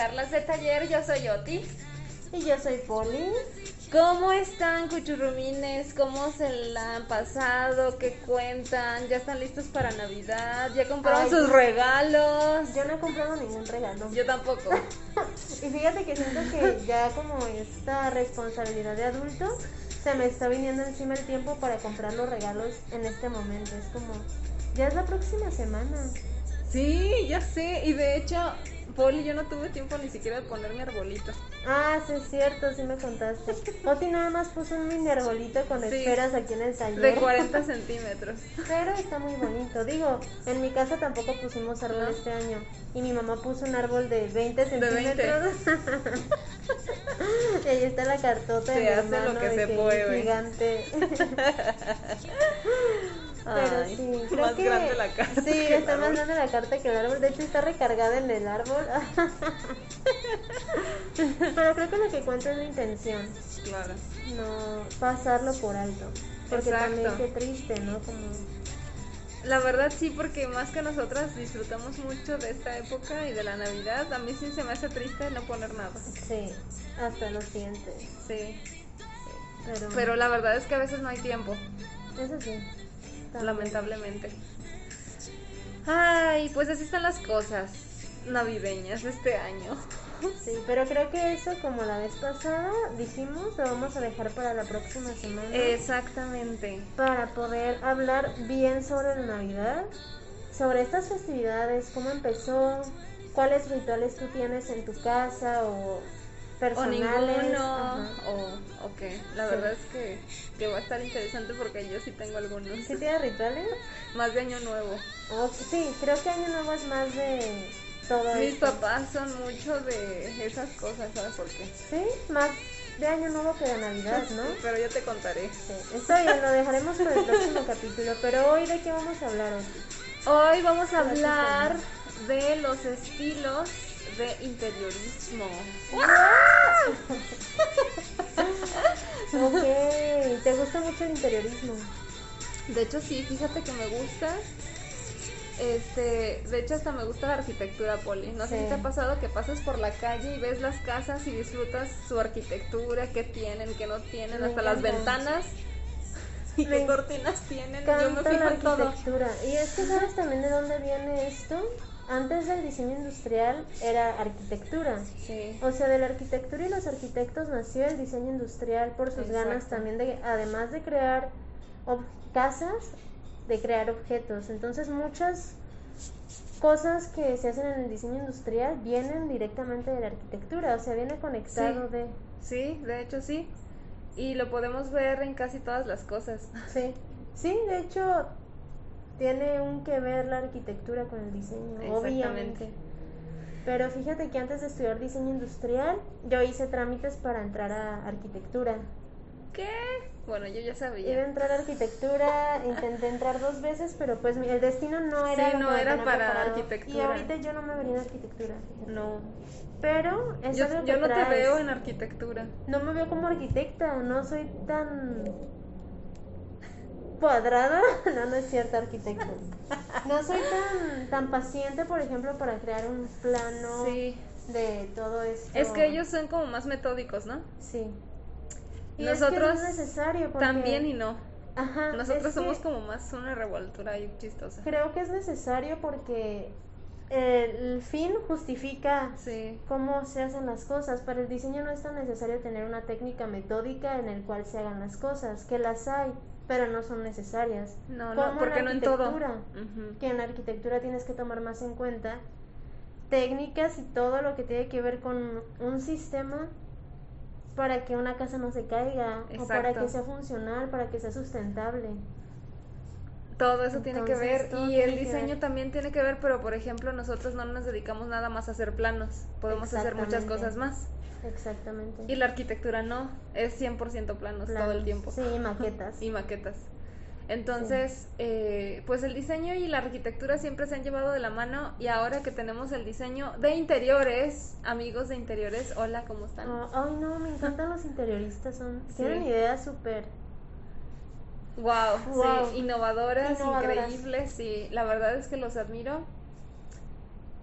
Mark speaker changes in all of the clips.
Speaker 1: Charlas de Taller. Yo soy Oti.
Speaker 2: Y yo soy Poli.
Speaker 1: ¿Cómo están cuchurrumines? ¿Cómo se la han pasado? ¿Qué cuentan? ¿Ya están listos para Navidad? ¿Ya compraron
Speaker 2: Ay,
Speaker 1: sus regalos?
Speaker 2: Yo no he comprado ningún regalo.
Speaker 1: Yo tampoco.
Speaker 2: Y fíjate que siento que ya como esta responsabilidad de adulto se me está viniendo encima el tiempo para comprar los regalos en este momento. Es como, ya es la próxima semana.
Speaker 1: Sí, ya sé. Y de hecho, Poli, yo no tuve tiempo ni siquiera de poner mi arbolito.
Speaker 2: Ah, sí es cierto, sí me contaste. Oti nada más puso un mini arbolito con
Speaker 1: Sí.
Speaker 2: esferas aquí en el taller.
Speaker 1: De 40 centímetros.
Speaker 2: Pero está muy bonito. Digo, en mi casa tampoco pusimos árbol
Speaker 1: No.
Speaker 2: este año. Y mi mamá puso un árbol de 20
Speaker 1: De 20.
Speaker 2: centímetros. y ahí está la cartota de mi
Speaker 1: hace lo
Speaker 2: hermano
Speaker 1: que
Speaker 2: de
Speaker 1: se
Speaker 2: que
Speaker 1: puede.
Speaker 2: gigante. Pero
Speaker 1: Ay,
Speaker 2: sí, creo
Speaker 1: más
Speaker 2: que
Speaker 1: grande la carta
Speaker 2: Sí, está más grande la carta que el árbol. De hecho, está recargada en el árbol. Pero creo que lo que cuenta es la intención,
Speaker 1: Claro.
Speaker 2: no pasarlo por alto. Porque también
Speaker 1: Exacto.
Speaker 2: qué triste, ¿no? Como
Speaker 1: La verdad sí, porque más que nosotras disfrutamos mucho de esta época y de la Navidad, a mí sí se me hace triste no poner nada.
Speaker 2: Sí, hasta los dientes.
Speaker 1: Sí.
Speaker 2: Pero,
Speaker 1: Pero la verdad es que a veces no hay tiempo,
Speaker 2: eso sí.
Speaker 1: Lamentablemente. Ay, pues así están las cosas navideñas de este año.
Speaker 2: Sí, pero creo que eso, como la vez pasada dijimos, lo vamos a dejar para la próxima semana.
Speaker 1: Exactamente.
Speaker 2: Para poder hablar bien sobre la Navidad, sobre estas festividades, cómo empezó, cuáles rituales tú tienes en tu casa o
Speaker 1: O
Speaker 2: personales.
Speaker 1: ninguno,
Speaker 2: Ajá.
Speaker 1: o ok. La
Speaker 2: Sí.
Speaker 1: verdad es que, que va a estar interesante porque yo sí tengo algunos.
Speaker 2: ¿Sí tienes rituales?
Speaker 1: Más de año nuevo.
Speaker 2: Oh, sí, creo que Año Nuevo es más de todo
Speaker 1: Mis
Speaker 2: esto.
Speaker 1: papás son mucho de esas cosas, ¿sabes por qué?
Speaker 2: Sí, más de Año Nuevo que de Navidad, ¿no?
Speaker 1: Sí, pero yo te contaré.
Speaker 2: Sí, está bien, lo dejaremos para el próximo capítulo. Pero hoy, ¿de qué vamos a hablar? Oti?
Speaker 1: Hoy vamos a hablar de los estilos de interiorismo.
Speaker 2: Ok, ¿te gusta mucho el interiorismo?
Speaker 1: De hecho, sí, fíjate que me gusta. Este, de hecho hasta me gusta la arquitectura, Poli. No sé
Speaker 2: Sí.
Speaker 1: si te ha pasado que pasas por la calle y ves las casas y disfrutas su arquitectura, qué tienen, qué no tienen,
Speaker 2: Me
Speaker 1: hasta las ventanas y
Speaker 2: Me
Speaker 1: qué cortinas tienen. Yo me fijo
Speaker 2: la
Speaker 1: en todo.
Speaker 2: Y es que sabes también de dónde viene esto. Antes del diseño industrial era arquitectura.
Speaker 1: Sí.
Speaker 2: O sea, de la arquitectura y los arquitectos nació el diseño industrial por sus ganas también de, además de crear casas, de crear objetos. Entonces muchas cosas que se hacen en el diseño industrial vienen directamente de la arquitectura, o sea, viene conectado
Speaker 1: Sí.
Speaker 2: de...
Speaker 1: Sí, de hecho sí. Y lo podemos ver en casi todas las cosas.
Speaker 2: Sí, sí, de hecho tiene un que ver la arquitectura con el diseño, obviamente. Pero fíjate que antes de estudiar diseño industrial, yo hice trámites para entrar a arquitectura.
Speaker 1: ¿Qué? Bueno, yo ya
Speaker 2: Iba a
Speaker 1: sabía.
Speaker 2: entrar a arquitectura, intenté entrar dos veces, pero pues el destino no era
Speaker 1: Sí, no era para
Speaker 2: preparado.
Speaker 1: arquitectura.
Speaker 2: Y ahorita yo no me vería en arquitectura. fíjate.
Speaker 1: No.
Speaker 2: Pero es
Speaker 1: Yo,
Speaker 2: algo
Speaker 1: yo
Speaker 2: que
Speaker 1: no te veo en arquitectura.
Speaker 2: No me veo como arquitecta, no soy tan cuadrada, no, no es cierto arquitecto. No soy tan tan paciente, por ejemplo, para crear un plano
Speaker 1: Sí.
Speaker 2: de todo esto.
Speaker 1: Es que ellos son como más metódicos, ¿no?
Speaker 2: Sí. Y
Speaker 1: Nosotros
Speaker 2: es que es necesario porque...
Speaker 1: También y no.
Speaker 2: Ajá,
Speaker 1: Nosotros somos como más una revoltura ahí chistosa.
Speaker 2: Creo que es necesario porque el fin justifica
Speaker 1: Sí.
Speaker 2: cómo se hacen las cosas. Para el diseño no es tan necesario tener una técnica metódica en el cual se hagan las cosas, que las hay, pero no son necesarias.
Speaker 1: No,
Speaker 2: Como
Speaker 1: no, porque no en todo.
Speaker 2: arquitectura,
Speaker 1: Ujú.
Speaker 2: Que en la arquitectura tienes que tomar más en cuenta técnicas y todo lo que tiene que ver con un sistema para que una casa no se caiga o para que sea funcional, para que sea sustentable.
Speaker 1: Todo eso tiene que ver y el diseño también tiene que ver, pero por ejemplo nosotros no nos dedicamos nada más a hacer planos, podemos hacer muchas cosas más.
Speaker 2: Exactamente.
Speaker 1: Y la arquitectura no, es 100% planos todo el
Speaker 2: Planos.
Speaker 1: tiempo.
Speaker 2: Sí, maquetas.
Speaker 1: y maquetas. Entonces, eh, pues el diseño y la arquitectura siempre se han llevado de la mano y ahora que tenemos el diseño de interiores, amigos de interiores, hola, ¿cómo están?
Speaker 2: Ah, ay, no, me encantan los interioristas. Son,
Speaker 1: Sí.
Speaker 2: Tienen ideas súper.
Speaker 1: Wow,
Speaker 2: Wow.
Speaker 1: sí, innovadoras,
Speaker 2: Innovadoras.
Speaker 1: increíbles, sí, la verdad es que los admiro,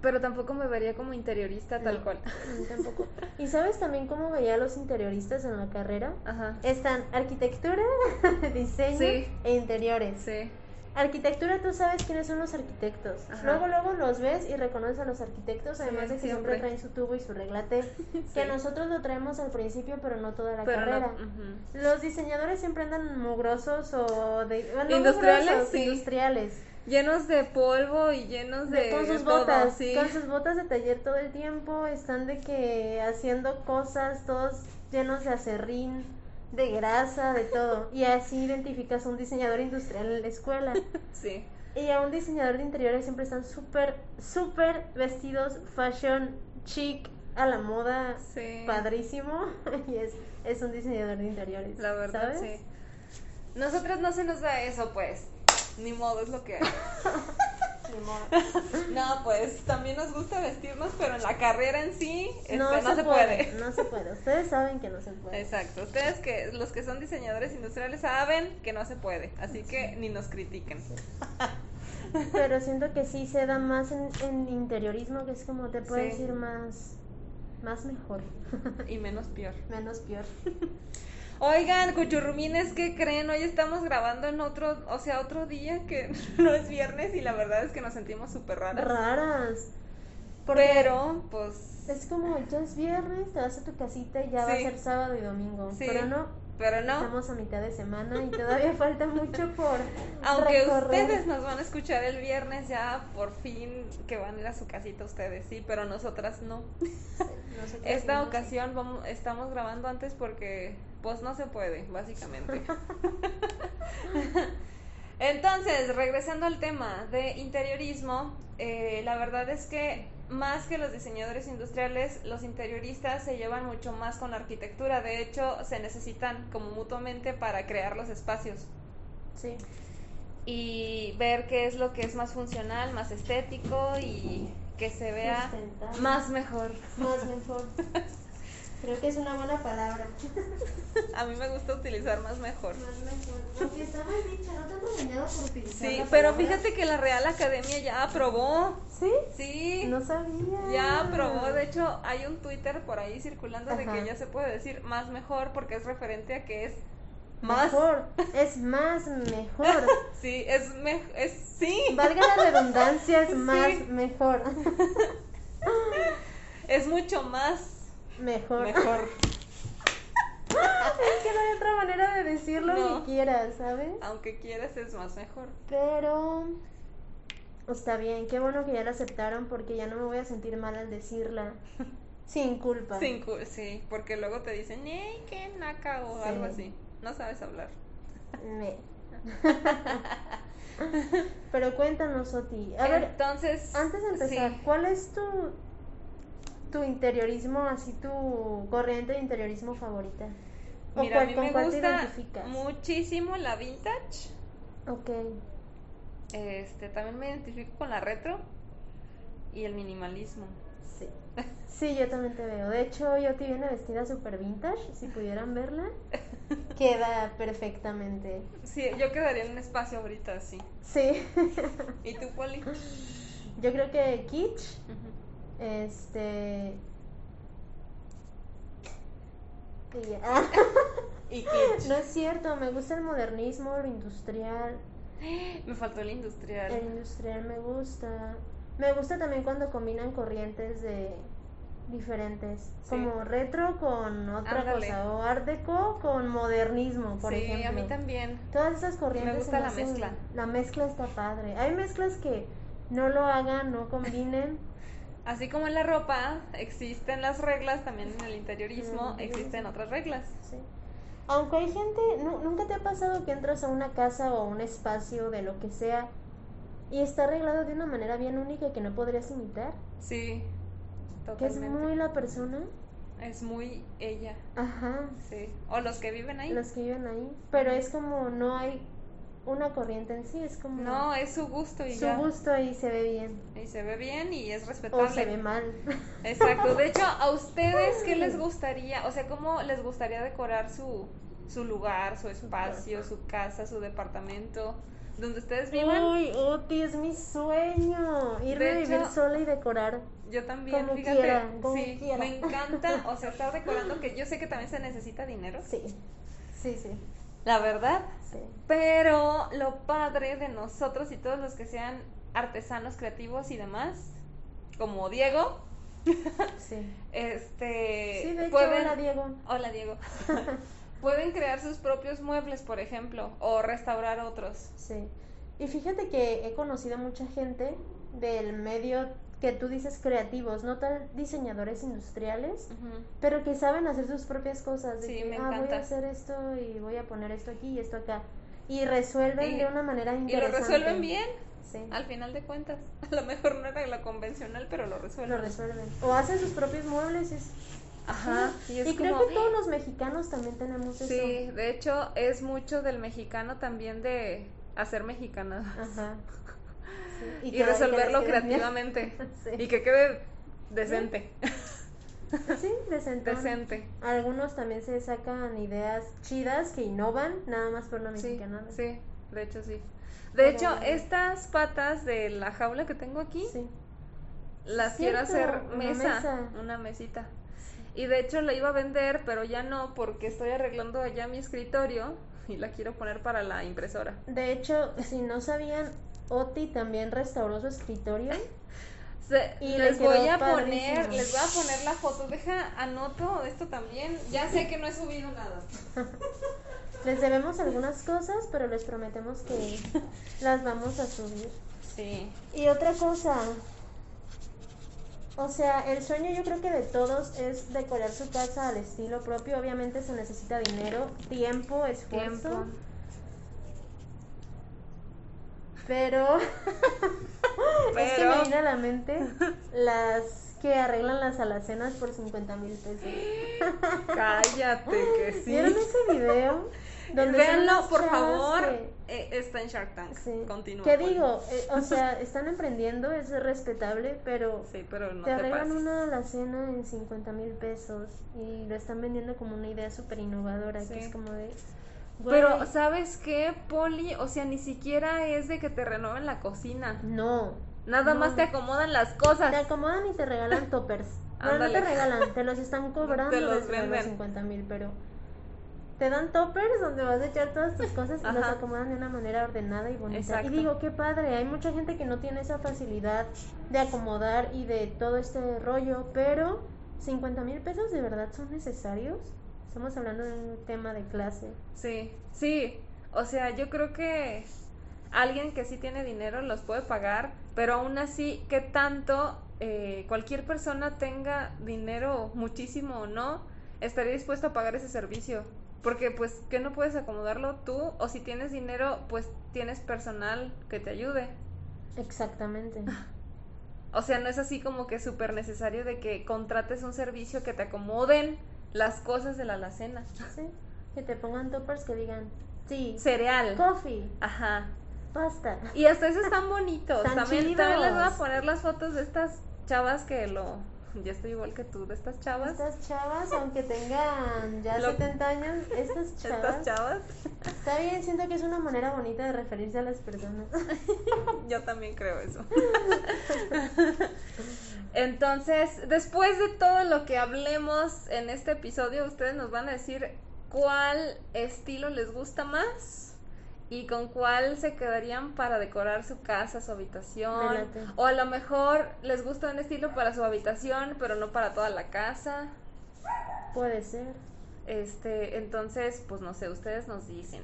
Speaker 1: pero tampoco me vería como interiorista tal
Speaker 2: No,
Speaker 1: cual.
Speaker 2: tampoco. ¿Y sabes también cómo veía a los interioristas en la carrera?
Speaker 1: Ajá,
Speaker 2: Están arquitectura, diseño
Speaker 1: Sí.
Speaker 2: e interiores.
Speaker 1: sí,
Speaker 2: Arquitectura, tú sabes quiénes son los arquitectos.
Speaker 1: Ajá.
Speaker 2: Luego, luego los ves y reconoces a los arquitectos,
Speaker 1: Sí,
Speaker 2: además de que
Speaker 1: siempre.
Speaker 2: siempre traen su tubo y su reglate,
Speaker 1: Sí.
Speaker 2: que nosotros lo traemos al principio, pero no toda la
Speaker 1: pero no,
Speaker 2: carrera.
Speaker 1: ujú.
Speaker 2: Los diseñadores siempre andan mugrosos o de, bueno, no
Speaker 1: Industriales,
Speaker 2: mugrosos,
Speaker 1: sí.
Speaker 2: industriales.
Speaker 1: Llenos de polvo y llenos de,
Speaker 2: De- con sus botas,
Speaker 1: sí.
Speaker 2: con sus botas de taller todo el tiempo, están de que haciendo cosas, todos llenos de acerrín, de grasa, de todo. Y así identificas a un diseñador industrial en la escuela.
Speaker 1: sí.
Speaker 2: Y a un diseñador de interiores siempre están súper, súper vestidos, fashion, chic, a la moda,
Speaker 1: Sí.
Speaker 2: padrísimo. Y es, es un diseñador de interiores.
Speaker 1: La verdad,
Speaker 2: ¿sabes?
Speaker 1: sí. Nosotras no se nos da eso, pues. Ni modo, es lo que hay.
Speaker 2: Ni modo.
Speaker 1: No, pues también nos gusta vestirnos, pero en la carrera en sí este,
Speaker 2: No,
Speaker 1: no,
Speaker 2: se,
Speaker 1: se
Speaker 2: puede,
Speaker 1: puede.
Speaker 2: No se puede. Ustedes saben que no se puede.
Speaker 1: Exacto. Ustedes que los que son diseñadores industriales saben que no se puede, así que ni nos critiquen.
Speaker 2: Pero siento que sí se da más en, en interiorismo, que es como te puedo
Speaker 1: Sí.
Speaker 2: decir más, más mejor,
Speaker 1: Y menos peor.
Speaker 2: menos peor.
Speaker 1: Oigan, cuchurrumines, ¿qué creen? Hoy estamos grabando en otro, o sea, otro día que no es viernes y la verdad es que nos sentimos súper raras.
Speaker 2: Raras.
Speaker 1: Pero, pues,
Speaker 2: es como ya es viernes, te vas a tu casita y ya va a ser sábado y domingo.
Speaker 1: Sí.
Speaker 2: Pero no,
Speaker 1: pero no.
Speaker 2: estamos a mitad de semana y todavía falta mucho por
Speaker 1: Aunque
Speaker 2: recorrer.
Speaker 1: ustedes nos van a escuchar el viernes ya, por fin que van a ir a su casita ustedes, sí, pero nosotras no.
Speaker 2: Nosotras
Speaker 1: Esta ocasión vamos, estamos grabando antes porque pues no se puede, básicamente. Entonces, regresando al tema de interiorismo, eh, la verdad es que más que los diseñadores industriales, los interioristas se llevan mucho más con la arquitectura. De hecho, se necesitan como mutuamente para crear los espacios
Speaker 2: Sí.
Speaker 1: y ver qué es lo que es más funcional, más estético y que se vea más mejor.
Speaker 2: Más mejor. Creo que es una buena palabra.
Speaker 1: A mí me gusta utilizar más mejor.
Speaker 2: Más mejor. Aunque está mal dicha, no te regañado por utilizar
Speaker 1: Sí,
Speaker 2: la
Speaker 1: pero
Speaker 2: palabra?
Speaker 1: fíjate que la Real Academia ya aprobó.
Speaker 2: ¿Sí?
Speaker 1: Sí,
Speaker 2: No sabía.
Speaker 1: ya aprobó. De hecho, hay un Twitter por ahí circulando de que ya se puede decir más mejor porque es referente a que es más.
Speaker 2: Mejor. Es más mejor.
Speaker 1: Sí, es mejor. Es, sí,
Speaker 2: Valga la redundancia, es
Speaker 1: Sí.
Speaker 2: más mejor.
Speaker 1: es mucho más
Speaker 2: Mejor.
Speaker 1: mejor.
Speaker 2: Es que no hay otra manera de decirlo
Speaker 1: No.
Speaker 2: ni quieras, ¿sabes?
Speaker 1: Aunque quieras, es más mejor.
Speaker 2: Pero está bien, qué bueno que ya la aceptaron porque ya no me voy a sentir mal al decirla. Sin culpa.
Speaker 1: Sin cu- sí, porque luego te dicen, ¡Ey, qué naca! o
Speaker 2: Sí.
Speaker 1: algo así. No sabes hablar.
Speaker 2: Me. Pero cuéntanos, Oti. A ver,
Speaker 1: Entonces.
Speaker 2: antes de empezar,
Speaker 1: sí.
Speaker 2: ¿cuál es tu tu interiorismo, así tu corriente de interiorismo favorita? ¿O
Speaker 1: Mira, a
Speaker 2: cuál-
Speaker 1: mí
Speaker 2: con
Speaker 1: me
Speaker 2: cuál te
Speaker 1: gusta
Speaker 2: identificas?
Speaker 1: muchísimo la vintage.
Speaker 2: Ok.
Speaker 1: Este, también me identifico con la retro y el minimalismo.
Speaker 2: Sí. Sí, yo también te veo. De hecho, yo te viene vestida super vintage. Si pudieran verla, queda perfectamente.
Speaker 1: Sí, yo quedaría en un espacio ahorita así.
Speaker 2: Sí.
Speaker 1: ¿Y tú, Poli?
Speaker 2: Yo creo que kitsch. Este. y ya. Ah,
Speaker 1: Y kitsch.
Speaker 2: no es cierto, me gusta el modernismo, lo industrial.
Speaker 1: Me faltó el industrial.
Speaker 2: El industrial me gusta. Me gusta también cuando combinan corrientes de diferentes,
Speaker 1: Sí.
Speaker 2: como retro con otra
Speaker 1: Ándale.
Speaker 2: cosa, o art deco con modernismo, por
Speaker 1: sí,
Speaker 2: ejemplo.
Speaker 1: a mí también.
Speaker 2: Todas esas corrientes.
Speaker 1: Me gusta la
Speaker 2: hacen-
Speaker 1: mezcla.
Speaker 2: La mezcla está padre. Hay mezclas que no lo hagan, no combinen.
Speaker 1: Así como en la ropa existen las reglas, también en el interiorismo existen otras reglas.
Speaker 2: Sí. Aunque hay gente, nu- ¿nunca te ha pasado que entras a una casa o a un espacio de lo que sea y está arreglado de una manera bien única que no podrías imitar?
Speaker 1: Sí,
Speaker 2: Que es
Speaker 1: totalmente.
Speaker 2: muy la persona.
Speaker 1: Es muy ella,
Speaker 2: Ajá.
Speaker 1: sí. O los que viven ahí.
Speaker 2: Los que viven ahí. Pero es como no hay una corriente en sí, es como
Speaker 1: No, es su gusto y
Speaker 2: su
Speaker 1: ya.
Speaker 2: gusto y se ve bien.
Speaker 1: Y se ve bien y es
Speaker 2: O
Speaker 1: respetable.
Speaker 2: se ve mal.
Speaker 1: Exacto. De hecho, ¿a ustedes qué les gustaría? O sea, ¿cómo les gustaría decorar su, su lugar, su espacio, su casa, su departamento, donde ustedes vivan?
Speaker 2: Uy, Oti, es mi sueño. Ir
Speaker 1: De
Speaker 2: a vivir sola y decorar.
Speaker 1: Yo también,
Speaker 2: Como
Speaker 1: fíjate.
Speaker 2: quiera, como
Speaker 1: sí,
Speaker 2: quiera.
Speaker 1: me encanta, o sea, estar decorando, que yo sé que también se necesita dinero.
Speaker 2: Sí, sí, sí.
Speaker 1: La verdad.
Speaker 2: sí.
Speaker 1: Pero lo padre de nosotros y todos los que sean artesanos creativos y demás, como Diego,
Speaker 2: Sí,
Speaker 1: este
Speaker 2: sí de hecho,
Speaker 1: pueden
Speaker 2: hola Diego.
Speaker 1: Hola, Diego. pueden crear sus propios muebles, por ejemplo, o restaurar otros.
Speaker 2: Sí. Y fíjate que he conocido mucha gente del medio que tú dices creativos, no tal diseñadores industriales, pero que saben hacer sus propias cosas. De
Speaker 1: Sí,
Speaker 2: que,
Speaker 1: me
Speaker 2: ah, voy
Speaker 1: encanta.
Speaker 2: a hacer esto y voy a poner esto aquí y esto acá. Y resuelven
Speaker 1: Y-
Speaker 2: de una manera
Speaker 1: Y lo
Speaker 2: interesante.
Speaker 1: resuelven bien,
Speaker 2: Sí,
Speaker 1: al final de cuentas. A lo mejor no era lo convencional, pero lo resuelven.
Speaker 2: lo resuelven. O hacen sus propios muebles. Es,
Speaker 1: Ajá.
Speaker 2: sí.
Speaker 1: Y es
Speaker 2: creo
Speaker 1: como...
Speaker 2: que todos los mexicanos también tenemos eso.
Speaker 1: Sí, de hecho es mucho del mexicano también de hacer mexicana
Speaker 2: Ajá. Sí,
Speaker 1: y, resolverlo creativamente
Speaker 2: Sí.
Speaker 1: y que quede decente,
Speaker 2: Sí,
Speaker 1: decente.
Speaker 2: Algunos también se sacan ideas chidas que innovan, nada más por una
Speaker 1: Sí,
Speaker 2: mexicana.
Speaker 1: sí, de hecho sí. De hecho, estas patas de la jaula que tengo aquí las quiero hacer
Speaker 2: una
Speaker 1: mesa,
Speaker 2: mesa.
Speaker 1: una mesita. Y de hecho la iba a vender, pero ya no porque estoy arreglando allá mi escritorio y la quiero poner para la impresora.
Speaker 2: De hecho, si no sabían, Oti también restauró su escritorio.
Speaker 1: Se-
Speaker 2: Y
Speaker 1: les voy a poner,
Speaker 2: padrísimo.
Speaker 1: les voy a poner la foto. Deja, anoto esto también. Ya sé que no he subido nada.
Speaker 2: Les debemos algunas cosas, pero les prometemos que las vamos a subir.
Speaker 1: Sí.
Speaker 2: Y otra cosa, o sea, el sueño yo creo que de todos es decorar su casa al estilo propio. Obviamente se necesita dinero, tiempo, esfuerzo.
Speaker 1: Tiempo.
Speaker 2: Pero, es que me viene a la mente las que arreglan las alacenas por 50 mil pesos.
Speaker 1: Cállate, que sí.
Speaker 2: ¿Vieron ese video? son
Speaker 1: Véanlo, por favor.
Speaker 2: que-
Speaker 1: Eh, está en Shark Tank.
Speaker 2: sí.
Speaker 1: Continúa.
Speaker 2: ¿Qué
Speaker 1: Poli.
Speaker 2: digo? Eh, o sea, están emprendiendo, es respetable, pero
Speaker 1: Sí, pero no
Speaker 2: te
Speaker 1: te,
Speaker 2: arreglan
Speaker 1: pases.
Speaker 2: una alacena en 50 mil pesos y lo están vendiendo como una idea súper innovadora,
Speaker 1: Sí.
Speaker 2: que es como de...
Speaker 1: Pero, ¿sabes qué, Poli? O sea, ni siquiera es de que te renueven la cocina.
Speaker 2: no.
Speaker 1: Nada
Speaker 2: no.
Speaker 1: más te acomodan las cosas.
Speaker 2: Te acomodan y te regalan toppers. Bueno, no te regalan, te los están cobrando
Speaker 1: Te los
Speaker 2: desde
Speaker 1: venden.
Speaker 2: los 50 mil, pero te dan toppers donde vas a echar todas tus cosas y los
Speaker 1: Ajá.
Speaker 2: acomodan de una manera ordenada y bonita.
Speaker 1: Exacto.
Speaker 2: Y digo, qué padre, hay mucha gente que no tiene esa facilidad de acomodar y de todo este rollo, pero 50 mil pesos de verdad son necesarios. Estamos hablando de un tema de clase.
Speaker 1: Sí, sí. O sea, yo creo que alguien que sí tiene dinero los puede pagar, pero aún así, ¿qué tanto eh, cualquier persona tenga dinero muchísimo o no, estaría dispuesto a pagar ese servicio? Porque pues que no puedes acomodarlo tú o si tienes dinero, pues tienes personal que te ayude.
Speaker 2: Exactamente.
Speaker 1: O sea, no es así como que súper necesario de que contrates un servicio que te acomoden las cosas de la alacena.
Speaker 2: Sí. Que te pongan toppers que digan, sí,
Speaker 1: Cereal.
Speaker 2: coffee,
Speaker 1: Ajá.
Speaker 2: pasta.
Speaker 1: Y hasta esos están bonitos.
Speaker 2: Están
Speaker 1: también, también les voy a poner las fotos de estas chavas que lo. Ya estoy igual que tú, de estas chavas.
Speaker 2: Estas chavas, aunque tengan ya
Speaker 1: Lo-
Speaker 2: 70 años, estas chavas,
Speaker 1: Estas chavas.
Speaker 2: está bien, siento que es una manera bonita de referirse a las personas.
Speaker 1: Yo también creo eso. Entonces, después de todo lo que hablemos en este episodio, ustedes nos van a decir cuál estilo les gusta más y con cuál se quedarían para decorar su casa, su habitación. O a lo mejor les gusta un estilo para su habitación, pero no para toda la casa.
Speaker 2: Puede ser.
Speaker 1: Este, entonces, pues no sé, ustedes nos dicen.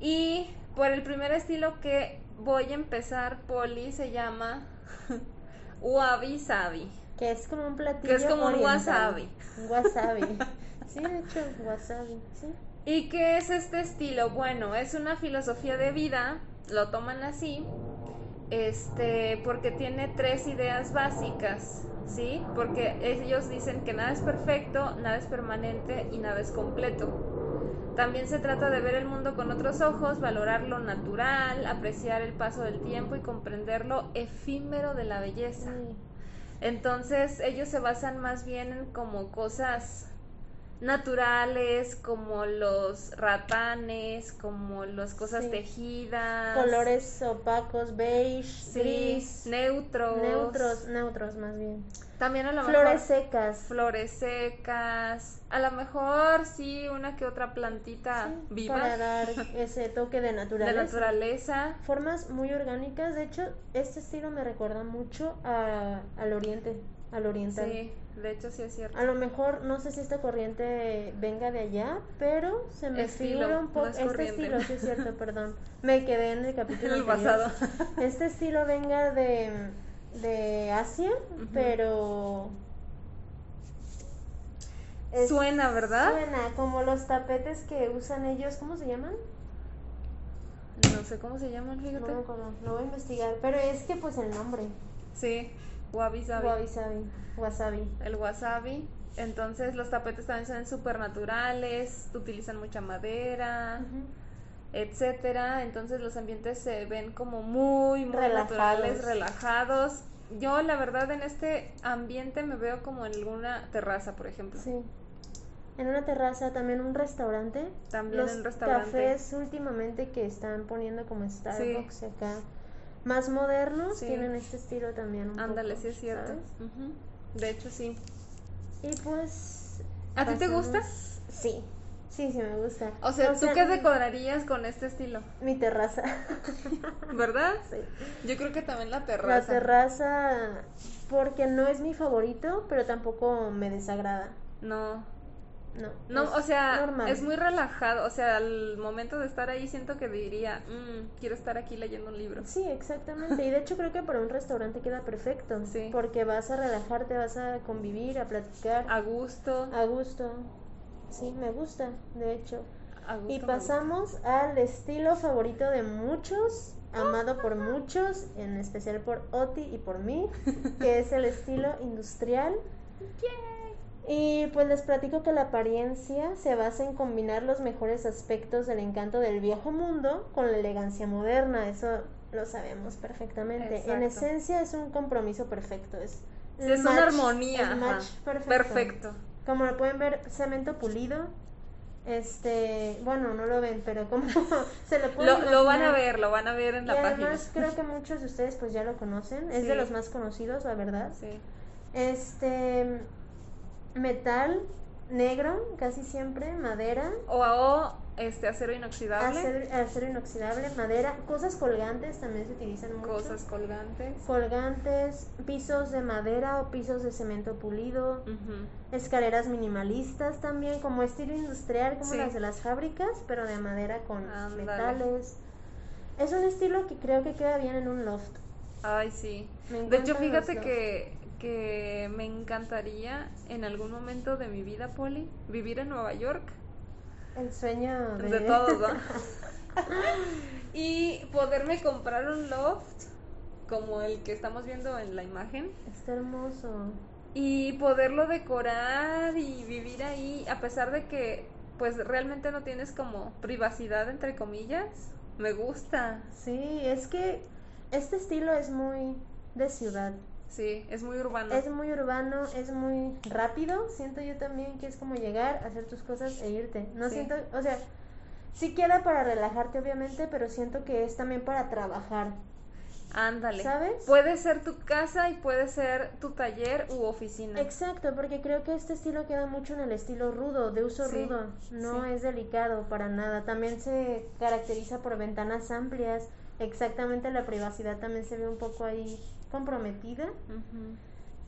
Speaker 1: Y por el primer estilo que voy a empezar, Poli, se llama Wabi Sabi.
Speaker 2: Que es como un platillo.
Speaker 1: Que es como un wasabi.
Speaker 2: Un wasabi. Sí, de hecho, wasabi. Sí.
Speaker 1: ¿Y qué es este estilo? Bueno, es una filosofía de vida, lo toman así, este, porque tiene tres ideas básicas, ¿sí? Porque ellos dicen que nada es perfecto, nada es permanente y nada es completo. También se trata de ver el mundo con otros ojos, valorar lo natural, apreciar el paso del tiempo y comprender lo efímero de la belleza. Entonces ellos se basan más bien en como cosas naturales, como los ratanes, como las cosas
Speaker 2: Sí.
Speaker 1: tejidas.
Speaker 2: Colores opacos, beige,
Speaker 1: sí,
Speaker 2: gris,
Speaker 1: neutros.
Speaker 2: neutros, neutros más bien.
Speaker 1: También a lo
Speaker 2: Flores
Speaker 1: mejor
Speaker 2: secas.
Speaker 1: flores secas. A lo mejor sí una que otra plantita
Speaker 2: Sí,
Speaker 1: viva
Speaker 2: Para dar ese toque de
Speaker 1: de
Speaker 2: naturaleza.
Speaker 1: naturaleza.
Speaker 2: Formas muy orgánicas. De hecho, este estilo me recuerda mucho a- al oriente, al oriental.
Speaker 1: Sí, de hecho sí es cierto.
Speaker 2: A lo mejor, no sé si esta corriente venga de allá, pero se me
Speaker 1: Estilo,
Speaker 2: figura un
Speaker 1: no
Speaker 2: poco.
Speaker 1: es
Speaker 2: este
Speaker 1: corriente.
Speaker 2: estilo, sí es cierto, perdón. Me quedé en el capítulo
Speaker 1: En el
Speaker 2: anterior.
Speaker 1: pasado.
Speaker 2: Este estilo venga de, de Asia, pero. es-
Speaker 1: Suena, ¿verdad?
Speaker 2: Suena, como los tapetes que usan ellos, ¿cómo se llaman?
Speaker 1: No sé cómo se llaman,
Speaker 2: No
Speaker 1: fíjate.
Speaker 2: me acuerdo, lo voy a investigar. Pero es que, pues, el nombre:
Speaker 1: Sí, wabi sabi.
Speaker 2: Wabi sabi, wasabi.
Speaker 1: El wasabi. Entonces los tapetes también son súper naturales, utilizan mucha madera,
Speaker 2: Ujú.
Speaker 1: Etcétera. Entonces los ambientes se ven como muy, muy
Speaker 2: Relajados.
Speaker 1: naturales, relajados. Yo la verdad en este ambiente me veo como en alguna terraza, por ejemplo.
Speaker 2: Sí. En una terraza, también un restaurante.
Speaker 1: También
Speaker 2: Los
Speaker 1: en restaurante.
Speaker 2: cafés últimamente que están poniendo como Starbucks acá, más modernos,
Speaker 1: Sí.
Speaker 2: tienen este estilo también.
Speaker 1: Ándale, sí es cierto. De hecho sí.
Speaker 2: Y pues.
Speaker 1: ¿A ti te gusta?
Speaker 2: Sí, sí, sí me gusta.
Speaker 1: O sea, ¿tú qué decorarías con este estilo?
Speaker 2: Mi terraza.
Speaker 1: ¿Verdad?
Speaker 2: Sí.
Speaker 1: Yo creo que también la
Speaker 2: La
Speaker 1: terraza.
Speaker 2: terraza, porque no es mi favorito, pero tampoco me desagrada.
Speaker 1: No,
Speaker 2: No.
Speaker 1: No, o sea,
Speaker 2: normal.
Speaker 1: es muy relajado. O sea, al momento de estar ahí siento que diría, "Mm, quiero estar aquí leyendo un libro.
Speaker 2: Sí, exactamente. Y de hecho creo que para un restaurante queda perfecto.
Speaker 1: Sí.
Speaker 2: Porque vas a relajarte, vas a convivir, a platicar
Speaker 1: A gusto.
Speaker 2: a gusto. Sí, me gusta, de hecho.
Speaker 1: gusto
Speaker 2: Y pasamos al estilo favorito de muchos, amado por muchos, en especial por Oti y por mí, que es el estilo industrial. Y pues les platico que la apariencia se basa en combinar los mejores aspectos del encanto del viejo mundo con la elegancia moderna, eso lo sabemos perfectamente. En esencia es un compromiso perfecto, es,
Speaker 1: es una armonía.
Speaker 2: match. Perfecto. Como lo pueden ver, cemento pulido. Este, bueno, no lo ven, pero como se lo pueden
Speaker 1: Lo, lo van a ver, lo van a ver en
Speaker 2: Y
Speaker 1: la página.
Speaker 2: además creo que muchos de ustedes pues ya lo conocen, es
Speaker 1: Sí.
Speaker 2: de los más conocidos, la verdad.
Speaker 1: Sí.
Speaker 2: Este metal negro, casi siempre, madera,
Speaker 1: O, o este acero inoxidable.
Speaker 2: acero, acero inoxidable, madera, cosas colgantes también se utilizan mucho.
Speaker 1: Cosas colgantes.
Speaker 2: colgantes, pisos de madera o pisos de cemento pulido, escaleras minimalistas también, como estilo industrial, como
Speaker 1: Sí.
Speaker 2: las de las fábricas, pero de madera con metales. Es un estilo que creo que queda bien en un loft.
Speaker 1: Ay, sí.
Speaker 2: Me
Speaker 1: De hecho, fíjate que, que me encantaría en algún momento de mi vida, Poli, vivir en Nueva York.
Speaker 2: El sueño de,
Speaker 1: De todos, ¿no? y poderme comprar un loft como el que estamos viendo en la imagen
Speaker 2: Está hermoso.
Speaker 1: y poderlo decorar y vivir ahí a pesar de que pues realmente no tienes como privacidad entre comillas. Me gusta.
Speaker 2: Sí, es que este estilo es muy de ciudad.
Speaker 1: Sí, es muy urbano.
Speaker 2: Es muy urbano, es muy rápido. Siento yo también que es como llegar, hacer tus cosas e irte. No
Speaker 1: Sí.
Speaker 2: siento, o sea, sí queda para relajarte obviamente, pero siento que es también para trabajar.
Speaker 1: Ándale.
Speaker 2: ¿Sabes?
Speaker 1: Puede ser tu casa y puede ser tu taller u oficina.
Speaker 2: Exacto, porque creo que este estilo queda mucho en el estilo rudo, de uso
Speaker 1: Sí,
Speaker 2: rudo. No
Speaker 1: sí.
Speaker 2: es delicado para nada. También se caracteriza por ventanas amplias. Exactamente, la privacidad también se ve un poco ahí comprometida.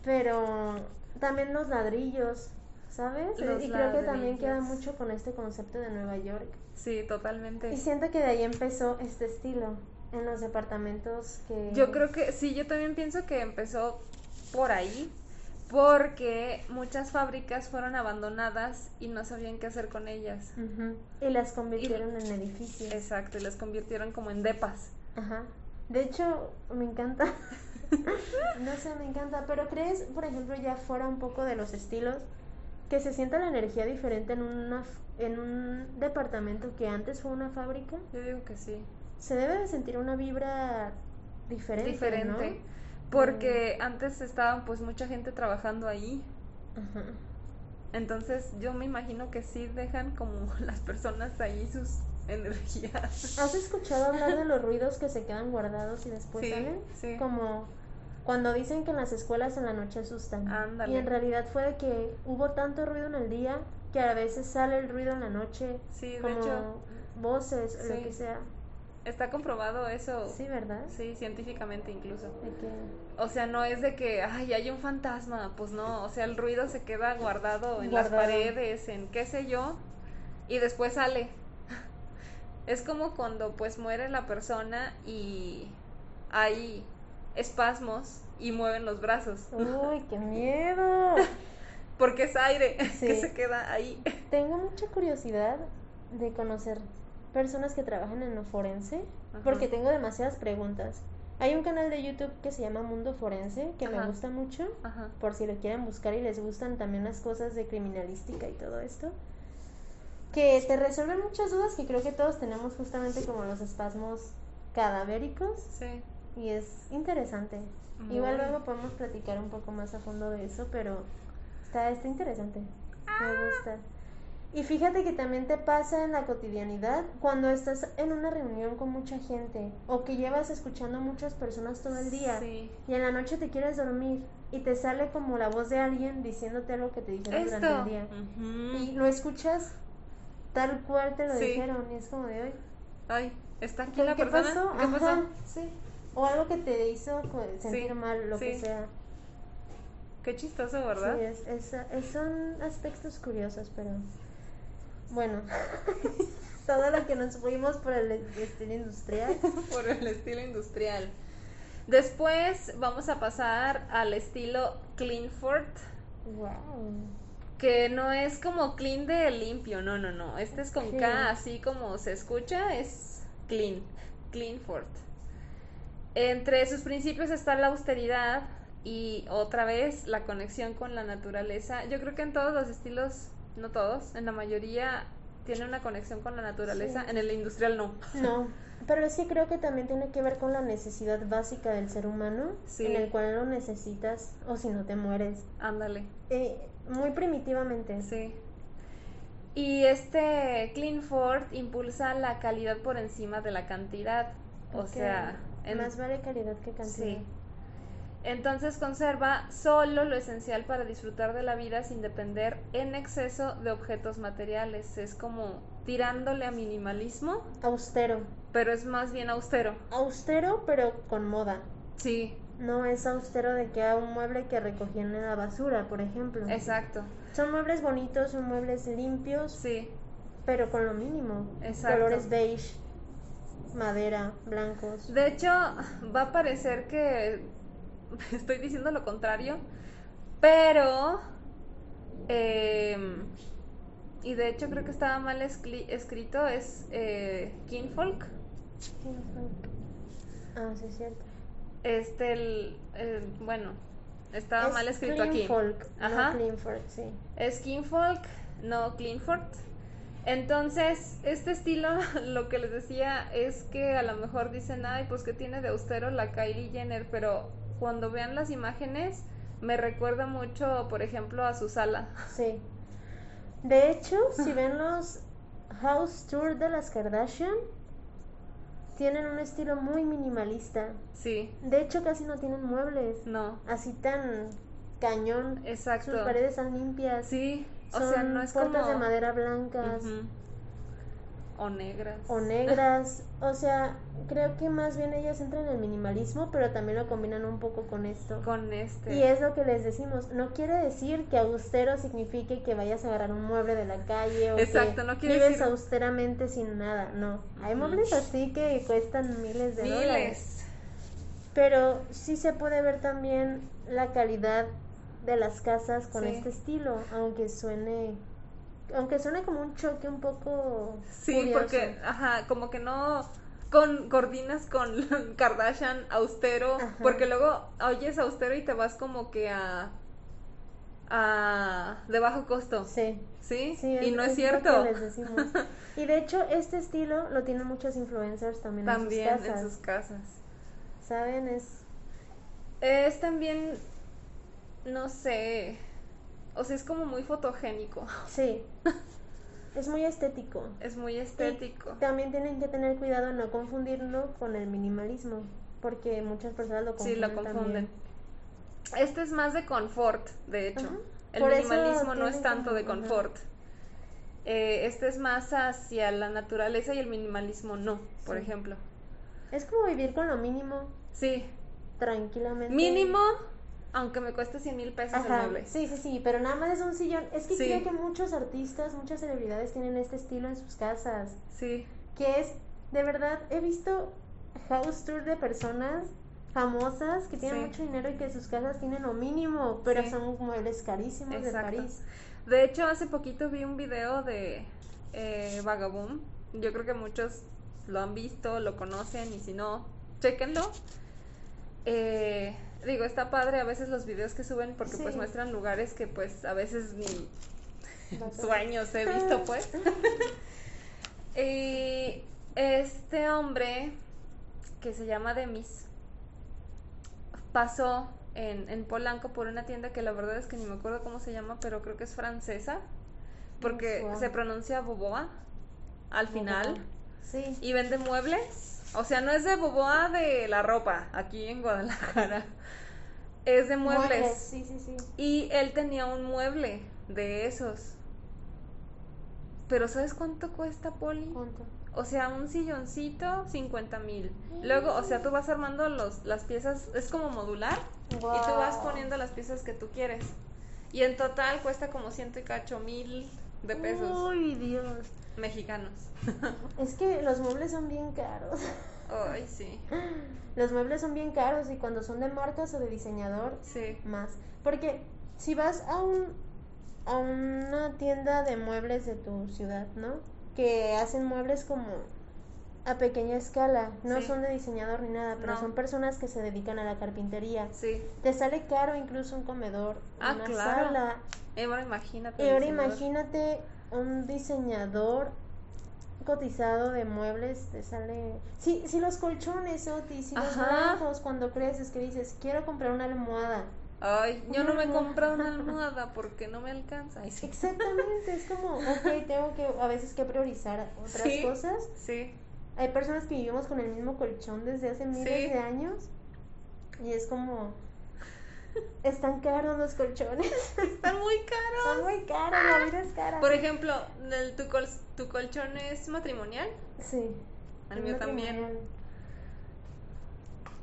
Speaker 2: Pero también los ladrillos, ¿sabes?
Speaker 1: Los
Speaker 2: y creo que también queda mucho con este concepto de Nueva York.
Speaker 1: Sí, totalmente.
Speaker 2: Y siento que de ahí empezó este estilo en los departamentos que...
Speaker 1: Yo creo que sí, yo también pienso que empezó por ahí, porque muchas fábricas fueron abandonadas y no sabían qué hacer con ellas.
Speaker 2: Y las convirtieron en edificios.
Speaker 1: Exacto, y las convirtieron como en depas.
Speaker 2: Ajá. De hecho, me encanta. no sé, me encanta. Pero crees, por ejemplo, ya fuera un poco de los estilos, que se sienta la energía diferente en, una, en un departamento que antes fue una fábrica.
Speaker 1: Yo digo que sí.
Speaker 2: Se debe de sentir una vibra diferente.
Speaker 1: Diferente. Porque antes estaban pues mucha gente trabajando ahí. Entonces yo me imagino que sí dejan como las personas ahí sus energías.
Speaker 2: ¿Has escuchado hablar de los ruidos que se quedan guardados y después
Speaker 1: Sí,
Speaker 2: salen?
Speaker 1: sí.
Speaker 2: Como cuando dicen que en las escuelas en la noche asustan.
Speaker 1: Ándale.
Speaker 2: Y en realidad fue de que hubo tanto ruido en el día que a veces sale el ruido en la noche.
Speaker 1: Sí, de
Speaker 2: como
Speaker 1: hecho
Speaker 2: voces o
Speaker 1: sí.
Speaker 2: lo que sea.
Speaker 1: está comprobado eso.
Speaker 2: Sí, ¿verdad?
Speaker 1: Sí, científicamente incluso.
Speaker 2: De que
Speaker 1: O sea, no es de que, ay, hay un fantasma, pues no, o sea, el ruido se queda guardado en las paredes, en qué sé yo, y después sale. Es como cuando pues muere la persona y hay espasmos y mueven los brazos,
Speaker 2: ¡Uy, qué miedo!
Speaker 1: porque es aire que se queda ahí.
Speaker 2: Tengo mucha curiosidad de conocer personas que trabajan en lo forense,
Speaker 1: Ajá.
Speaker 2: porque tengo demasiadas preguntas. Hay un canal de YouTube que se llama Mundo Forense, que me gusta mucho,
Speaker 1: Ajá.
Speaker 2: por si lo quieren buscar y les gustan también las cosas de criminalística y todo esto. Que te resuelven muchas dudas que creo que todos tenemos justamente como los espasmos cadavéricos
Speaker 1: Sí.
Speaker 2: Y es interesante.
Speaker 1: Muy.
Speaker 2: Igual luego podemos platicar un poco más a fondo de eso, pero está, está interesante. Me gusta. Y fíjate que también te pasa en la cotidianidad cuando estás en una reunión con mucha gente o que llevas escuchando a muchas personas todo el día
Speaker 1: Sí.
Speaker 2: y en la noche te quieres dormir y te sale como la voz de alguien diciéndote algo que te dijeron durante el día. Y lo escuchas tal cual te lo
Speaker 1: Sí.
Speaker 2: dijeron y es como de hoy.
Speaker 1: Ay, está aquí
Speaker 2: ¿Qué,
Speaker 1: la
Speaker 2: qué
Speaker 1: persona.
Speaker 2: pasó?
Speaker 1: ¿Qué pasó?
Speaker 2: Sí. O algo que te hizo sentir
Speaker 1: Sí,
Speaker 2: mal, lo que sea.
Speaker 1: Qué chistoso, ¿verdad?
Speaker 2: Sí, es, es- es- son aspectos curiosos, pero bueno, todo lo que nos fuimos por el estilo industrial.
Speaker 1: por el estilo industrial. Después vamos a pasar al estilo Cleanford,
Speaker 2: Wow.
Speaker 1: que no es como clean de limpio, no, no, no. Este es con. K, así como se escucha, es clean, Cleanford. Entre sus principios está la austeridad y otra vez la conexión con la naturaleza. Yo creo que en todos los estilos, no todos, en la mayoría tiene una conexión con la naturaleza,
Speaker 2: Sí.
Speaker 1: en el industrial no.
Speaker 2: No, pero que creo que también tiene que ver con la necesidad básica del ser humano,
Speaker 1: Sí.
Speaker 2: en el cual lo necesitas o si no te mueres.
Speaker 1: Ándale.
Speaker 2: Eh, muy primitivamente.
Speaker 1: Sí. Y este Cleanford impulsa la calidad por encima de la cantidad. O sea, en-
Speaker 2: Más vale calidad que cantidad.
Speaker 1: sí. Entonces conserva solo lo esencial para disfrutar de la vida sin depender en exceso de objetos materiales. Es como tirándole a minimalismo,
Speaker 2: Austero.
Speaker 1: pero es más bien austero.
Speaker 2: Austero, pero con moda.
Speaker 1: Sí,
Speaker 2: No es austero de que a un mueble que recogían en la basura, por ejemplo.
Speaker 1: exacto.
Speaker 2: Son muebles bonitos, son muebles limpios,
Speaker 1: Sí,
Speaker 2: pero con lo mínimo.
Speaker 1: Exacto.
Speaker 2: Colores beige, madera, blancos.
Speaker 1: De hecho, va a parecer que estoy diciendo lo contrario, pero... em, y de hecho creo que estaba mal escri- escrito, es eh, Kinfolk.
Speaker 2: Ah, sí, es cierto.
Speaker 1: Este, el, el- bueno, estaba
Speaker 2: Es
Speaker 1: mal escrito aquí.
Speaker 2: folk,
Speaker 1: Ajá.
Speaker 2: no Cleanford, sí.
Speaker 1: Es Kinfolk, no Cleanford. Entonces, este estilo, lo que les decía es que a lo mejor dicen, ay, pues que tiene de austero la Kylie Jenner, pero cuando vean las imágenes, me recuerda mucho, por ejemplo, a Susala.
Speaker 2: Sí. De hecho, si ven los house tour de las Kardashian, tienen un estilo muy minimalista.
Speaker 1: Sí,
Speaker 2: De hecho, casi no tienen muebles.
Speaker 1: no,
Speaker 2: Así tan cañón.
Speaker 1: exacto.
Speaker 2: Sus paredes están limpias.
Speaker 1: Sí, o
Speaker 2: Son
Speaker 1: sea, no es como...
Speaker 2: puertas de madera blancas.
Speaker 1: O negras.
Speaker 2: o negras. O sea, creo que más bien ellas entran en el minimalismo, pero también lo combinan un poco con esto.
Speaker 1: Con este...
Speaker 2: Y es lo que les decimos, no quiere decir que austero signifique que vayas a agarrar un mueble de la calle o
Speaker 1: Exacto,
Speaker 2: que
Speaker 1: no quiere
Speaker 2: vives
Speaker 1: decir-
Speaker 2: austeramente sin nada, no. Hay muebles así que cuestan miles de dólares.
Speaker 1: Miles.
Speaker 2: Pero sí se puede ver también la calidad de las casas con
Speaker 1: Sí.
Speaker 2: este estilo, aunque suene aunque suene como un choque un poco
Speaker 1: Sí,
Speaker 2: curioso.
Speaker 1: porque, ajá, como que no con coordinas con Kardashian austero,
Speaker 2: Ajá.
Speaker 1: porque luego oyes austero y te vas como que a a de bajo costo.
Speaker 2: Sí.
Speaker 1: ¿Sí?
Speaker 2: Sí,
Speaker 1: y no es, cierto.
Speaker 2: Y de hecho, este estilo lo tienen muchos influencers también,
Speaker 1: También
Speaker 2: en sus casas.
Speaker 1: en sus casas.
Speaker 2: ¿Saben? Es.
Speaker 1: Es también, no sé, o sea, es como muy fotogénico.
Speaker 2: Sí. es muy estético.
Speaker 1: Es muy estético.
Speaker 2: Y también tienen que tener cuidado en no confundirlo con el minimalismo. Porque muchas personas lo
Speaker 1: Sí,
Speaker 2: confunden.
Speaker 1: lo confunden.
Speaker 2: también.
Speaker 1: Este es más de confort, de hecho.
Speaker 2: Ajá.
Speaker 1: El
Speaker 2: Por
Speaker 1: minimalismo no es tanto de confort. Eh, este es más hacia la naturaleza y el minimalismo no, por
Speaker 2: Sí.
Speaker 1: ejemplo.
Speaker 2: Es como vivir con lo mínimo,
Speaker 1: Sí,
Speaker 2: tranquilamente.
Speaker 1: mínimo, aunque me cueste 100 mil pesos el
Speaker 2: Ajá,
Speaker 1: mueble.
Speaker 2: sí, sí, sí, pero nada más es un sillón. Es que
Speaker 1: Sí.
Speaker 2: creo que muchos artistas, muchas celebridades tienen este estilo en sus casas.
Speaker 1: Sí,
Speaker 2: Que es, de verdad, he visto house tour de personas famosas que tienen
Speaker 1: Sí.
Speaker 2: mucho dinero y que sus casas tienen lo mínimo, pero
Speaker 1: Sí.
Speaker 2: son muebles carísimos
Speaker 1: Exacto.
Speaker 2: de París.
Speaker 1: De hecho, hace poquito vi un video de eh, Vagaboom. Yo creo que muchos lo han visto, lo conocen y si no, chéquenlo. Eh, digo, está padre a veces los videos que suben porque pues muestran lugares que pues a veces ni sueños he visto pues. y este hombre que se llama Demis pasó en, en Polanco por una tienda que la verdad es que ni me acuerdo cómo se llama, pero creo que es francesa, porque se pronuncia Boboa al final
Speaker 2: Sí.
Speaker 1: y vende muebles. O sea, no es de Boboa de la ropa aquí en Guadalajara, es de muebles.
Speaker 2: Sí, sí, sí.
Speaker 1: Y él tenía un mueble de esos. Pero ¿sabes cuánto cuesta, Poli?
Speaker 2: ¿Cuánto?
Speaker 1: O sea, un silloncito, 50 mil. Luego, o sea, tú vas armando los, las piezas, es como modular, y tú vas poniendo las piezas que tú quieres. Y en total cuesta como ciento y cacho mil de pesos
Speaker 2: Uy, Dios.
Speaker 1: mexicanos.
Speaker 2: Es que los muebles son bien caros.
Speaker 1: Ay, sí.
Speaker 2: Los muebles son bien caros y cuando son de marcas o de diseñador,
Speaker 1: Sí.
Speaker 2: más. Porque si vas a un a una tienda de muebles de tu ciudad, ¿no? Que hacen muebles como a pequeña escala, no
Speaker 1: Sí.
Speaker 2: son de diseñador ni nada, pero
Speaker 1: No.
Speaker 2: son personas que se dedican a la carpintería.
Speaker 1: Sí.
Speaker 2: Te sale caro incluso un comedor,
Speaker 1: Ah,
Speaker 2: una
Speaker 1: claro.
Speaker 2: sala.
Speaker 1: Ahora imagínate.
Speaker 2: Ahora imagínate un diseñador cotizado de muebles te sale si si los colchones Otis si los brazos cuando creces que dices quiero comprar una almohada
Speaker 1: Ay, yo no me he comprado una
Speaker 2: almohada.
Speaker 1: almohada porque no me alcanza. Ay, sí.
Speaker 2: exactamente es como ok tengo que a veces que priorizar otras
Speaker 1: Sí.
Speaker 2: cosas
Speaker 1: Sí.
Speaker 2: Hay personas que vivimos con el mismo colchón desde hace miles
Speaker 1: Sí.
Speaker 2: de años y es como están caros los colchones
Speaker 1: Están muy caros.
Speaker 2: son muy caros la vida es cara
Speaker 1: Por ejemplo, el- tu, col- tu colchón es matrimonial
Speaker 2: sí
Speaker 1: El mío también.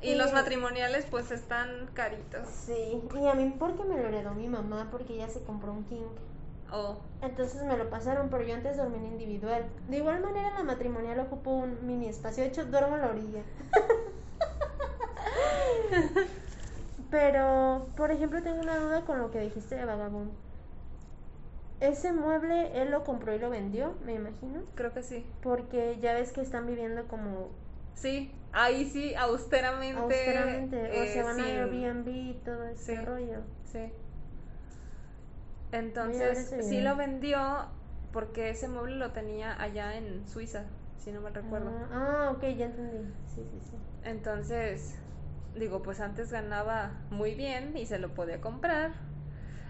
Speaker 1: y los matrimoniales pues están caritos.
Speaker 2: Sí, y a mí porque me lo heredó mi mamá porque ella se compró un king.
Speaker 1: Oh,
Speaker 2: Entonces me lo pasaron, pero yo antes dormí en individual. De igual manera la matrimonial ocupo un mini espacio, de hecho duermo en la orilla. pero, por ejemplo, tengo una duda con lo que dijiste de Vagabond. Ese mueble él lo compró y lo vendió, me imagino,
Speaker 1: creo que sí.
Speaker 2: porque ya ves que están viviendo como
Speaker 1: Sí, ahí sí, austeramente.
Speaker 2: austeramente, o
Speaker 1: eh,
Speaker 2: se van a
Speaker 1: sin-
Speaker 2: Airbnb y todo ese
Speaker 1: Sí.
Speaker 2: rollo.
Speaker 1: Sí. Entonces, sí lo vendió porque ese mueble lo tenía allá en Suiza, si no me recuerdo.
Speaker 2: Ah, ah, ok, ya entendí. Sí, sí, sí.
Speaker 1: Entonces, digo, pues antes ganaba muy bien y se lo podía comprar.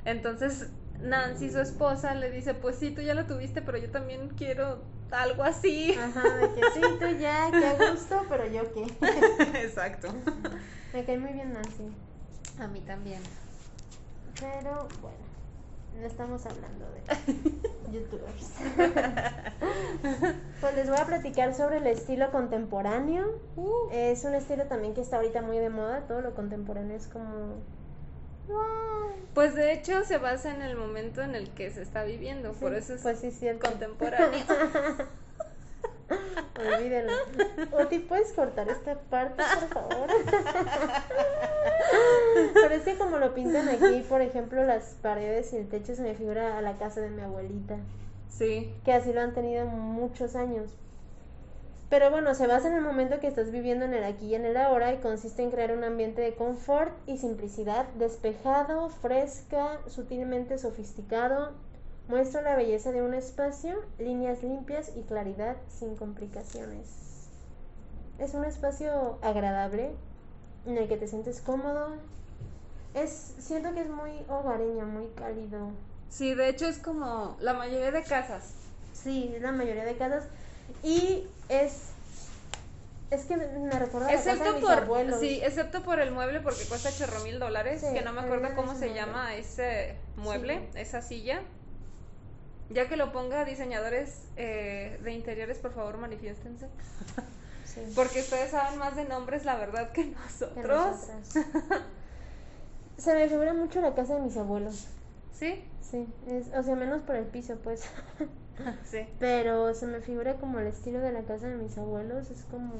Speaker 1: Entonces, Nancy, su esposa, le dice, pues sí, tú ya lo tuviste, pero yo también quiero algo así.
Speaker 2: Ajá, de que sí, tú ya, qué gusto, pero yo qué.
Speaker 1: Exacto.
Speaker 2: Me cae muy bien Nancy.
Speaker 1: A mí también.
Speaker 2: Pero bueno, no estamos hablando de youtubers. pues les voy a platicar sobre el estilo contemporáneo.
Speaker 1: Uh,
Speaker 2: Es un estilo también que está ahorita muy de moda. Todo lo contemporáneo es como. ¡Wow!
Speaker 1: Pues de hecho se basa en el momento en el que se está viviendo, por eso es
Speaker 2: Pues sí,
Speaker 1: contemporáneo.
Speaker 2: Olvídenlo. Oti, ¿puedes cortar esta parte, por favor? Pero es que como lo pintan aquí, por ejemplo, las paredes y el techo se me figura a la casa de mi abuelita,
Speaker 1: Sí,
Speaker 2: que así lo han tenido muchos años. Pero bueno, se basa en el momento que estás viviendo en el aquí y en el ahora y consiste en crear un ambiente de confort y simplicidad, despejado, fresca, sutilmente sofisticado. Muestra la belleza de un espacio, líneas limpias y claridad sin complicaciones. Es un espacio agradable en el que te sientes cómodo. Es, siento que es muy hogareño, muy cálido.
Speaker 1: Sí, de hecho es como la mayoría de casas.
Speaker 2: Sí, es la mayoría de casas. Y es. Es que me recuerda a la casa de
Speaker 1: Excepto
Speaker 2: mis
Speaker 1: por,
Speaker 2: abuelos.
Speaker 1: sí, excepto por el mueble porque cuesta chorro mil dólares,
Speaker 2: Sí,
Speaker 1: que no me acuerdo cómo se llama ese mueble, esa silla. Ya que lo ponga diseñadores eh, de interiores, por favor manifiéstense.
Speaker 2: Sí,
Speaker 1: Porque ustedes saben más de nombres, la verdad, que nosotros.
Speaker 2: Se me figura mucho la casa de mis abuelos.
Speaker 1: ¿Sí?
Speaker 2: Sí, es, o sea, menos por el piso, pues.
Speaker 1: Sí.
Speaker 2: Pero se me figura como el estilo de la casa de mis abuelos. Es como.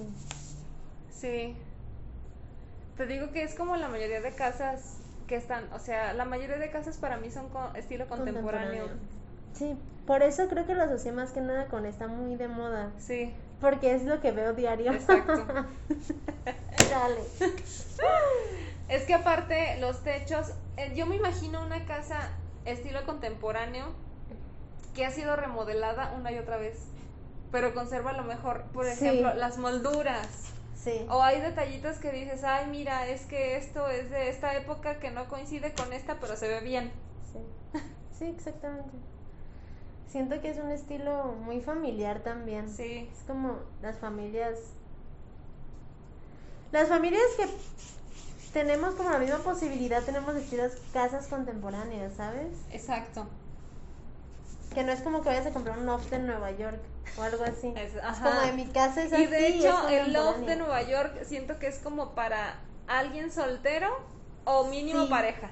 Speaker 1: Sí. Te digo que es como la mayoría de casas que están, o sea, la mayoría de casas para mí son con estilo contemporáneo.
Speaker 2: Sí, por eso creo que lo asocié más que nada con está muy de moda.
Speaker 1: Sí,
Speaker 2: Porque es lo que veo diario.
Speaker 1: exacto.
Speaker 2: Dale.
Speaker 1: Es que aparte los techos, eh, yo me imagino una casa estilo contemporáneo que ha sido remodelada una y otra vez, pero conserva lo mejor, por
Speaker 2: Sí.
Speaker 1: ejemplo, las molduras.
Speaker 2: Sí.
Speaker 1: O hay detallitos que dices, ay, mira, es que esto es de esta época que no coincide con esta, pero se ve bien.
Speaker 2: Sí. Sí, exactamente. Siento que es un estilo muy familiar también.
Speaker 1: Sí,
Speaker 2: Es como las familias. Las familias que tenemos como la misma posibilidad, tenemos estilos casas contemporáneas, ¿sabes?
Speaker 1: exacto.
Speaker 2: Que no es como que vayas a comprar un loft en Nueva York o algo así.
Speaker 1: Es-
Speaker 2: como de mi casa es así.
Speaker 1: Y de hecho, el loft de. Nueva York siento que es como para alguien soltero o mínimo
Speaker 2: Sí.
Speaker 1: pareja.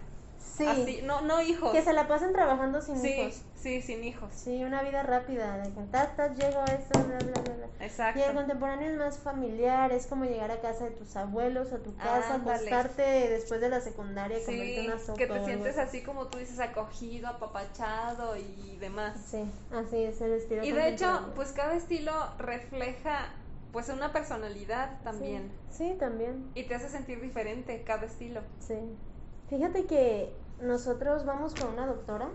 Speaker 2: Sí.
Speaker 1: Así, no, no hijos.
Speaker 2: Que se la pasen trabajando sin
Speaker 1: sí,
Speaker 2: hijos.
Speaker 1: sí, sin hijos.
Speaker 2: Sí, una vida rápida, de que tas, tas, llego a esto, bla, bla, bla, bla.
Speaker 1: Exacto.
Speaker 2: Y el contemporáneo es más familiar, es como llegar a casa de tus abuelos a tu casa,
Speaker 1: Ándale.
Speaker 2: acostarte después de la secundaria, comerte
Speaker 1: Sí,
Speaker 2: una sopa.
Speaker 1: que te sientes
Speaker 2: así.
Speaker 1: como tú dices, acogido, apapachado y demás.
Speaker 2: Sí, así es el estilo
Speaker 1: Y de hecho, pues cada estilo refleja pues una personalidad también.
Speaker 2: Sí, sí, también.
Speaker 1: Y te hace sentir diferente cada estilo.
Speaker 2: Sí. Fíjate que nosotros vamos con una doctora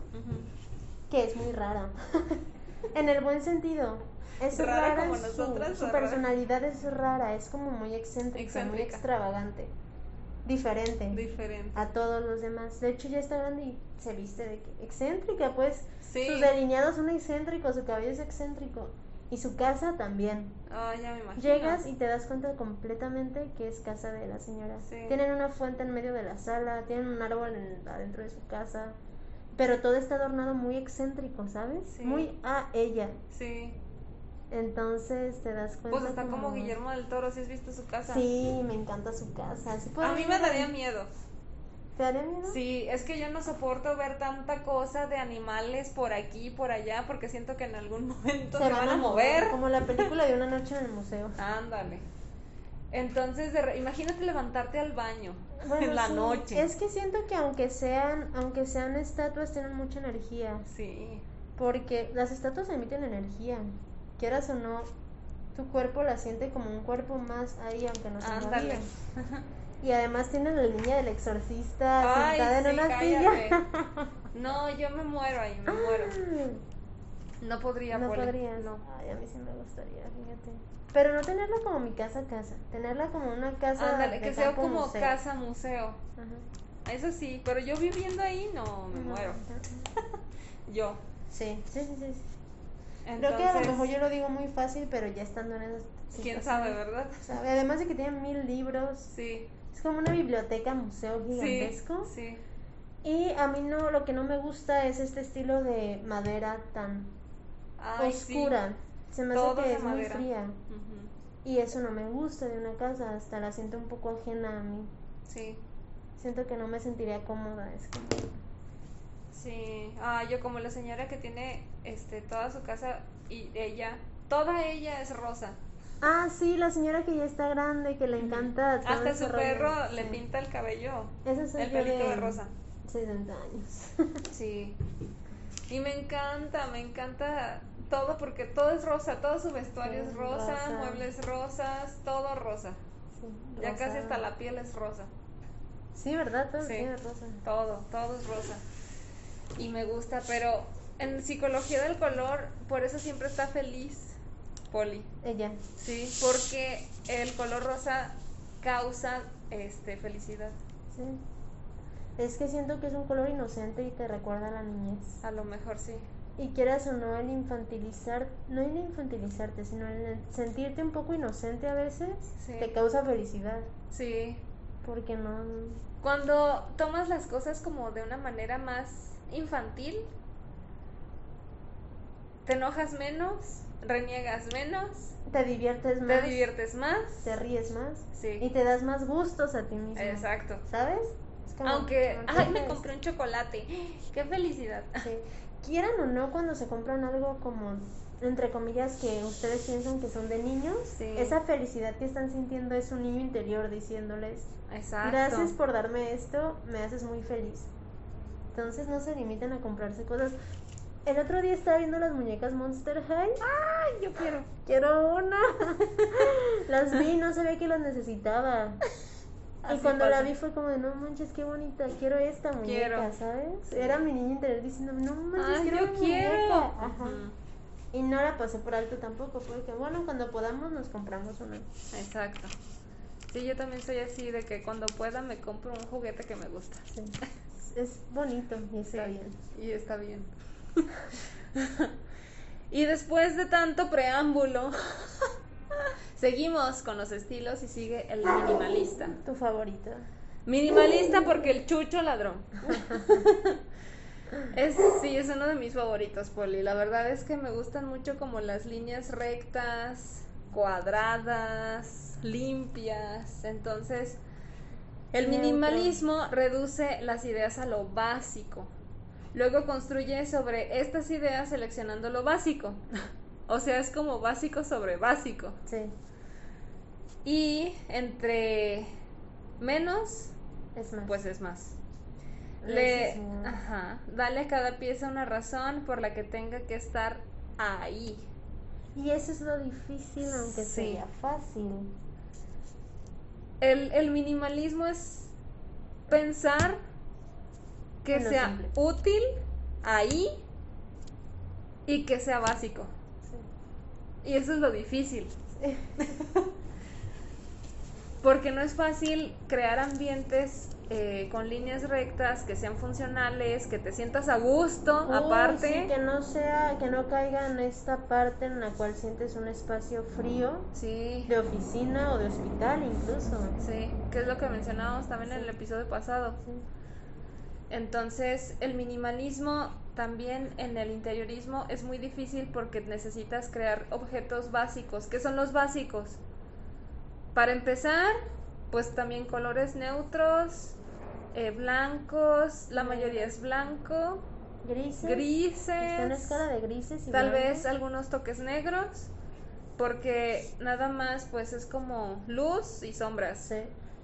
Speaker 2: que es muy rara. en el buen sentido. Es
Speaker 1: Rara
Speaker 2: rara,
Speaker 1: como
Speaker 2: su-
Speaker 1: nosotras,
Speaker 2: su,
Speaker 1: rara?
Speaker 2: personalidad es rara, es como muy excéntrica, muy extravagante, diferente
Speaker 1: Diferente.
Speaker 2: a todos los demás. De hecho ya está grande y se viste de que excéntrica, pues
Speaker 1: Sí.
Speaker 2: sus delineados son excéntricos, su cabello es excéntrico y su casa también.
Speaker 1: Ah, ya me imagino.
Speaker 2: Llegas y te das cuenta completamente que es casa de la señora.
Speaker 1: Sí.
Speaker 2: Tienen una fuente en medio de la sala, tienen un árbol en- adentro de su casa, pero todo está adornado muy excéntrico, ¿sabes?
Speaker 1: Sí.
Speaker 2: Muy a ella.
Speaker 1: Sí.
Speaker 2: Entonces te das cuenta.
Speaker 1: Pues está como Guillermo del Toro, si has visto su casa.
Speaker 2: Sí, me encanta su casa. ¿Sí
Speaker 1: A mí me daría miedo.
Speaker 2: ¿Te miedo?
Speaker 1: Sí, es que yo no soporto ver tanta cosa de animales por aquí y por allá porque siento que en algún momento se, van a mover.
Speaker 2: Como la película de una noche en el museo.
Speaker 1: Ándale. Entonces, de re- imagínate levantarte al baño
Speaker 2: Bueno,
Speaker 1: en la
Speaker 2: sí,
Speaker 1: noche.
Speaker 2: Es que siento que aunque sean, aunque sean estatuas, tienen mucha energía.
Speaker 1: Sí,
Speaker 2: Porque las estatuas emiten energía. Quieras o no, tu cuerpo la siente como un cuerpo más ahí, aunque no se
Speaker 1: ándale.
Speaker 2: Y además tienen la línea del exorcista
Speaker 1: Ay,
Speaker 2: sentada en
Speaker 1: sí,
Speaker 2: una
Speaker 1: cállate.
Speaker 2: silla.
Speaker 1: No, yo me muero ahí, me muero. No podría,
Speaker 2: no
Speaker 1: Poli.
Speaker 2: podrías.
Speaker 1: No.
Speaker 2: Ay, a mí sí me gustaría, fíjate. Pero no tenerla como mi casa casa, tenerla como una casa
Speaker 1: Ándale,
Speaker 2: de
Speaker 1: que sea
Speaker 2: campo
Speaker 1: como
Speaker 2: museo.
Speaker 1: casa museo.
Speaker 2: Ajá.
Speaker 1: Eso sí, pero yo viviendo ahí no me muero.
Speaker 2: ajá.
Speaker 1: Yo.
Speaker 2: Sí, sí, sí, sí. Creo que a lo mejor yo lo digo muy fácil, pero ya estando en esas
Speaker 1: quién
Speaker 2: situaciones,
Speaker 1: sabe, ¿verdad?
Speaker 2: sabe. Además de que tienen mil libros,
Speaker 1: Sí.
Speaker 2: Es como una biblioteca museo gigantesco.
Speaker 1: Sí.
Speaker 2: Y a mí no, lo que no me gusta es este estilo de madera tan
Speaker 1: Ay, sí.
Speaker 2: oscura. Se me hace
Speaker 1: Todo
Speaker 2: que es muy fría. Y eso no me gusta de una casa, hasta la siento un poco ajena a mí.
Speaker 1: Sí.
Speaker 2: Siento que no me sentiría cómoda, es como...
Speaker 1: Sí. Ah, yo como la señora que tiene este toda su casa y ella, toda ella es rosa.
Speaker 2: Ah, sí, la señora que ya está grande, que le encanta.
Speaker 1: Hasta su
Speaker 2: rollo,
Speaker 1: perro le
Speaker 2: sí.
Speaker 1: pinta el cabello.
Speaker 2: Ese soy
Speaker 1: el pelito de rosa.
Speaker 2: 60 años.
Speaker 1: Sí. Y me encanta, me encanta todo porque todo es rosa, todo su vestuario
Speaker 2: Sí,
Speaker 1: es rosa,
Speaker 2: rosa.
Speaker 1: muebles rosas, todo rosa.
Speaker 2: Sí,
Speaker 1: Ya casi hasta la piel es rosa.
Speaker 2: Sí, ¿verdad? Todo
Speaker 1: Sí.
Speaker 2: tiene rosa.
Speaker 1: Todo, todo es rosa. Y me gusta, pero en psicología del color, por eso siempre está feliz Poli.
Speaker 2: Ella.
Speaker 1: Sí, porque el color rosa causa este felicidad.
Speaker 2: Sí. Es que siento que es un color inocente y te recuerda a la niñez.
Speaker 1: A lo mejor sí.
Speaker 2: Y quieras o no, el infantilizar, no el infantilizarte, sino el sentirte un poco inocente a veces,
Speaker 1: Sí.
Speaker 2: te causa felicidad.
Speaker 1: Sí.
Speaker 2: Porque no.
Speaker 1: Cuando tomas las cosas como de una manera más infantil, te enojas menos, reniegas menos,
Speaker 2: Te diviertes más.
Speaker 1: te diviertes más.
Speaker 2: Te ríes más.
Speaker 1: Sí.
Speaker 2: Y te das más gustos a ti mismo.
Speaker 1: Exacto.
Speaker 2: ¿Sabes? Es como-
Speaker 1: Aunque,
Speaker 2: como
Speaker 1: ay, me compré un chocolate. ¡Qué felicidad!
Speaker 2: Sí. Quieran o no, cuando se compran algo como, entre comillas, que ustedes piensan que son de niños,
Speaker 1: Sí.
Speaker 2: esa felicidad que están sintiendo es un niño interior diciéndoles,
Speaker 1: Exacto.
Speaker 2: gracias por darme esto, me haces muy feliz. Entonces no se limiten a comprarse cosas. El otro día estaba viendo las muñecas Monster High.
Speaker 1: Ay, yo quiero.
Speaker 2: Quiero una. las vi, no sabía que las necesitaba. Y cuando la vi fue como de, no manches, qué bonita, quiero esta muñeca,
Speaker 1: Quiero.
Speaker 2: ¿sabes? Era mi niña interior diciéndome, no manches,
Speaker 1: Ay,
Speaker 2: quiero
Speaker 1: yo quiero.
Speaker 2: muñeca. Ajá. Y no la pasé por alto tampoco, porque bueno, cuando podamos nos compramos una.
Speaker 1: Exacto. Sí, yo también soy así de que cuando pueda me compro un juguete que me gusta.
Speaker 2: Sí. Es bonito y está
Speaker 1: Sí,
Speaker 2: bien.
Speaker 1: Y está bien. y después de tanto preámbulo, seguimos con los estilos y sigue el minimalista.
Speaker 2: Tu favorito.
Speaker 1: Minimalista porque el chucho ladrón. Es, sí, es uno de mis favoritos, Poli. La verdad es que me gustan mucho como las líneas rectas, cuadradas, limpias. Entonces, el minimalismo reduce las ideas a lo básico. Luego construye sobre estas ideas seleccionando lo básico. O sea, es como básico sobre básico.
Speaker 2: Sí,
Speaker 1: Y entre menos
Speaker 2: es más.
Speaker 1: pues es más. Le, ajá, dale a cada pieza una razón por la que tenga que estar ahí.
Speaker 2: Y eso es lo difícil, aunque
Speaker 1: Sí.
Speaker 2: sería fácil.
Speaker 1: El, el minimalismo es pensar que sea
Speaker 2: simple.
Speaker 1: útil ahí y que sea básico.
Speaker 2: Sí.
Speaker 1: Y eso es lo difícil.
Speaker 2: Sí.
Speaker 1: Porque no es fácil crear ambientes eh, con líneas rectas que sean funcionales, que te sientas a gusto,
Speaker 2: Uy,
Speaker 1: aparte.
Speaker 2: sí, que no sea, que no caiga en esta parte en la cual sientes un espacio frío
Speaker 1: Sí,
Speaker 2: de oficina o de hospital incluso.
Speaker 1: sí, que es lo que mencionábamos también en el episodio pasado.
Speaker 2: Sí.
Speaker 1: Entonces, el minimalismo también en el interiorismo es muy difícil porque necesitas crear objetos básicos. ¿Qué son los básicos? Para empezar, pues también colores neutros, eh, blancos, la mayoría es blanco,
Speaker 2: Grises.
Speaker 1: grises.
Speaker 2: Está en la escala de grises y
Speaker 1: Tal
Speaker 2: blancos.
Speaker 1: vez algunos toques negros, porque nada más pues es como luz y sombras.
Speaker 2: Sí.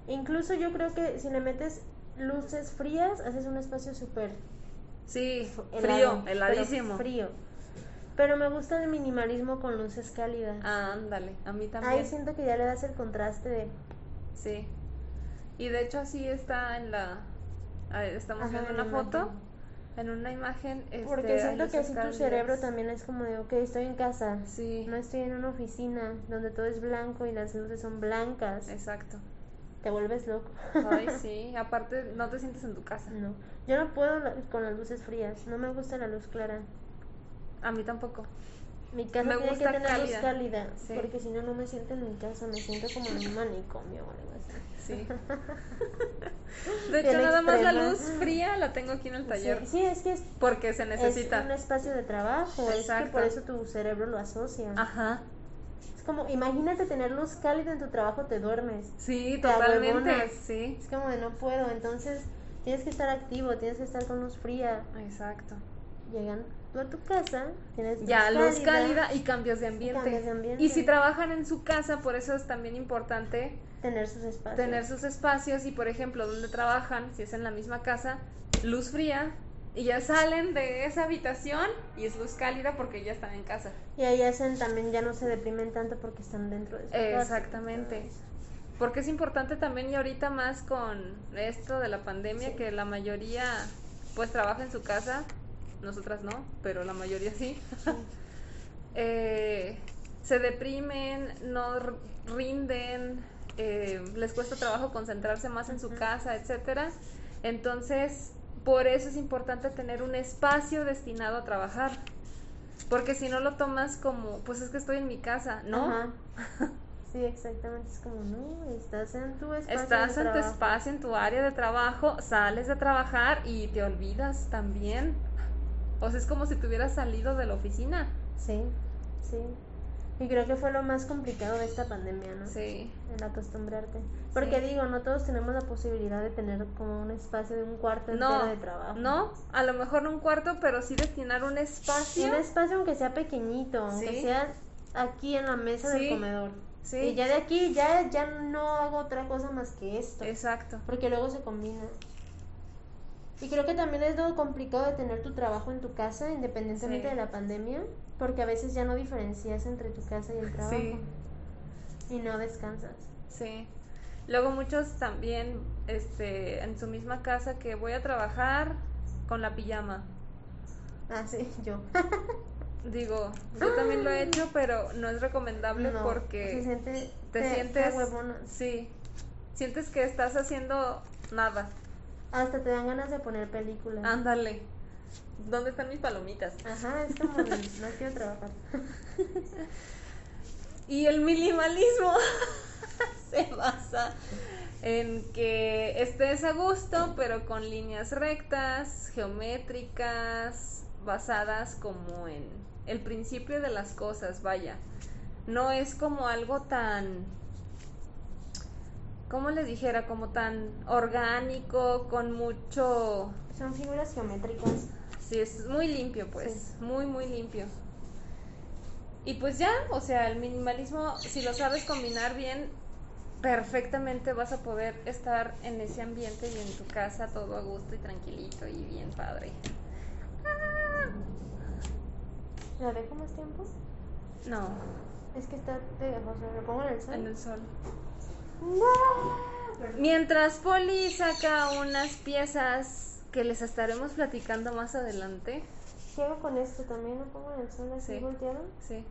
Speaker 2: Incluso yo creo que si le metes luces frías, haces un espacio súper
Speaker 1: Sí,
Speaker 2: helado,
Speaker 1: frío,
Speaker 2: pero
Speaker 1: heladísimo.
Speaker 2: Frío. Pero me gusta el minimalismo con luces cálidas.
Speaker 1: Ah, ándale, a mí también.
Speaker 2: Ahí siento que ya le das el contraste de
Speaker 1: Sí. Y de hecho así está en la... ah, Estamos
Speaker 2: Ajá,
Speaker 1: viendo
Speaker 2: en
Speaker 1: una foto. En una imagen.
Speaker 2: Porque
Speaker 1: este,
Speaker 2: siento
Speaker 1: hay
Speaker 2: que así tu cerebro también es como de, ok, estoy en casa.
Speaker 1: Sí,
Speaker 2: No estoy en una oficina donde todo es blanco y las luces son blancas.
Speaker 1: exacto.
Speaker 2: Te vuelves loco.
Speaker 1: Ay, sí. Aparte, no te sientes en tu casa.
Speaker 2: no. Yo no puedo con las luces frías. No me gusta la luz clara.
Speaker 1: A mí tampoco.
Speaker 2: Mi casa
Speaker 1: Me
Speaker 2: tiene que tener
Speaker 1: cálida.
Speaker 2: luz cálida.
Speaker 1: Sí.
Speaker 2: Porque si no, no me siento en mi casa. Me siento como en un manicomio o algo así.
Speaker 1: Sí. De hecho, nada más la luz fría la tengo aquí en el taller.
Speaker 2: Sí, sí, es que es,
Speaker 1: Porque se
Speaker 2: es
Speaker 1: necesita.
Speaker 2: un espacio de trabajo. Es que
Speaker 1: Exacto.
Speaker 2: por eso tu cerebro lo asocia.
Speaker 1: Ajá.
Speaker 2: Como, imagínate tener luz cálida en tu trabajo, te duermes.
Speaker 1: Sí,
Speaker 2: Te
Speaker 1: totalmente. Sí.
Speaker 2: Es como de no puedo, entonces tienes que estar activo, tienes que estar con luz fría.
Speaker 1: Exacto.
Speaker 2: Llegan tú a tu casa, tienes luz
Speaker 1: Ya, luz cálida y cambios de ambiente.
Speaker 2: cambios de ambiente.
Speaker 1: Y si trabajan en su casa, por eso es también importante
Speaker 2: tener sus espacios.
Speaker 1: tener sus espacios y, por ejemplo, donde trabajan, si es en la misma casa, luz fría y ya salen de esa habitación y es luz cálida porque ya están en casa.
Speaker 2: Y ahí hacen también, ya no se deprimen tanto porque están dentro de su casa.
Speaker 1: Exactamente. Porque es importante también y ahorita más con esto de la pandemia
Speaker 2: Sí.
Speaker 1: que la mayoría pues trabaja en su casa, nosotras no, pero la mayoría sí. Eh, se deprimen, no rinden, eh, les cuesta trabajo concentrarse más en su
Speaker 2: Ujú.
Speaker 1: casa, etcétera. Entonces, por eso es importante tener un espacio destinado a trabajar. Porque si no lo tomas como, pues es que estoy en mi casa, ¿no?
Speaker 2: Ajá. Sí, exactamente. Es como, no, estás en tu espacio.
Speaker 1: Estás
Speaker 2: de
Speaker 1: en tu espacio, en tu área de trabajo, sales de trabajar y te olvidas también. O sea, es como si te hubieras salido de la oficina.
Speaker 2: Sí, sí. Y creo que fue lo más complicado de esta pandemia, ¿no?
Speaker 1: Sí.
Speaker 2: El acostumbrarte. Porque
Speaker 1: Sí.
Speaker 2: digo, no todos tenemos la posibilidad de tener como un espacio de un cuarto entero
Speaker 1: No,
Speaker 2: de trabajo.
Speaker 1: no, a lo mejor no un cuarto, pero sí destinar un
Speaker 2: Un
Speaker 1: espacio.
Speaker 2: espacio aunque sea pequeñito, aunque
Speaker 1: Sí.
Speaker 2: sea aquí en la mesa
Speaker 1: Sí.
Speaker 2: del comedor.
Speaker 1: Sí.
Speaker 2: Y ya de aquí ya, ya no hago otra cosa más que esto.
Speaker 1: Exacto.
Speaker 2: Porque luego se combina. Y creo que también es lo complicado de tener tu trabajo en tu casa, independientemente de la pandemia, porque a veces ya no diferencias entre tu casa y el trabajo.
Speaker 1: Sí.
Speaker 2: Y no descansas.
Speaker 1: Sí. Luego muchos también, este, en su misma casa que voy a trabajar con la pijama.
Speaker 2: Ah, sí, yo.
Speaker 1: Digo, yo también lo he hecho, pero no es recomendable
Speaker 2: No,
Speaker 1: porque
Speaker 2: se siente,
Speaker 1: te,
Speaker 2: te-
Speaker 1: sientes
Speaker 2: te
Speaker 1: sí sientes que estás haciendo nada
Speaker 2: Hasta te dan ganas de poner películas.
Speaker 1: ándale dónde están mis palomitas
Speaker 2: Ajá, es como de, no quiero trabajar.
Speaker 1: y el minimalismo se basa en que estés a gusto pero con líneas rectas geométricas basadas como en el principio de las cosas vaya no es como algo tan ¿cómo le dijera? Como tan orgánico, con mucho...
Speaker 2: Son figuras geométricas.
Speaker 1: Sí, es muy limpio, pues,
Speaker 2: Sí.
Speaker 1: muy, muy limpio. Y pues ya, o sea, el minimalismo, si lo sabes combinar bien, perfectamente vas a poder estar en ese ambiente y en tu casa todo a gusto y tranquilito y bien padre.
Speaker 2: ¿La dejo más tiempo?
Speaker 1: No,
Speaker 2: Es que está de pongo en el sol.
Speaker 1: en el sol.
Speaker 2: ¡No!
Speaker 1: Mientras Poli saca unas piezas que les estaremos platicando más adelante.
Speaker 2: ¿Qué hago con esto? ¿También lo pongo en el sol así
Speaker 1: Sí.
Speaker 2: volteado?
Speaker 1: Sí.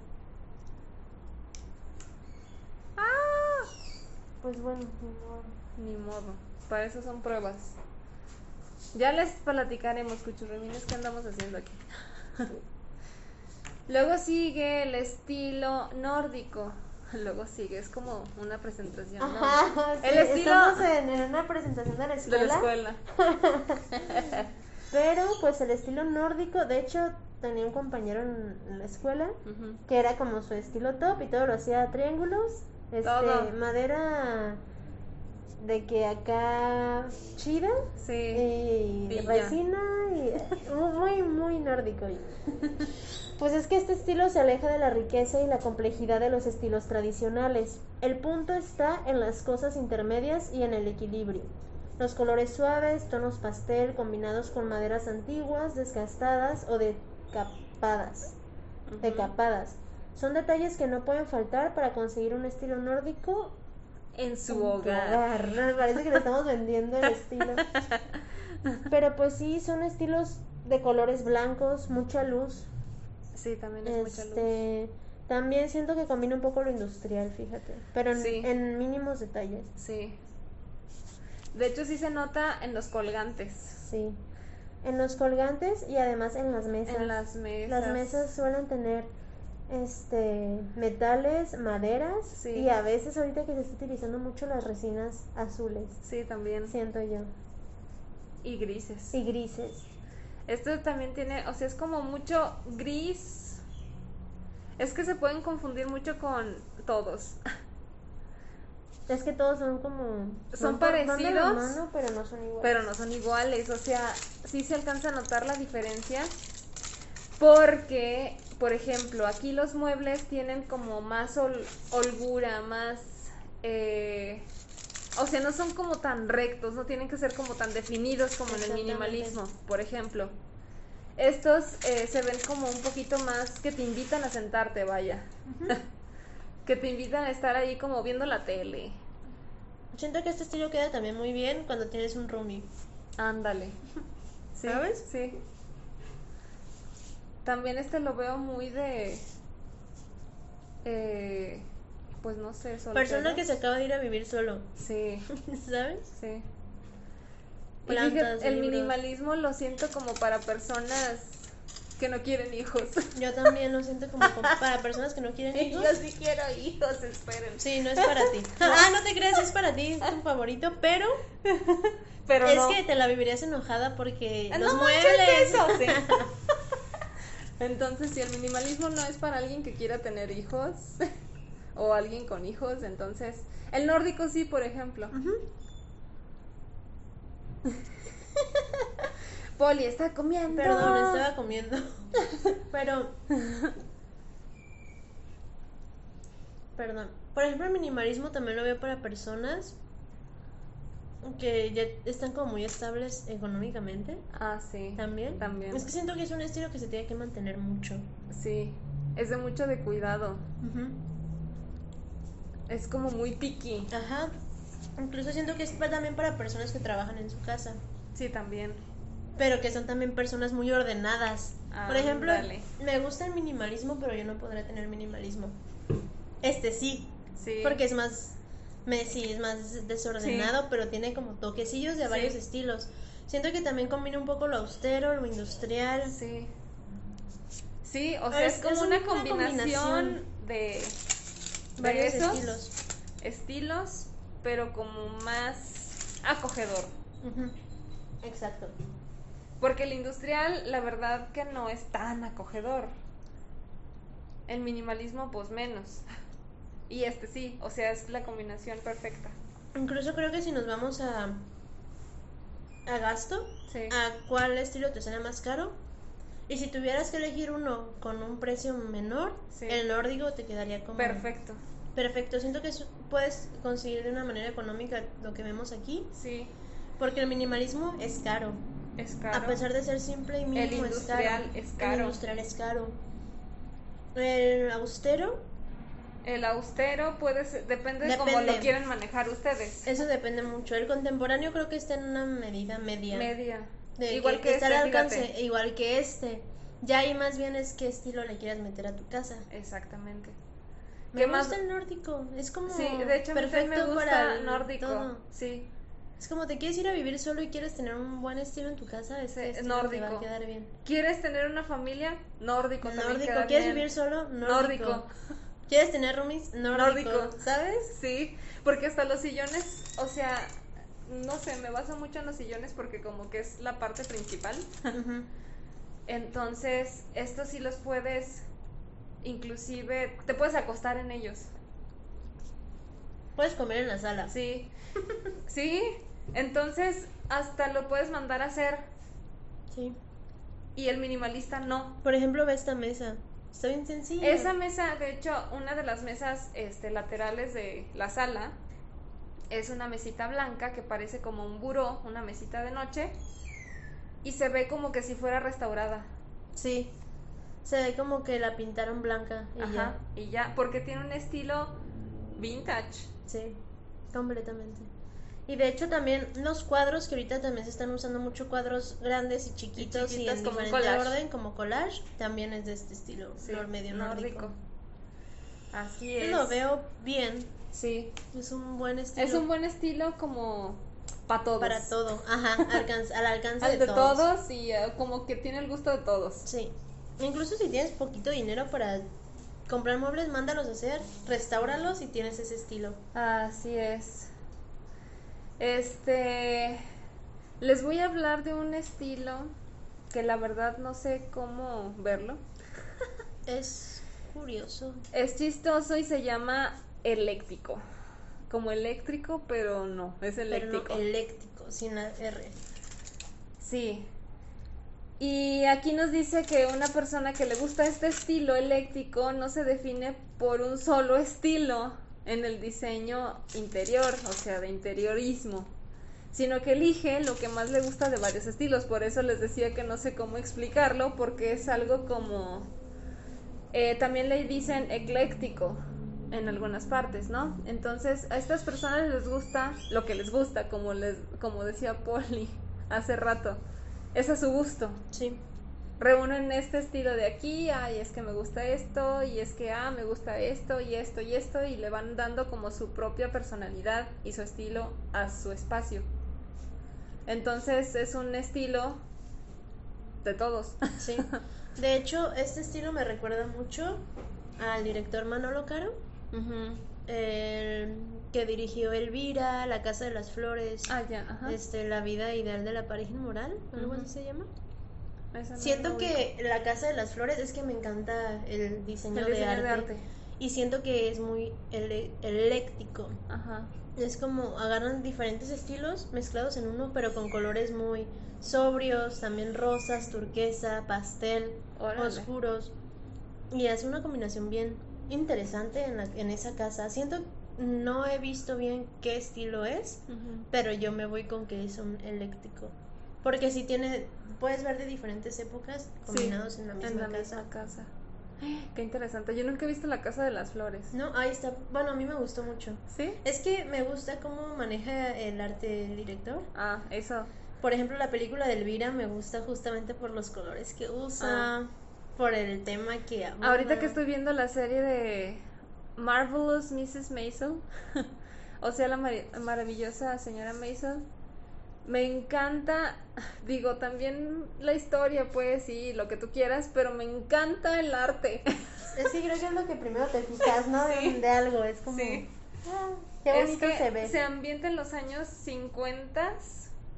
Speaker 1: ¡Ah!
Speaker 2: Pues bueno, ni modo.
Speaker 1: Ni modo. Para eso son pruebas. Ya les platicaremos, cuchurrumines, qué andamos haciendo aquí. Luego sigue el estilo nórdico. Luego sigue, es como una presentación. ¿no?
Speaker 2: Ajá, sí,
Speaker 1: El estilo
Speaker 2: estamos en, en una presentación de la
Speaker 1: de
Speaker 2: escuela.
Speaker 1: la escuela.
Speaker 2: Pero pues el estilo nórdico, de hecho tenía un compañero en, la escuela que era como su estilo top y todo lo hacía a triángulos, este,
Speaker 1: Todo.
Speaker 2: madera de que acá chida
Speaker 1: Sí.
Speaker 2: y resina y muy muy nórdico. Pues es que este estilo se aleja de la riqueza y la complejidad de los estilos tradicionales. El punto está en las cosas intermedias y en el equilibrio. Los colores suaves, tonos pastel combinados con maderas antiguas, desgastadas o decapadas. Decapadas. Son detalles que no pueden faltar para conseguir un estilo nórdico
Speaker 1: En su hogar.
Speaker 2: Parece que le estamos vendiendo el estilo. Pero pues sí, son estilos de colores blancos, mucha luz.
Speaker 1: Sí, también es mucha luz.
Speaker 2: Este, también siento que combina un poco lo industrial, fíjate, pero en,
Speaker 1: Sí.
Speaker 2: en mínimos detalles.
Speaker 1: Sí. De hecho, sí se nota en los colgantes.
Speaker 2: Sí. En los colgantes y además en las mesas.
Speaker 1: En las mesas.
Speaker 2: Las mesas suelen tener este metales, maderas
Speaker 1: Sí.
Speaker 2: y a veces ahorita que se está utilizando mucho las resinas azules,
Speaker 1: Sí, también.
Speaker 2: siento yo,
Speaker 1: Y grises.
Speaker 2: y grises.
Speaker 1: Esto también tiene, o sea, es como mucho gris. Es que se pueden confundir mucho con todos.
Speaker 2: Es que todos son como
Speaker 1: Son parecidos,
Speaker 2: mano, pero no son iguales.
Speaker 1: Pero no son iguales, o sea, sí se alcanza a notar la diferencia. Porque, por ejemplo, aquí los muebles tienen como más hol- holgura, más... eh, o sea, no son como tan rectos, no tienen que ser como tan definidos como en el minimalismo, por ejemplo. Estos eh, se ven como un poquito más que te invitan a sentarte, vaya. que te invitan a estar ahí como viendo la tele.
Speaker 2: Siento que este estilo queda también muy bien cuando tienes un roomie.
Speaker 1: Ándale. Sí,
Speaker 2: ¿Sabes?
Speaker 1: Sí. También este lo veo muy de... eh, pues no sé, soltero.
Speaker 2: Persona que se acaba de ir a vivir solo,
Speaker 1: Sí,
Speaker 2: ¿sabes?
Speaker 1: sí.
Speaker 2: Plantas,
Speaker 1: el
Speaker 2: libros.
Speaker 1: minimalismo lo siento como para personas que no quieren hijos.
Speaker 2: Yo también lo siento como com- para personas que no quieren hijos.
Speaker 1: Yo sí quiero hijos, esperen.
Speaker 2: Sí, no es para ti. Ah, no te creas, es para ti, es tu favorito, pero
Speaker 1: Pero
Speaker 2: es
Speaker 1: no.
Speaker 2: que te la vivirías enojada porque
Speaker 1: Ah,
Speaker 2: los
Speaker 1: no
Speaker 2: muebles.
Speaker 1: eso, sí. Entonces, si el minimalismo no es para alguien que quiera tener hijos o alguien con hijos, entonces el nórdico sí, por ejemplo.
Speaker 2: Ujú.
Speaker 1: Poli está comiendo.
Speaker 2: Perdón, estaba comiendo. Pero. Perdón. Por ejemplo, el minimalismo también lo veo para personas que ya están como muy estables económicamente.
Speaker 1: Ah, sí.
Speaker 2: También.
Speaker 1: También.
Speaker 2: Es que siento que es un estilo que se tiene que mantener mucho.
Speaker 1: Sí. Es de mucho de cuidado. Es como muy picky.
Speaker 2: Ajá. Incluso siento que es también para personas que trabajan en su casa.
Speaker 1: Sí, también.
Speaker 2: Pero que son también personas muy ordenadas. Por ejemplo, me gusta el minimalismo, pero yo no podré tener minimalismo. Este sí,
Speaker 1: Sí.
Speaker 2: porque es más messy, es más desordenado, pero tiene como toquecillos de
Speaker 1: Sí.
Speaker 2: varios estilos. Siento que también combina un poco lo austero, lo industrial.
Speaker 1: Sí. Sí, o sea,
Speaker 2: Ah, Es-
Speaker 1: es, como
Speaker 2: es
Speaker 1: una,
Speaker 2: una
Speaker 1: combinación,
Speaker 2: combinación.
Speaker 1: de, de
Speaker 2: varios
Speaker 1: esos
Speaker 2: estilos.
Speaker 1: estilos, pero como más acogedor.
Speaker 2: Exacto.
Speaker 1: Porque el industrial, la verdad que no es tan acogedor. El minimalismo, pues menos. Y este sí, o sea, es la combinación perfecta.
Speaker 2: Incluso creo que si nos vamos a a gasto,
Speaker 1: Sí.
Speaker 2: a cuál estilo te sale más caro. Y si tuvieras que elegir uno con un precio menor,
Speaker 1: Sí.
Speaker 2: el nórdico te quedaría como
Speaker 1: Perfecto.
Speaker 2: Perfecto, siento que es- puedes conseguir de una manera económica lo que vemos aquí,
Speaker 1: Sí,
Speaker 2: porque el minimalismo es caro.
Speaker 1: es caro.
Speaker 2: A pesar de ser simple y mínimo
Speaker 1: industrial
Speaker 2: es caro.
Speaker 1: es caro.
Speaker 2: El industrial es caro. El austero,
Speaker 1: El austero puede ser, depende de cómo
Speaker 2: Depende.
Speaker 1: lo quieren manejar ustedes.
Speaker 2: eso depende mucho. El contemporáneo creo que está en una medida media.
Speaker 1: Media.
Speaker 2: de
Speaker 1: Igual que,
Speaker 2: está al
Speaker 1: este,
Speaker 2: alcance,
Speaker 1: fíjate.
Speaker 2: igual que este. Ya ahí más bien es qué estilo le quieras meter a tu casa.
Speaker 1: Exactamente.
Speaker 2: Me
Speaker 1: ¿Qué
Speaker 2: gusta
Speaker 1: más?
Speaker 2: el nórdico, es como
Speaker 1: Sí, de hecho también
Speaker 2: perfecto
Speaker 1: me gusta
Speaker 2: para el
Speaker 1: nórdico.
Speaker 2: todo.
Speaker 1: Sí,
Speaker 2: Es como te quieres ir a vivir solo y quieres tener un buen estilo en tu casa,
Speaker 1: Sí,
Speaker 2: este
Speaker 1: es
Speaker 2: estilo te va a
Speaker 1: nórdico.
Speaker 2: quedar bien.
Speaker 1: ¿Quieres tener una familia? Nórdico también
Speaker 2: Nórdico,
Speaker 1: queda
Speaker 2: ¿quieres
Speaker 1: bien.
Speaker 2: vivir solo? Nórdico.
Speaker 1: Nórdico.
Speaker 2: ¿Quieres tener roomies? Nórdico.
Speaker 1: Nórdico.
Speaker 2: ¿Sabes?
Speaker 1: Sí, porque hasta los sillones, o sea, no sé, me baso mucho en los sillones porque como que es la parte principal. Entonces, estos sí los puedes, inclusive, te puedes acostar en ellos.
Speaker 2: Puedes comer en la sala.
Speaker 1: Sí, sí. Entonces, hasta lo puedes mandar a hacer
Speaker 2: Sí.
Speaker 1: y el minimalista no.
Speaker 2: Por ejemplo, ve esta mesa. Está bien sencilla.
Speaker 1: Esa mesa, de hecho, una de las mesas este, laterales de la sala es una mesita blanca que parece como un buró, una mesita de noche, y se ve como que si fuera restaurada.
Speaker 2: Sí. Se ve como que la pintaron blanca y
Speaker 1: Ajá,
Speaker 2: ya.
Speaker 1: y ya, porque tiene un estilo vintage.
Speaker 2: Sí, completamente. Y de hecho también los cuadros, que ahorita también se están usando mucho cuadros grandes y chiquitos y,
Speaker 1: chiquitos
Speaker 2: en
Speaker 1: como
Speaker 2: diferente orden, como collage, también es de este estilo,
Speaker 1: Sí,
Speaker 2: nor- medio nórdico.
Speaker 1: Así es.
Speaker 2: Lo veo bien,
Speaker 1: Sí.
Speaker 2: es un buen estilo.
Speaker 1: Es un buen estilo como para todos.
Speaker 2: para todo, ajá, alcanz- al alcance
Speaker 1: Al
Speaker 2: de,
Speaker 1: de
Speaker 2: todos.
Speaker 1: todos y eh, como que tiene el gusto de todos.
Speaker 2: Sí. Incluso si tienes poquito dinero para comprar muebles, mándalos a hacer, restauralos y tienes ese estilo.
Speaker 1: Así es. Este. Les voy a hablar de un estilo que la verdad no sé cómo verlo.
Speaker 2: Es curioso.
Speaker 1: Es chistoso y se llama eléctrico. Como eléctrico, pero no, es
Speaker 2: Pero
Speaker 1: eléctrico.
Speaker 2: no eléctrico, sin la R.
Speaker 1: Sí. Y aquí nos dice que una persona que le gusta este estilo eléctrico no se define por un solo estilo en el diseño interior, o sea, de interiorismo, sino que elige lo que más le gusta de varios estilos. Por eso les decía que no sé cómo explicarlo, porque es algo como... eh, también le dicen ecléctico en algunas partes, ¿no? Entonces a estas personas les gusta lo que les gusta, como, les, como decía Polly hace rato. Es a su gusto
Speaker 2: Sí.
Speaker 1: Reúnen este estilo de aquí, ay, es que me gusta esto, y es que, ah, me gusta esto, y esto, y esto, y le van dando como su propia personalidad y su estilo a su espacio. Entonces es un estilo de todos.
Speaker 2: Sí. De hecho, este estilo me recuerda mucho al director Manolo Caro, el que dirigió Elvira, La Casa de las Flores,
Speaker 1: Ah, ya, ajá.
Speaker 2: este, La vida ideal de la pareja inmoral, algo así se llama.
Speaker 1: Esa
Speaker 2: Siento que La Casa de las Flores es que me encanta el diseño,
Speaker 1: el
Speaker 2: de, arte,
Speaker 1: de arte.
Speaker 2: y siento que es muy ele- eléctico.
Speaker 1: Ajá.
Speaker 2: Es como agarran diferentes estilos mezclados en uno, pero con colores muy sobrios, también rosas, turquesa, pastel,
Speaker 1: Órale.
Speaker 2: oscuros. Y hace una combinación bien interesante en, la- en esa casa. Siento, no he visto bien qué estilo es, pero yo me voy con que es un eléctrico. Porque si tiene, puedes ver de diferentes épocas combinados
Speaker 1: Sí,
Speaker 2: en la misma casa.
Speaker 1: misma casa. Qué interesante. Yo nunca he visto la casa de las flores.
Speaker 2: No, ahí está. Bueno, a mí me gustó mucho.
Speaker 1: ¿Sí?
Speaker 2: Es que me gusta cómo maneja el arte el director.
Speaker 1: Ah, eso.
Speaker 2: Por ejemplo, la película de Elvira me gusta justamente por los colores que usa,
Speaker 1: Ah.
Speaker 2: por el tema que aborda.
Speaker 1: Ahorita que estoy viendo la serie de Marvelous Mrs. Maisel, o sea, la mari- maravillosa señora Maisel, me encanta, digo, también la historia, pues, y lo que tú quieras, pero me encanta el arte.
Speaker 2: Que creo que es lo que primero te fijas, ¿no? De-
Speaker 1: Sí.
Speaker 2: De, algo, es como...
Speaker 1: Sí.
Speaker 2: "Ah, qué
Speaker 1: Es
Speaker 2: bonito
Speaker 1: que
Speaker 2: se ve.
Speaker 1: se ambienta en los años 50.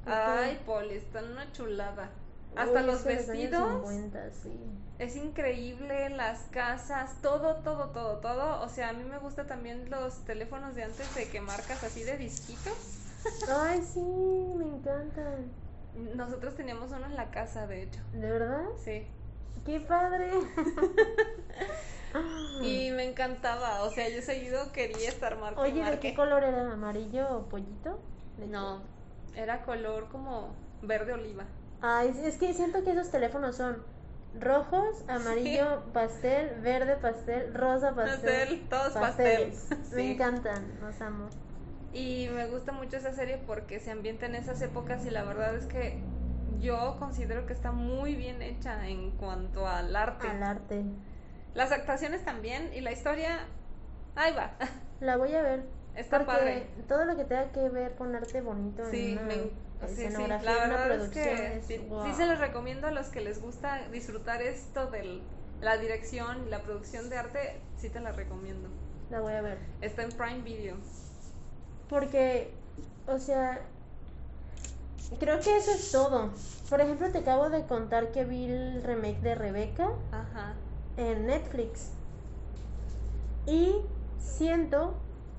Speaker 1: Ay, Poli, están una chulada. Hasta
Speaker 2: Uy,
Speaker 1: los vestidos.
Speaker 2: 50, sí.
Speaker 1: Es increíble, las casas, todo, todo, todo, todo. O sea, a mí me gusta también los teléfonos de antes de que marcas así de disquitos.
Speaker 2: Ay, sí, me encantan.
Speaker 1: Nosotros teníamos uno en la casa, de hecho.
Speaker 2: ¿De verdad?
Speaker 1: Sí.
Speaker 2: ¡Qué padre!
Speaker 1: Y me encantaba. O sea, yo seguido quería estar marcando.
Speaker 2: Oye, ¿de qué color era? ¿Amarillo o pollito?
Speaker 1: No, era color como verde oliva.
Speaker 2: Ay, es que siento que esos teléfonos son rojos, amarillo, pastel, verde, pastel, rosa, pastel.
Speaker 1: Pastel, todos
Speaker 2: pasteles.
Speaker 1: pastel.
Speaker 2: Me encantan, los amo.
Speaker 1: Y me gusta mucho esa serie porque se ambienta en esas épocas y la verdad es que yo considero que está muy bien hecha en cuanto al arte.
Speaker 2: Al arte.
Speaker 1: Las actuaciones también y la historia, ahí va.
Speaker 2: La voy a ver.
Speaker 1: Está
Speaker 2: porque
Speaker 1: padre.
Speaker 2: todo lo que tenga que ver con arte bonito
Speaker 1: Sí,
Speaker 2: en una
Speaker 1: me, sí, sí, la verdad es que
Speaker 2: es
Speaker 1: sí,
Speaker 2: wow.
Speaker 1: sí se los recomiendo a los que les gusta disfrutar esto de la dirección y la producción de arte, sí te la recomiendo.
Speaker 2: La voy a ver.
Speaker 1: Está en Prime Video.
Speaker 2: Porque, o sea, creo que eso es todo. Por ejemplo, te acabo de contar que vi el remake de Rebeca
Speaker 1: Ajá.
Speaker 2: en Netflix. Y siento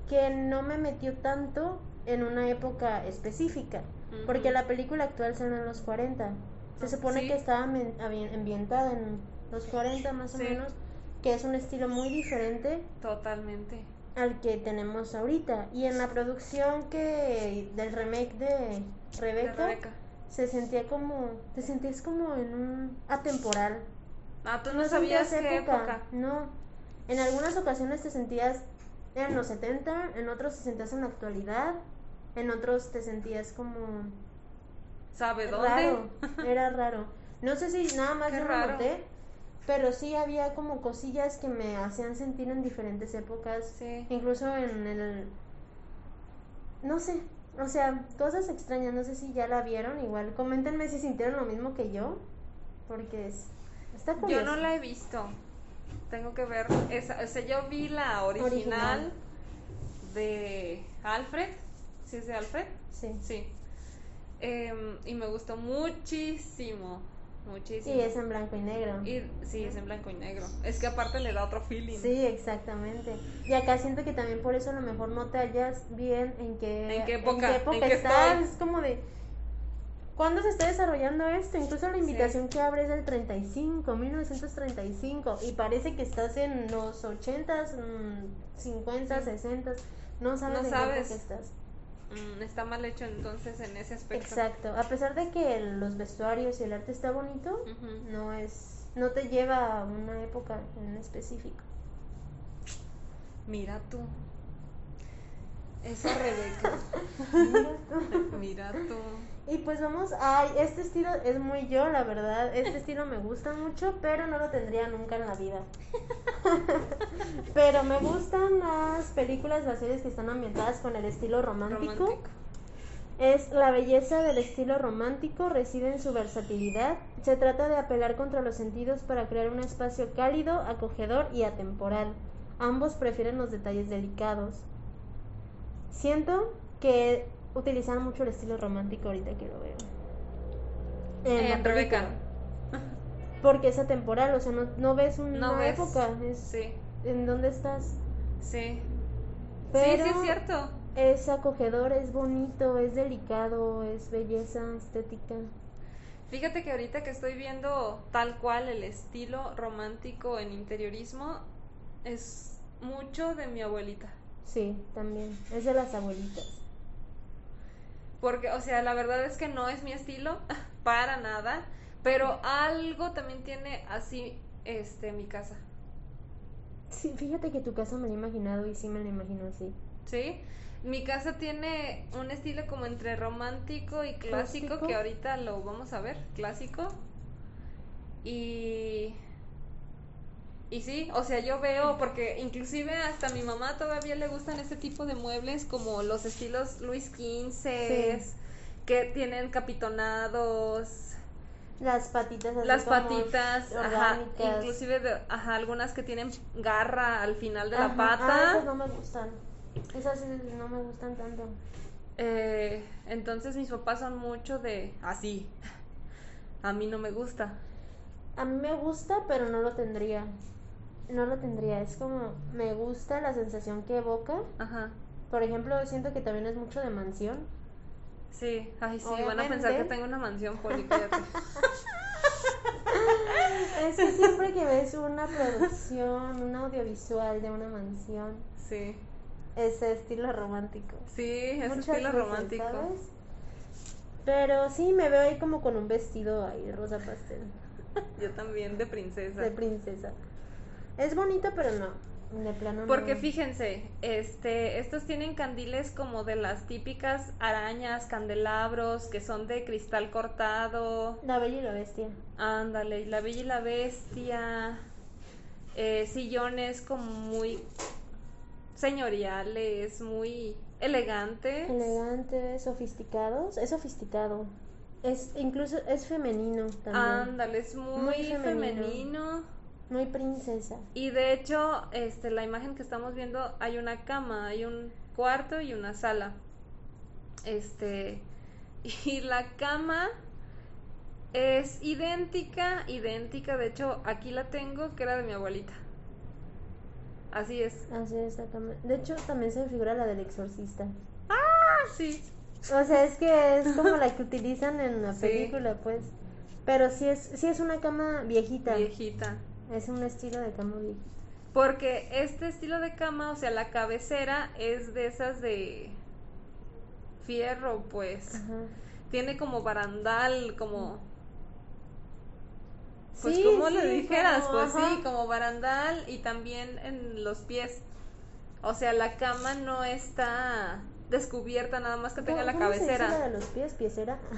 Speaker 2: que no me metió tanto en una época específica. Porque la película actual salió en los 40. Se
Speaker 1: Ah,
Speaker 2: supone
Speaker 1: sí.
Speaker 2: que estaba ambi- ambi- ambientada en los 40 más o
Speaker 1: Sí.
Speaker 2: menos. Que es un estilo muy diferente
Speaker 1: Totalmente.
Speaker 2: Al que tenemos ahorita. Y en la producción que del remake de Rebeca, se sentía como, te sentías como en un atemporal.
Speaker 1: Ah, tú no, sabías
Speaker 2: sentías
Speaker 1: qué época.
Speaker 2: No. En algunas ocasiones te sentías en los 70, en otros te sentías en la actualidad, en otros te sentías como
Speaker 1: ¿Sabe dónde?
Speaker 2: raro, era raro. No sé si nada más yo lo noté, pero sí había como cosillas que me hacían sentir en diferentes épocas,
Speaker 1: Sí.
Speaker 2: incluso en el no sé, o sea, cosas extrañas, no sé si ya la vieron, igual coméntenme si sintieron lo mismo que yo, porque es está
Speaker 1: Yo
Speaker 2: curioso.
Speaker 1: no la he visto. Tengo que ver esa. O sea, yo vi la original,
Speaker 2: Original.
Speaker 1: de Alfred. ¿Sí es de Alfred?
Speaker 2: Sí.
Speaker 1: Sí. Em, y me gustó muchísimo. Muchísimo.
Speaker 2: Sí, es en blanco y negro.
Speaker 1: Y, sí, es en blanco y negro. Es que aparte le da otro feeling.
Speaker 2: Sí, exactamente. Y acá siento que también por eso a lo mejor no te hallas bien en qué,
Speaker 1: ¿En qué época? ¿En qué
Speaker 2: estás.
Speaker 1: estoy?
Speaker 2: Es como de, ¿cuándo se está desarrollando esto? Incluso la invitación que abre es del 35, 1935. Y parece que estás en los 80s, mm, 50, 60. No sabes
Speaker 1: No
Speaker 2: en qué
Speaker 1: sabes.
Speaker 2: época estás.
Speaker 1: Mm, está mal hecho entonces en ese aspecto.
Speaker 2: Exacto. A pesar de que los vestuarios y el arte está bonito, no es, no te lleva a una época en específico.
Speaker 1: Mira tú. Esa Rebeca. Mira tú.
Speaker 2: Y pues vamos, ay, este estilo es muy yo, la verdad. Este estilo me gusta mucho, pero no lo tendría nunca en la vida. pero me gustan las películas, las series que están ambientadas con el estilo romántico.
Speaker 1: Romántico.
Speaker 2: Es la belleza del estilo romántico, reside en su versatilidad. Se trata de apelar contra los sentidos para crear un espacio cálido, acogedor y atemporal. Ambos prefieren los detalles delicados. Siento que utilizan mucho el estilo romántico ahorita que lo veo. En la
Speaker 1: En Rebeca.
Speaker 2: Porque es atemporal, o sea, no, no ves una
Speaker 1: No ves.
Speaker 2: época. Es,
Speaker 1: Sí,
Speaker 2: ¿En dónde estás?
Speaker 1: sí.
Speaker 2: Pero
Speaker 1: Sí, sí, es cierto.
Speaker 2: es acogedor, es bonito, es delicado, es belleza estética.
Speaker 1: Fíjate que ahorita que estoy viendo tal cual el estilo romántico en interiorismo, es mucho de mi abuelita.
Speaker 2: Sí, también. Es de las abuelitas.
Speaker 1: Porque, o sea, la verdad es que no es mi estilo, para nada, pero algo también tiene así, este, mi casa,
Speaker 2: Sí, fíjate que tu casa me la he imaginado y sí me la imagino así.
Speaker 1: ¿sí? Mi casa tiene un estilo como entre romántico y clásico,
Speaker 2: Clásico.
Speaker 1: que ahorita lo vamos a ver, clásico. Y... Y sí, o sea, yo veo, porque inclusive hasta a mi mamá todavía le gustan este tipo de muebles como los estilos Luis XV,
Speaker 2: Sí.
Speaker 1: que tienen capitonados,
Speaker 2: Las patitas así
Speaker 1: las patitas, ajá, inclusive de, ajá, algunas que tienen garra al final de la pata.
Speaker 2: Ah, esas no me gustan. Esas no me gustan tanto.
Speaker 1: Eh, entonces mis papás son mucho de así. A mí no me gusta.
Speaker 2: A mí me gusta, pero no lo tendría. No lo tendría. Es como, me gusta la sensación que evoca.
Speaker 1: Ajá.
Speaker 2: Por ejemplo, siento que también es mucho de mansión.
Speaker 1: Sí, ay, sí, van a pensar que tengo una mansión, Poli.
Speaker 2: Es que siempre que ves una producción, un audiovisual de una mansión,
Speaker 1: Sí,
Speaker 2: es estilo romántico.
Speaker 1: sí, es
Speaker 2: Muchas
Speaker 1: estilo
Speaker 2: veces,
Speaker 1: romántico.
Speaker 2: ¿sabes? Pero sí, me veo ahí como con un vestido ahí rosa pastel,
Speaker 1: Yo también, de princesa.
Speaker 2: de princesa. Es bonito, pero no, de plano
Speaker 1: Porque
Speaker 2: no.
Speaker 1: fíjense, este, estos tienen candiles como de las típicas arañas, candelabros, que son de cristal cortado.
Speaker 2: La Bella y la Bestia.
Speaker 1: Ándale, la Bella y la Bestia. eh, sillones como muy señoriales, muy elegantes.
Speaker 2: Elegante, sofisticados. Es sofisticado. Es incluso es femenino también.
Speaker 1: Ándale, es muy,
Speaker 2: Muy femenino.
Speaker 1: femenino.
Speaker 2: Muy princesa.
Speaker 1: Y de hecho, este, la imagen que estamos viendo, hay una cama, hay un cuarto y una sala. Este, y la cama es idéntica, idéntica. De hecho, aquí la tengo, que era de mi abuelita. Así es.
Speaker 2: Así es la cama. De hecho, también se me figura la del exorcista.
Speaker 1: Ah, sí.
Speaker 2: O sea, es que es como la que utilizan en la
Speaker 1: Sí.
Speaker 2: película, pues. Pero sí es, sí es una cama viejita.
Speaker 1: Viejita.
Speaker 2: Es un estilo de cama viejita.
Speaker 1: Porque este estilo de cama, o sea, la cabecera es de esas de fierro, pues.
Speaker 2: Ajá.
Speaker 1: Tiene como barandal, como Pues
Speaker 2: Sí,
Speaker 1: como le
Speaker 2: sí,
Speaker 1: dijeras,
Speaker 2: como,
Speaker 1: pues
Speaker 2: ajá.
Speaker 1: sí, como barandal y también en los pies. O sea, la cama no está descubierta, nada más que tenga
Speaker 2: ¿Cómo-
Speaker 1: la
Speaker 2: cómo se dice
Speaker 1: cabecera.
Speaker 2: la de los pies, piecera.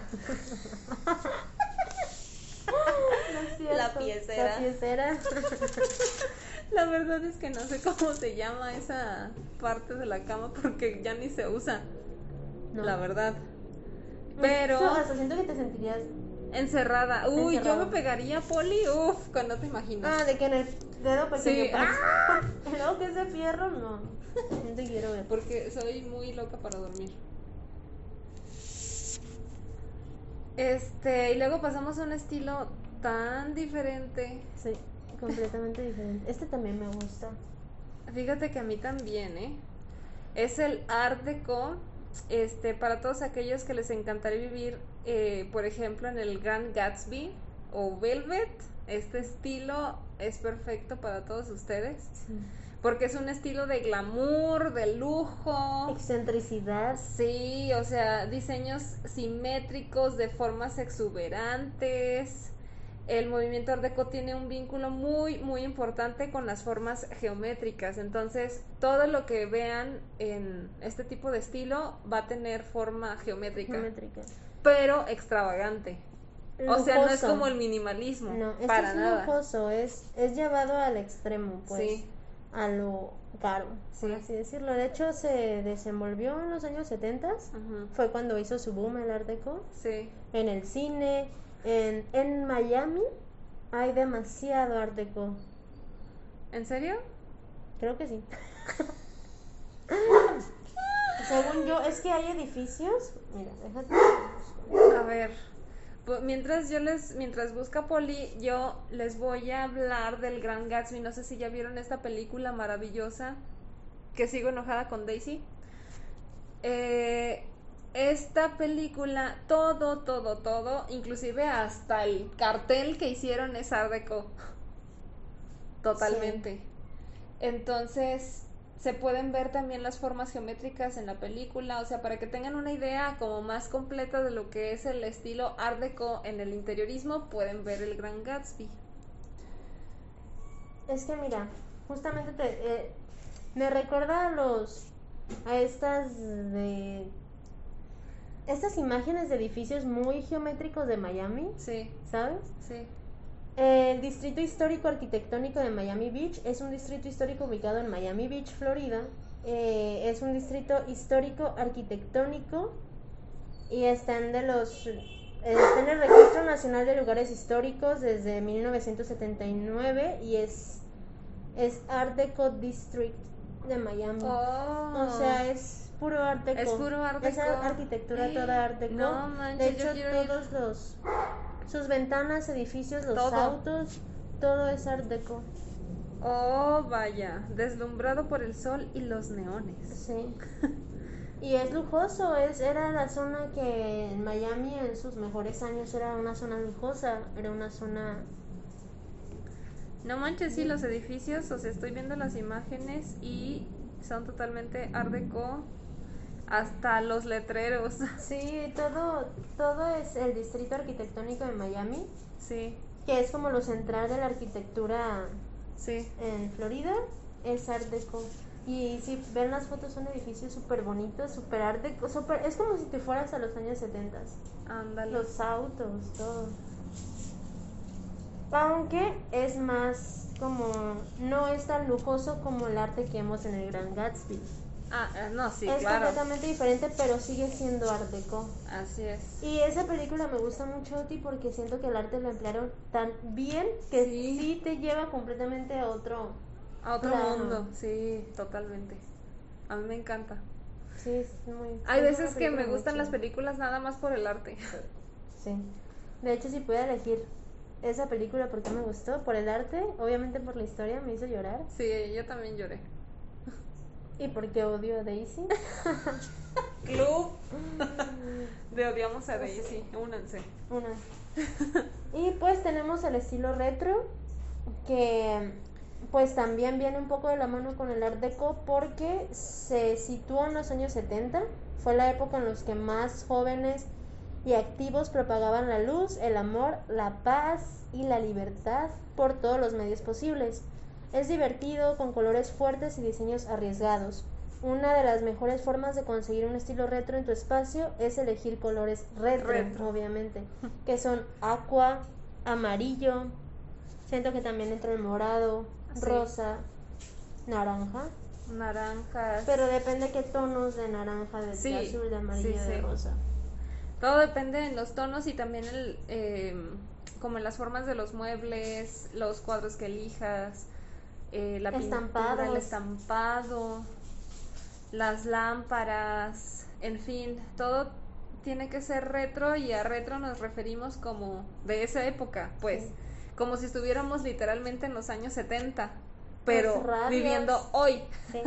Speaker 2: No.
Speaker 1: La piecera.
Speaker 2: La piecera.
Speaker 1: La verdad es que no sé cómo se llama esa parte de la cama porque ya ni se usa,
Speaker 2: No.
Speaker 1: la verdad. Pero
Speaker 2: No, hasta siento que te sentirías.
Speaker 1: encerrada. Uy, yo me pegaría poli, uf, que no te imaginas.
Speaker 2: Ah, de que en el dedo pequeño.
Speaker 1: Sí. ¡Ah!
Speaker 2: luego que es de fierro, no. No te quiero ver.
Speaker 1: Porque soy muy loca para dormir. Este, y luego pasamos a un estilo tan diferente.
Speaker 2: Sí, completamente diferente. Este también me gusta.
Speaker 1: Fíjate que a mí también, ¿eh? Es el Art Deco. Este, para todos aquellos que les encantaría vivir, eh, por ejemplo, en el Grand Gatsby o velvet, este estilo es perfecto para todos ustedes. Porque es un estilo de glamour, de lujo.
Speaker 2: Excentricidad.
Speaker 1: Sí, o sea, diseños simétricos, de formas exuberantes. El movimiento Art Deco tiene un vínculo muy, muy importante con las formas geométricas. Entonces, todo lo que vean en este tipo de estilo va a tener forma geométrica,
Speaker 2: Geométrica.
Speaker 1: pero extravagante. O sea, no es como el minimalismo,
Speaker 2: No, esto
Speaker 1: para
Speaker 2: es
Speaker 1: nada.
Speaker 2: lujoso, es, es llevado al extremo, pues.
Speaker 1: Sí.
Speaker 2: A lo caro, por
Speaker 1: Sí.
Speaker 2: así decirlo. De hecho, se desenvolvió en los años 70
Speaker 1: Ujú.
Speaker 2: Fue cuando hizo su boom el Art Deco.
Speaker 1: Sí.
Speaker 2: En el cine, en, en Miami, hay demasiado Art Deco.
Speaker 1: ¿En serio?
Speaker 2: Creo que sí. Según yo, es que hay edificios. Mira, déjate.
Speaker 1: A ver, mientras yo les, mientras busca Poli, yo les voy a hablar del Gran Gatsby. No sé si ya vieron esta película maravillosa que sigo enojada con Daisy. Eh, esta película, todo, todo, todo, inclusive hasta el cartel que hicieron es Art Deco. Totalmente. Entonces, se pueden ver también las formas geométricas en la película, o sea, para que tengan una idea como más completa de lo que es el estilo Art Deco en el interiorismo, pueden ver el Gran Gatsby.
Speaker 2: Es que mira, justamente te, eh, me recuerda a los. a estas de. Estas imágenes de edificios muy geométricos de Miami,
Speaker 1: Sí,
Speaker 2: ¿sabes?
Speaker 1: sí.
Speaker 2: El Distrito Histórico Arquitectónico de Miami Beach es un distrito histórico ubicado en Miami Beach, Florida. Eh, es un distrito histórico arquitectónico y está en, de los, está en el Registro Nacional de Lugares Históricos desde 1979 y es, es Art Deco District de Miami.
Speaker 1: Oh.
Speaker 2: O sea, es puro Art Deco.
Speaker 1: Es puro Art
Speaker 2: Esa arquitectura toda Art Deco.
Speaker 1: No manches,
Speaker 2: de hecho, todos los sus ventanas, edificios, los
Speaker 1: Todo.
Speaker 2: autos, todo es Art Deco.
Speaker 1: Oh, vaya, deslumbrado por el sol y los neones.
Speaker 2: Sí. Y es lujoso, es era la zona que en Miami en sus mejores años era una zona lujosa, era una zona
Speaker 1: No manches, sí, los edificios, o sea, estoy viendo las imágenes y son totalmente Art Deco, hasta los letreros.
Speaker 2: Sí, todo todo es el distrito arquitectónico de Miami,
Speaker 1: Sí,
Speaker 2: que es como lo central de la arquitectura
Speaker 1: sí.
Speaker 2: en Florida, es Art Deco. Y si ven las fotos son edificios súper bonitos, súper Art Deco, súper- es como si te fueras a los años 70.
Speaker 1: Ándale.
Speaker 2: Los autos, todo. Aunque es más como, no es tan lujoso como el arte que vemos en el Gran Gatsby.
Speaker 1: Ah, eh, no, sí,
Speaker 2: es
Speaker 1: claro.
Speaker 2: completamente diferente, pero sigue siendo Art Deco.
Speaker 1: Así es.
Speaker 2: Y esa película me gusta mucho, Oti, porque siento que el arte lo emplearon tan bien que
Speaker 1: Sí.
Speaker 2: sí, te lleva completamente a otro.
Speaker 1: A otro mundo, sí, totalmente. A mí me encanta.
Speaker 2: Sí, es muy.
Speaker 1: Hay
Speaker 2: es
Speaker 1: veces que me gustan las películas nada más por el arte.
Speaker 2: Sí. De hecho, si pudiera elegir esa película porque me gustó, por el arte, obviamente por la historia me hizo llorar.
Speaker 1: Sí, yo también lloré.
Speaker 2: Y porque odio a Daisy.
Speaker 1: Club de Odiamos a Daisy, únanse.
Speaker 2: Una. Y pues tenemos el estilo retro, que pues también viene un poco de la mano con el Art Deco porque se situó en los años 70. Fue la época en los que más jóvenes y activos propagaban la luz, el amor, la paz y la libertad por todos los medios posibles. Es divertido, con colores fuertes y diseños arriesgados. Una de las mejores formas de conseguir un estilo retro en tu espacio es elegir colores retro,
Speaker 1: Retro.
Speaker 2: obviamente, que son aqua, amarillo, siento que también entra el morado,
Speaker 1: Sí.
Speaker 2: rosa, naranja,
Speaker 1: Naranjas.
Speaker 2: pero depende qué tonos de naranja, de, de
Speaker 1: Sí,
Speaker 2: azul, de amarillo,
Speaker 1: sí,
Speaker 2: de rosa.
Speaker 1: Todo depende en los tonos y también el, eh, como en las formas de los muebles, los cuadros que elijas, eh, la pintura, el estampado, las lámparas, en fin, todo tiene que ser retro y a retro nos referimos como de esa época, pues,
Speaker 2: Sí.
Speaker 1: como si estuviéramos literalmente en los años 70, pero
Speaker 2: radios.
Speaker 1: viviendo hoy.
Speaker 2: Sí.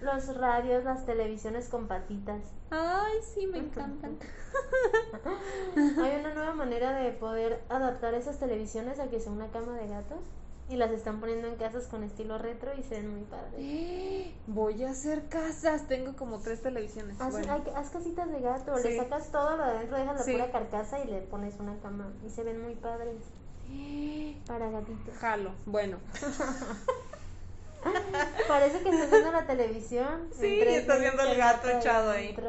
Speaker 2: los radios, las televisiones con patitas.
Speaker 1: Ay, sí, me encantan.
Speaker 2: Hay una nueva manera de poder adaptar esas televisiones a que sea una cama de gatos y las están poniendo en casas con estilo retro y se ven muy padres.
Speaker 1: Voy a hacer casas. Tengo como tres televisiones.
Speaker 2: Haz,
Speaker 1: Bueno.
Speaker 2: hay- haz casitas de gato,
Speaker 1: Sí.
Speaker 2: le sacas todo lo de adentro, dejas la
Speaker 1: Sí.
Speaker 2: pura carcasa y le pones una cama y se ven muy padres para gatitos.
Speaker 1: Jalo. Bueno.
Speaker 2: Parece que estás viendo la televisión.
Speaker 1: Sí, y
Speaker 2: 3D,
Speaker 1: estás viendo el gato echado ahí.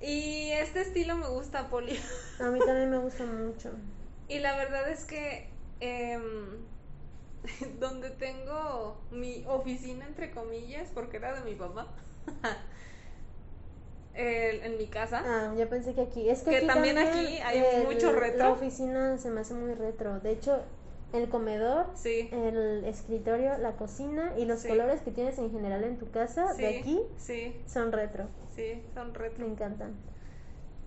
Speaker 1: Y este estilo me gusta, Poli.
Speaker 2: A mí también me gusta mucho.
Speaker 1: Y la verdad es que em, donde tengo mi oficina, entre comillas, porque era de mi papá, el- en mi casa,
Speaker 2: Ah, ya pensé que aquí. Es que,
Speaker 1: Que
Speaker 2: aquí
Speaker 1: también aquí hay mucho retro.
Speaker 2: La oficina se me hace muy retro. De hecho, el comedor,
Speaker 1: sí,
Speaker 2: el escritorio, la cocina y los
Speaker 1: Sí.
Speaker 2: colores que tienes en general en tu casa de aquí
Speaker 1: sí,
Speaker 2: son retro.
Speaker 1: sí, son retro.
Speaker 2: Me encantan.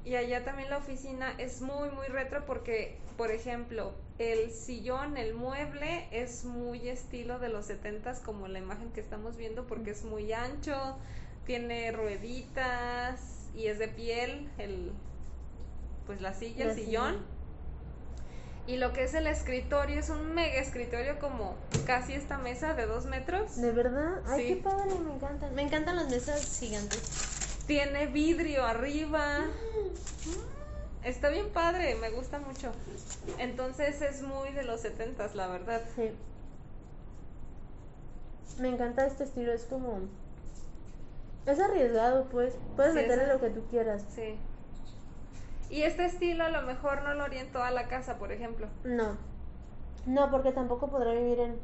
Speaker 1: Y allá también la oficina es muy, muy retro porque, por ejemplo, el sillón, el mueble es muy estilo de los setentas como la imagen que estamos viendo porque es muy ancho, tiene rueditas y es de piel, el, pues la silla, el sillón.
Speaker 2: silla.
Speaker 1: Y lo que es el escritorio es un mega escritorio como casi esta mesa de dos metros.
Speaker 2: ¿De verdad? Ay,
Speaker 1: Sí.
Speaker 2: qué padre, me encantan. Me encantan las mesas gigantes.
Speaker 1: Tiene vidrio arriba. Está bien padre, me gusta mucho. Entonces es muy de los setentas, la verdad.
Speaker 2: Sí. Me encanta este estilo, es como... Es arriesgado, pues. Puedes
Speaker 1: Sí,
Speaker 2: meterle lo que tú quieras.
Speaker 1: Sí. Y este estilo a lo mejor no lo haría en toda la casa, por ejemplo.
Speaker 2: No. No, porque tampoco podrá vivir en,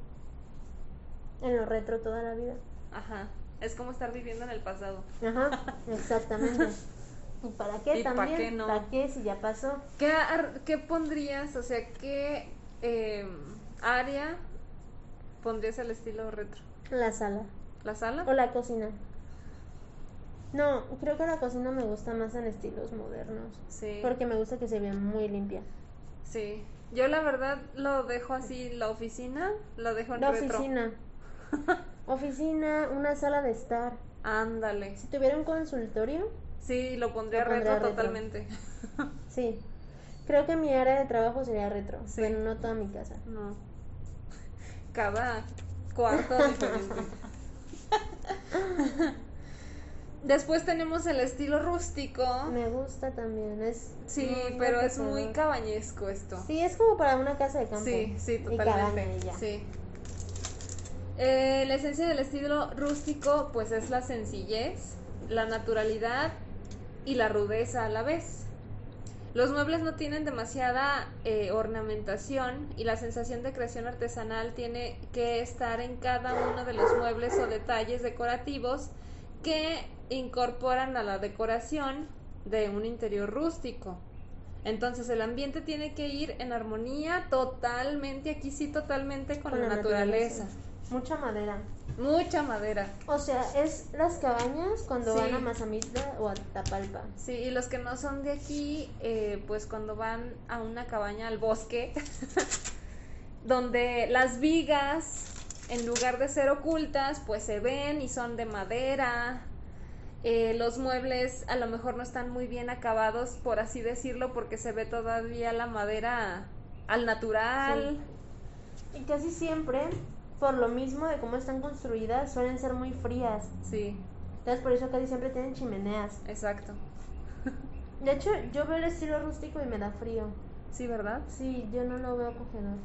Speaker 2: en lo retro toda la vida.
Speaker 1: Ajá. Es como estar viviendo en el pasado.
Speaker 2: Ajá, exactamente. ¿Y para qué
Speaker 1: ¿Y pa'
Speaker 2: también?
Speaker 1: qué no?
Speaker 2: ¿Para qué si ya pasó?
Speaker 1: ¿Qué, ar- qué pondrías? O sea, ¿qué eh, área pondrías el estilo retro?
Speaker 2: La sala.
Speaker 1: ¿La sala?
Speaker 2: O la cocina. No, creo que la cocina me gusta más en estilos modernos.
Speaker 1: Sí.
Speaker 2: Porque me gusta que se vea muy limpia.
Speaker 1: Sí. Yo la verdad lo dejo así, la oficina, lo dejo en
Speaker 2: La
Speaker 1: retro.
Speaker 2: oficina. Oficina, una sala de estar.
Speaker 1: Ándale.
Speaker 2: Si tuviera un consultorio,
Speaker 1: Sí, lo pondría
Speaker 2: Lo pondría
Speaker 1: retro
Speaker 2: retro.
Speaker 1: totalmente.
Speaker 2: sí. Creo que mi área de trabajo sería retro.
Speaker 1: Sí.
Speaker 2: Bueno, no toda mi casa.
Speaker 1: No. Cada cuarto diferente. Después tenemos el estilo rústico.
Speaker 2: Me gusta también. Es
Speaker 1: Sí, pero es muy cabañesco esto.
Speaker 2: Sí, es como para una casa de campo.
Speaker 1: Sí, sí, totalmente.
Speaker 2: y.
Speaker 1: Sí. Eh, la esencia del estilo rústico, pues es la sencillez, la naturalidad y la rudeza a la vez. Los muebles no tienen demasiada eh, ornamentación y la sensación de creación artesanal tiene que estar en cada uno de los muebles o detalles decorativos que incorporan a la decoración de un interior rústico. Entonces el ambiente tiene que ir en armonía totalmente, aquí sí totalmente con, la, naturaleza.
Speaker 2: Mucha madera.
Speaker 1: Mucha madera.
Speaker 2: O sea, es las cabañas cuando
Speaker 1: Sí.
Speaker 2: van a Mazamitla o a Tapalpa.
Speaker 1: Sí, y los que no son de aquí, eh, pues cuando van a una cabaña al bosque, donde las vigas, en lugar de ser ocultas, pues se ven y son de madera. Eh, los muebles a lo mejor no están muy bien acabados, por así decirlo, porque se ve todavía la madera al natural.
Speaker 2: Y casi siempre, por lo mismo de cómo están construidas, suelen ser muy frías.
Speaker 1: Sí,
Speaker 2: Entonces por eso casi siempre tienen chimeneas.
Speaker 1: exacto.
Speaker 2: De hecho, yo veo el estilo rústico y me da frío.
Speaker 1: Sí, ¿verdad?
Speaker 2: Sí, yo no lo veo acogedor.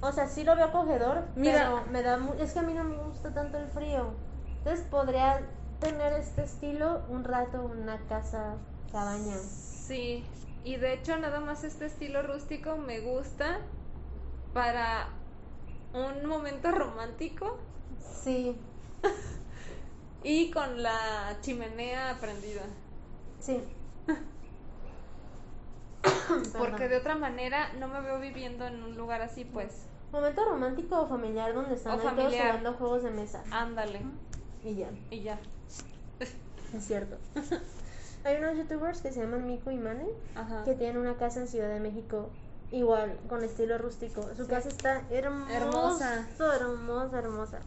Speaker 2: O sea, sí lo veo acogedor,
Speaker 1: Mira.
Speaker 2: pero me da mu- es que a mí no me gusta tanto el frío. Entonces podría tener este estilo un rato una casa, cabaña.
Speaker 1: Sí, y de hecho nada más este estilo rústico me gusta para un momento romántico
Speaker 2: Sí,
Speaker 1: y con la chimenea prendida.
Speaker 2: sí.
Speaker 1: Porque de otra manera no me veo viviendo en un lugar así, pues.
Speaker 2: Momento romántico o familiar donde están todos jugando juegos de mesa.
Speaker 1: Ándale,
Speaker 2: Y ya,
Speaker 1: y ya.
Speaker 2: es cierto. Hay unos youtubers que se llaman Miko y Mane
Speaker 1: Ajá.
Speaker 2: que tienen una casa en Ciudad de México igual, con estilo rústico. Su
Speaker 1: Sí.
Speaker 2: casa está hermosa.
Speaker 1: Hermosa.
Speaker 2: Hermosa, hermosa.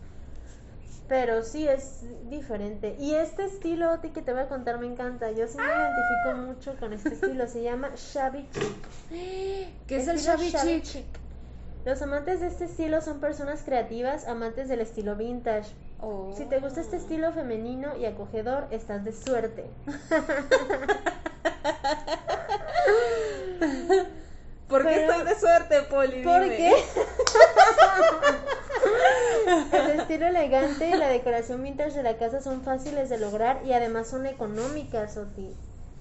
Speaker 2: Pero sí es diferente. Y este estilo, Oti, que te voy a contar, me encanta. Yo sí me identifico mucho con este estilo. Se llama Shabby Chic.
Speaker 1: ¿Qué es el
Speaker 2: Estilo
Speaker 1: shabby chic?
Speaker 2: Los amantes de este estilo son personas creativas, amantes del estilo vintage.
Speaker 1: Oh.
Speaker 2: Si te gusta este estilo femenino y acogedor, estás de suerte.
Speaker 1: ¿Por qué
Speaker 2: Pero-
Speaker 1: estoy de suerte, Poli?
Speaker 2: ¿Por
Speaker 1: Dime.
Speaker 2: qué? El estilo elegante y la decoración vintage de la casa son fáciles de lograr y además son económicas, Oti.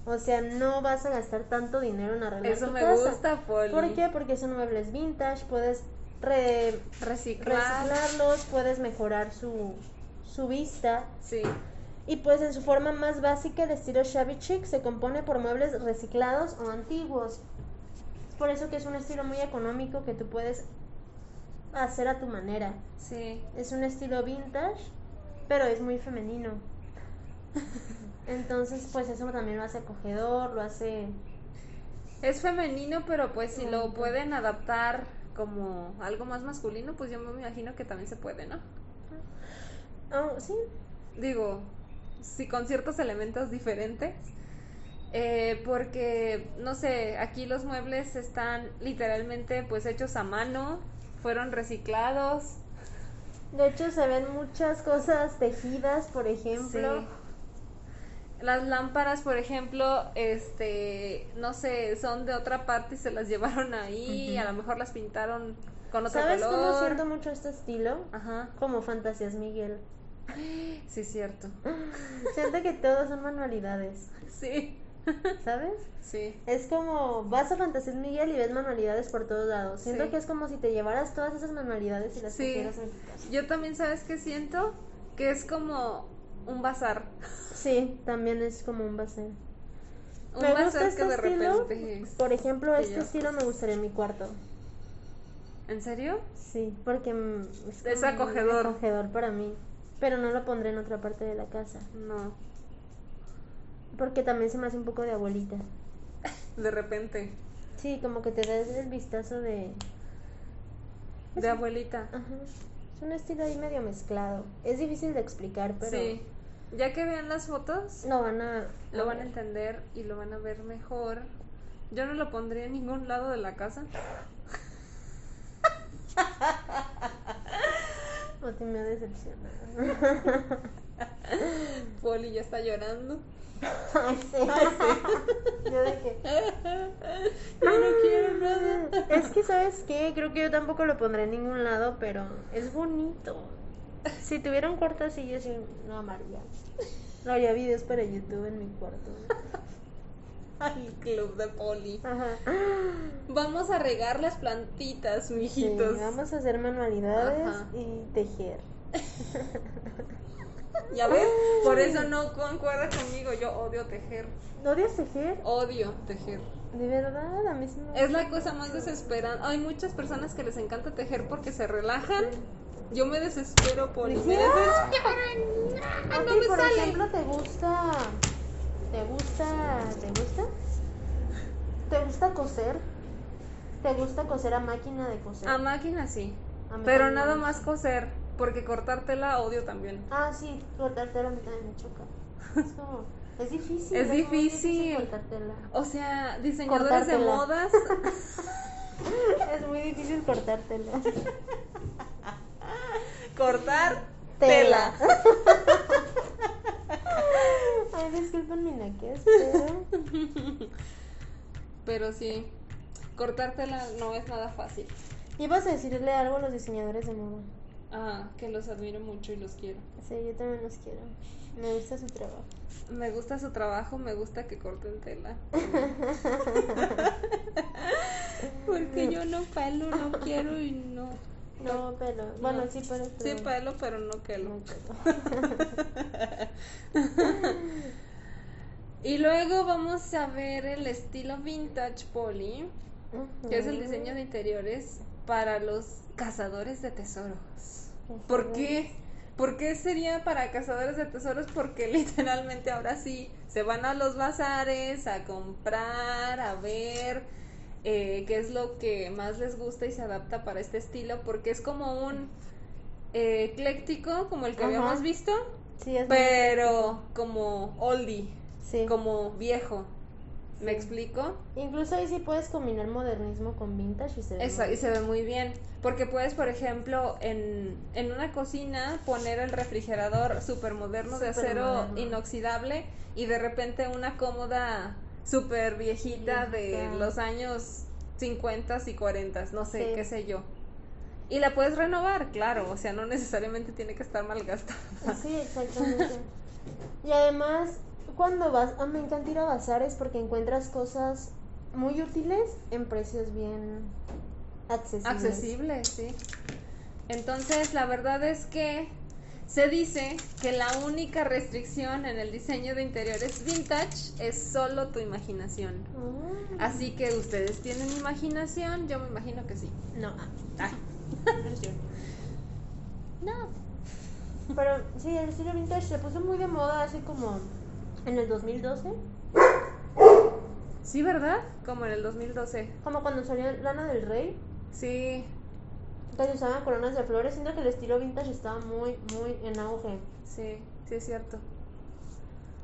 Speaker 2: O sea, no vas a gastar tanto dinero en arreglar
Speaker 1: Eso
Speaker 2: tu
Speaker 1: me
Speaker 2: casa.
Speaker 1: gusta, Poli.
Speaker 2: ¿Por qué? Porque son muebles vintage, puedes re-
Speaker 1: Reciclar.
Speaker 2: reciclarlos, puedes mejorar su, su vista.
Speaker 1: Sí.
Speaker 2: Y pues en su forma más básica, el estilo shabby chic se compone por muebles reciclados o antiguos. Por eso que es un estilo muy económico que tú puedes hacer a tu manera.
Speaker 1: Sí.
Speaker 2: Es un estilo vintage, pero es muy femenino. Entonces, pues eso también lo hace acogedor, lo hace...
Speaker 1: Es femenino, pero pues si lo pueden adaptar como algo más masculino, pues yo me imagino que también se puede, ¿no?
Speaker 2: Oh, sí,
Speaker 1: Digo, sí con ciertos elementos diferentes. Eh, porque, no sé, aquí los muebles están literalmente pues hechos a mano, fueron reciclados.
Speaker 2: de hecho se ven muchas cosas tejidas, por ejemplo.
Speaker 1: Sí. Las lámparas, por ejemplo, este, no sé, son de otra parte y se las llevaron ahí,
Speaker 2: Ujú.
Speaker 1: a lo mejor las pintaron con otro
Speaker 2: ¿Sabes
Speaker 1: color.
Speaker 2: cómo siento mucho este estilo?
Speaker 1: Ajá,
Speaker 2: Como Fantasías Miguel.
Speaker 1: sí, cierto.
Speaker 2: Siento que todos son manualidades,
Speaker 1: Sí,
Speaker 2: ¿sabes?
Speaker 1: sí.
Speaker 2: Es como vas a Fantasías Miguel y ves manualidades por todos lados. Siento
Speaker 1: Sí.
Speaker 2: que es como si te llevaras todas esas manualidades y las
Speaker 1: Sí.
Speaker 2: pusieras en tu casa.
Speaker 1: Yo también, ¿sabes qué siento? Que es como un bazar.
Speaker 2: Sí, también es como un bazar.
Speaker 1: Un
Speaker 2: me gusta este
Speaker 1: que de
Speaker 2: estilo.
Speaker 1: repente.
Speaker 2: Por ejemplo, este
Speaker 1: yo-
Speaker 2: estilo me gustaría en mi cuarto.
Speaker 1: ¿En serio?
Speaker 2: Sí, porque mm, es,
Speaker 1: Es acogedor.
Speaker 2: acogedor para mí. Pero no lo pondré en otra parte de la casa.
Speaker 1: No,
Speaker 2: Porque también se me hace un poco de abuelita.
Speaker 1: de repente.
Speaker 2: Sí, como que te das el vistazo de...
Speaker 1: De abuelita.
Speaker 2: Ajá. Es un estilo ahí medio mezclado. Es difícil de explicar, pero
Speaker 1: Sí. Ya que vean las fotos,
Speaker 2: lo van a...
Speaker 1: lo van a entender y lo van a ver mejor. Yo no lo pondría en ningún lado de la casa.
Speaker 2: O te me ha decepcionado.
Speaker 1: Poli ya está llorando.
Speaker 2: Ay, sí. Yo que...
Speaker 1: Yo no quiero nada.
Speaker 2: Es que, ¿sabes qué? Creo que yo tampoco lo pondré en ningún lado, pero es bonito. Si tuviera un cuarto así, yo sí lo amaría. Lo haría videos para YouTube en mi cuarto.
Speaker 1: Ay, club de Poli.
Speaker 2: Ajá.
Speaker 1: Vamos a regar las plantitas,
Speaker 2: Sí,
Speaker 1: mijitos.
Speaker 2: vamos a hacer manualidades
Speaker 1: Ajá.
Speaker 2: y tejer.
Speaker 1: Ya ves, por eso no concuerda conmigo. Yo odio tejer.
Speaker 2: ¿Odias tejer?
Speaker 1: Odio tejer.
Speaker 2: De verdad, a mí sí me
Speaker 1: Es la cosa más desesperante. Hay muchas personas que les encanta tejer porque se relajan. Yo me desespero, Poli. Me
Speaker 2: ¿Decía?
Speaker 1: desespero.
Speaker 2: A
Speaker 1: no me
Speaker 2: por
Speaker 1: sale.
Speaker 2: ejemplo, ¿te gusta? ¿Te gusta? ¿Te gusta? ¿Te gusta coser? ¿Te gusta coser a máquina de coser?
Speaker 1: A máquina sí.
Speaker 2: A
Speaker 1: Pero nada
Speaker 2: me
Speaker 1: más coser. Porque cortártela odio también.
Speaker 2: Ah, sí, cortártela a mí también me choca. Es como, es difícil.
Speaker 1: Es difícil.
Speaker 2: cortártela.
Speaker 1: O sea, diseñadores de
Speaker 2: Cortártela.
Speaker 1: modas.
Speaker 2: Es muy difícil cortártela.
Speaker 1: cortar
Speaker 2: Tela.
Speaker 1: tela.
Speaker 2: Ay, disculpen mi naquez, pero...
Speaker 1: Pero sí, cortártela no es nada fácil.
Speaker 2: Ibas a decirle algo a los diseñadores de moda.
Speaker 1: Ah, que los admiro mucho y los quiero.
Speaker 2: Sí, yo también los quiero. Me gusta su trabajo.
Speaker 1: Me gusta su trabajo, me gusta que corten tela. Porque yo no pelo, no quiero y no.
Speaker 2: No, pero... Bueno,
Speaker 1: No.
Speaker 2: sí, pero...
Speaker 1: Sí pelo, pero no pelo.
Speaker 2: no,
Speaker 1: Y luego vamos a ver el estilo vintage poly, que es el diseño de interiores para los cazadores de tesoros. ¿Por qué? ¿Por qué sería para cazadores de tesoros? Porque literalmente ahora sí se van a los bazares a comprar, a ver eh, qué es lo que más les gusta y se adapta para este estilo, porque es como un eh, ecléctico como el que
Speaker 2: Ajá.
Speaker 1: habíamos visto,
Speaker 2: Sí, es
Speaker 1: pero como oldie,
Speaker 2: Sí.
Speaker 1: como viejo. ¿Me explico?
Speaker 2: Incluso ahí sí puedes combinar modernismo con vintage y se ve
Speaker 1: Eso, y se ve muy bien. Porque puedes, por ejemplo, en, en una cocina poner el refrigerador súper moderno de acero inoxidable y de repente una cómoda súper viejita de los años 50 y 40, no sé,
Speaker 2: Sí.
Speaker 1: qué sé yo. Y la puedes renovar, claro, o sea, no necesariamente tiene que estar malgastada.
Speaker 2: Sí, exactamente. y además, cuando vas, ah, me encanta ir a bazares porque encuentras cosas muy útiles en precios bien accesibles.
Speaker 1: accesible, sí. Entonces, la verdad es que se dice que la única restricción en el diseño de interiores vintage es solo tu imaginación.
Speaker 2: Ah.
Speaker 1: Así que ustedes tienen imaginación, yo me imagino que sí.
Speaker 2: No,
Speaker 1: Ah,
Speaker 2: no. Pero sí, el estilo vintage se puso muy de moda así como en el 2012,
Speaker 1: Sí, ¿verdad? Como en el 2012.
Speaker 2: como cuando salió Lana del Rey,
Speaker 1: Sí,
Speaker 2: que se usaban coronas de flores. Siento que el estilo vintage estaba muy, muy en auge.
Speaker 1: sí, sí es cierto.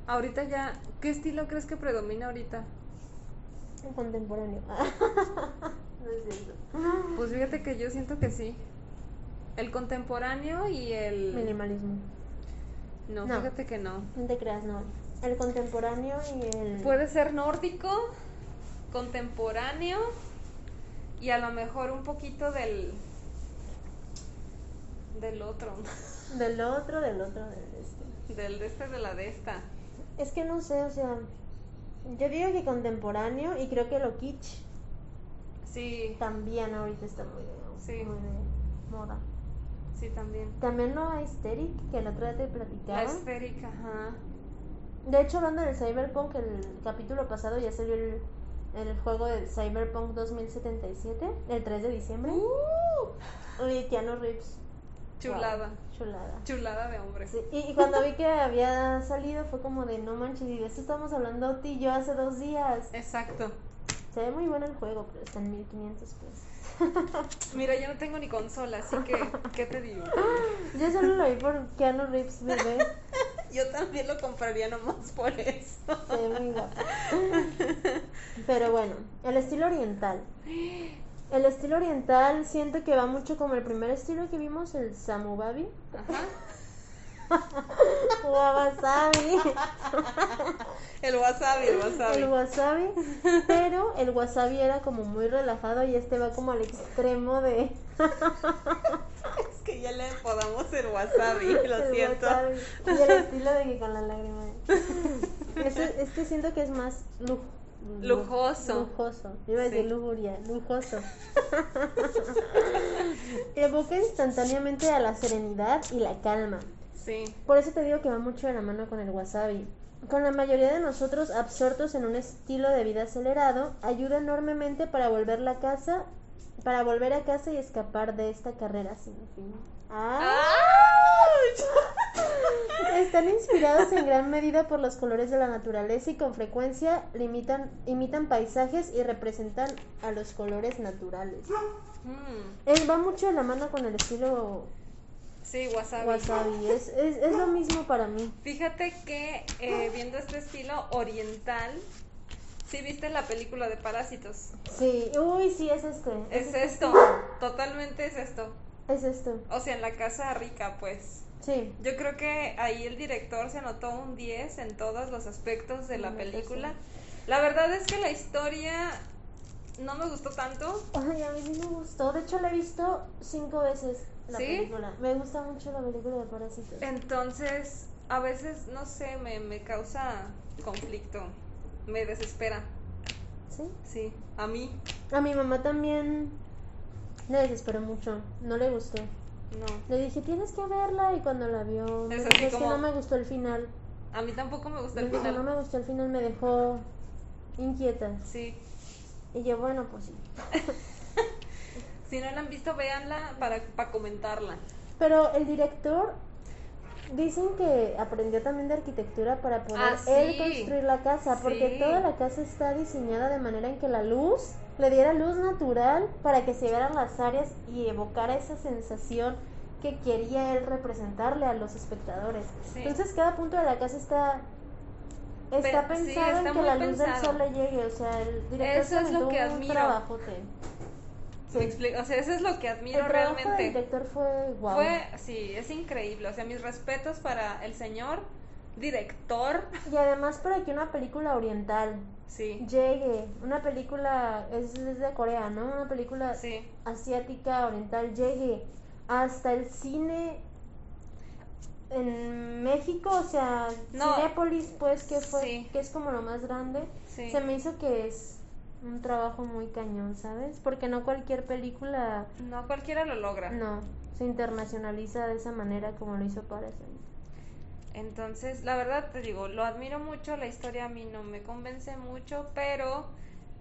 Speaker 1: Ahorita ya, ¿qué estilo crees que predomina ahorita?
Speaker 2: El contemporáneo. no es cierto.
Speaker 1: Pues fíjate que yo siento que sí. El contemporáneo y el...
Speaker 2: Minimalismo.
Speaker 1: No,
Speaker 2: No.
Speaker 1: fíjate que no.
Speaker 2: No te creas, no. El contemporáneo y el.
Speaker 1: Puede ser nórdico, contemporáneo y a lo mejor un poquito del del otro,
Speaker 2: Del otro, del otro, del este.
Speaker 1: del de este de la de esta.
Speaker 2: Es que no sé, o sea. Yo digo que contemporáneo y creo que lo kitsch
Speaker 1: Sí,
Speaker 2: también ahorita está muy de,
Speaker 1: Sí.
Speaker 2: muy de moda.
Speaker 1: sí también.
Speaker 2: También lo aesthetic, que el otro día te
Speaker 1: La
Speaker 2: platicaba.
Speaker 1: esférica, ajá.
Speaker 2: De hecho, hablando del Cyberpunk, el capítulo pasado ya salió el, el juego de Cyberpunk 2077, el 3 de diciembre.
Speaker 1: Uh,
Speaker 2: Keanu Reeves.
Speaker 1: chulada,
Speaker 2: Wow, chulada.
Speaker 1: chulada de hombre.
Speaker 2: Sí, y, y cuando vi que había salido fue como de no manches, y de esto estamos hablando tú y yo hace dos días.
Speaker 1: Exacto.
Speaker 2: Se ve muy bueno el juego, pero está en 1500 pesos.
Speaker 1: Mira, yo no tengo ni consola, así que ¿qué te digo?
Speaker 2: Yo solo lo vi por Keanu Reeves, bebé.
Speaker 1: Yo también lo compraría nomás por eso.
Speaker 2: Muy guapo. Pero bueno, el estilo oriental. El estilo oriental siento que va mucho como el primer estilo que vimos, el samubabi
Speaker 1: Ajá.
Speaker 2: Wasabi.
Speaker 1: El wasabi, el wasabi.
Speaker 2: El wasabi, pero el wasabi era como muy relajado y este va como al extremo de
Speaker 1: Es que ya le podamos el wasabi, lo
Speaker 2: el
Speaker 1: siento.
Speaker 2: wasabi. y el estilo de que con la lágrima. Este, este siento que es más luj- lu-
Speaker 1: Lujoso.
Speaker 2: Lujoso. Iba a decir
Speaker 1: Sí.
Speaker 2: lujuria, lujoso. Evoca instantáneamente a la serenidad y la calma.
Speaker 1: Sí,
Speaker 2: Por eso te digo que va mucho de la mano con el wasabi. Con la mayoría de nosotros absortos en un estilo de vida acelerado, ayuda enormemente para volver la casa, para volver a casa y escapar de esta carrera sin fin. ¡Ah! Están inspirados en gran medida por los colores de la naturaleza y con frecuencia limitan, imitan paisajes y representan a los colores naturales.
Speaker 1: Mm,
Speaker 2: Eh, va mucho de la mano con el estilo
Speaker 1: sí, wasabi.
Speaker 2: wasabi. Es, es, es lo mismo para mí.
Speaker 1: Fíjate que eh, viendo este estilo oriental, sí viste la película de Parásitos.
Speaker 2: Sí, uy, sí, es este.
Speaker 1: Es
Speaker 2: este
Speaker 1: esto,
Speaker 2: estilo.
Speaker 1: totalmente es esto.
Speaker 2: Es esto.
Speaker 1: O sea, en la casa rica, pues.
Speaker 2: Sí.
Speaker 1: Yo creo que ahí el director se anotó un 10 en todos los aspectos de la película. La verdad es que la historia no me gustó tanto.
Speaker 2: Ay, a mí sí me gustó. De hecho, la he visto cinco veces la
Speaker 1: ¿Sí?
Speaker 2: película. Me gusta mucho la película de Parásitos.
Speaker 1: Entonces, a veces, no sé, me, me causa conflicto. Me desespera.
Speaker 2: ¿Sí?
Speaker 1: Sí, a mí
Speaker 2: A mi mamá también le desesperó mucho. No le gustó.
Speaker 1: no.
Speaker 2: Le dije, tienes que verla. Y cuando la vio, me
Speaker 1: Es
Speaker 2: dijo, que no me gustó el final.
Speaker 1: A mí tampoco me gusta
Speaker 2: Me
Speaker 1: el
Speaker 2: dijo,
Speaker 1: final.
Speaker 2: no me gustó el final, me dejó inquieta.
Speaker 1: Sí.
Speaker 2: Y yo, bueno, pues sí.
Speaker 1: Si no la han visto, véanla para, para comentarla.
Speaker 2: Pero el director dicen que aprendió también de arquitectura para poder
Speaker 1: Ah,
Speaker 2: él construir la casa, porque
Speaker 1: Sí.
Speaker 2: toda la casa está diseñada de manera en que la luz le diera luz natural para que se vieran las áreas y evocara esa sensación que quería él representarle a los espectadores.
Speaker 1: Sí.
Speaker 2: Entonces cada punto de la casa está está
Speaker 1: Pe-
Speaker 2: pensado
Speaker 1: está
Speaker 2: en que la luz del sol le llegue, o sea, el director
Speaker 1: Eso es lo
Speaker 2: aventó
Speaker 1: que
Speaker 2: un
Speaker 1: admiro.
Speaker 2: trabajote.
Speaker 1: Me explico, O sea, eso es lo que
Speaker 2: El
Speaker 1: admiro
Speaker 2: del
Speaker 1: realmente.
Speaker 2: director fue wow.
Speaker 1: Fue, sí, es increíble. O sea, mis respetos para el señor director.
Speaker 2: Y además para que una película oriental
Speaker 1: Sí,
Speaker 2: llegue, una película es, es de Corea, ¿no? Una película
Speaker 1: sí.
Speaker 2: asiática oriental llegue hasta el cine en México, o sea,
Speaker 1: No.
Speaker 2: Cinépolis, pues que fue,
Speaker 1: Sí.
Speaker 2: que es como lo más grande,
Speaker 1: Sí.
Speaker 2: se me hizo que es un trabajo muy cañón, ¿sabes? Porque no cualquier película,
Speaker 1: No cualquiera lo logra.
Speaker 2: no, se internacionaliza de esa manera como lo hizo Parasite.
Speaker 1: Entonces, la verdad te digo, lo admiro mucho, la historia a mí no me convence mucho, pero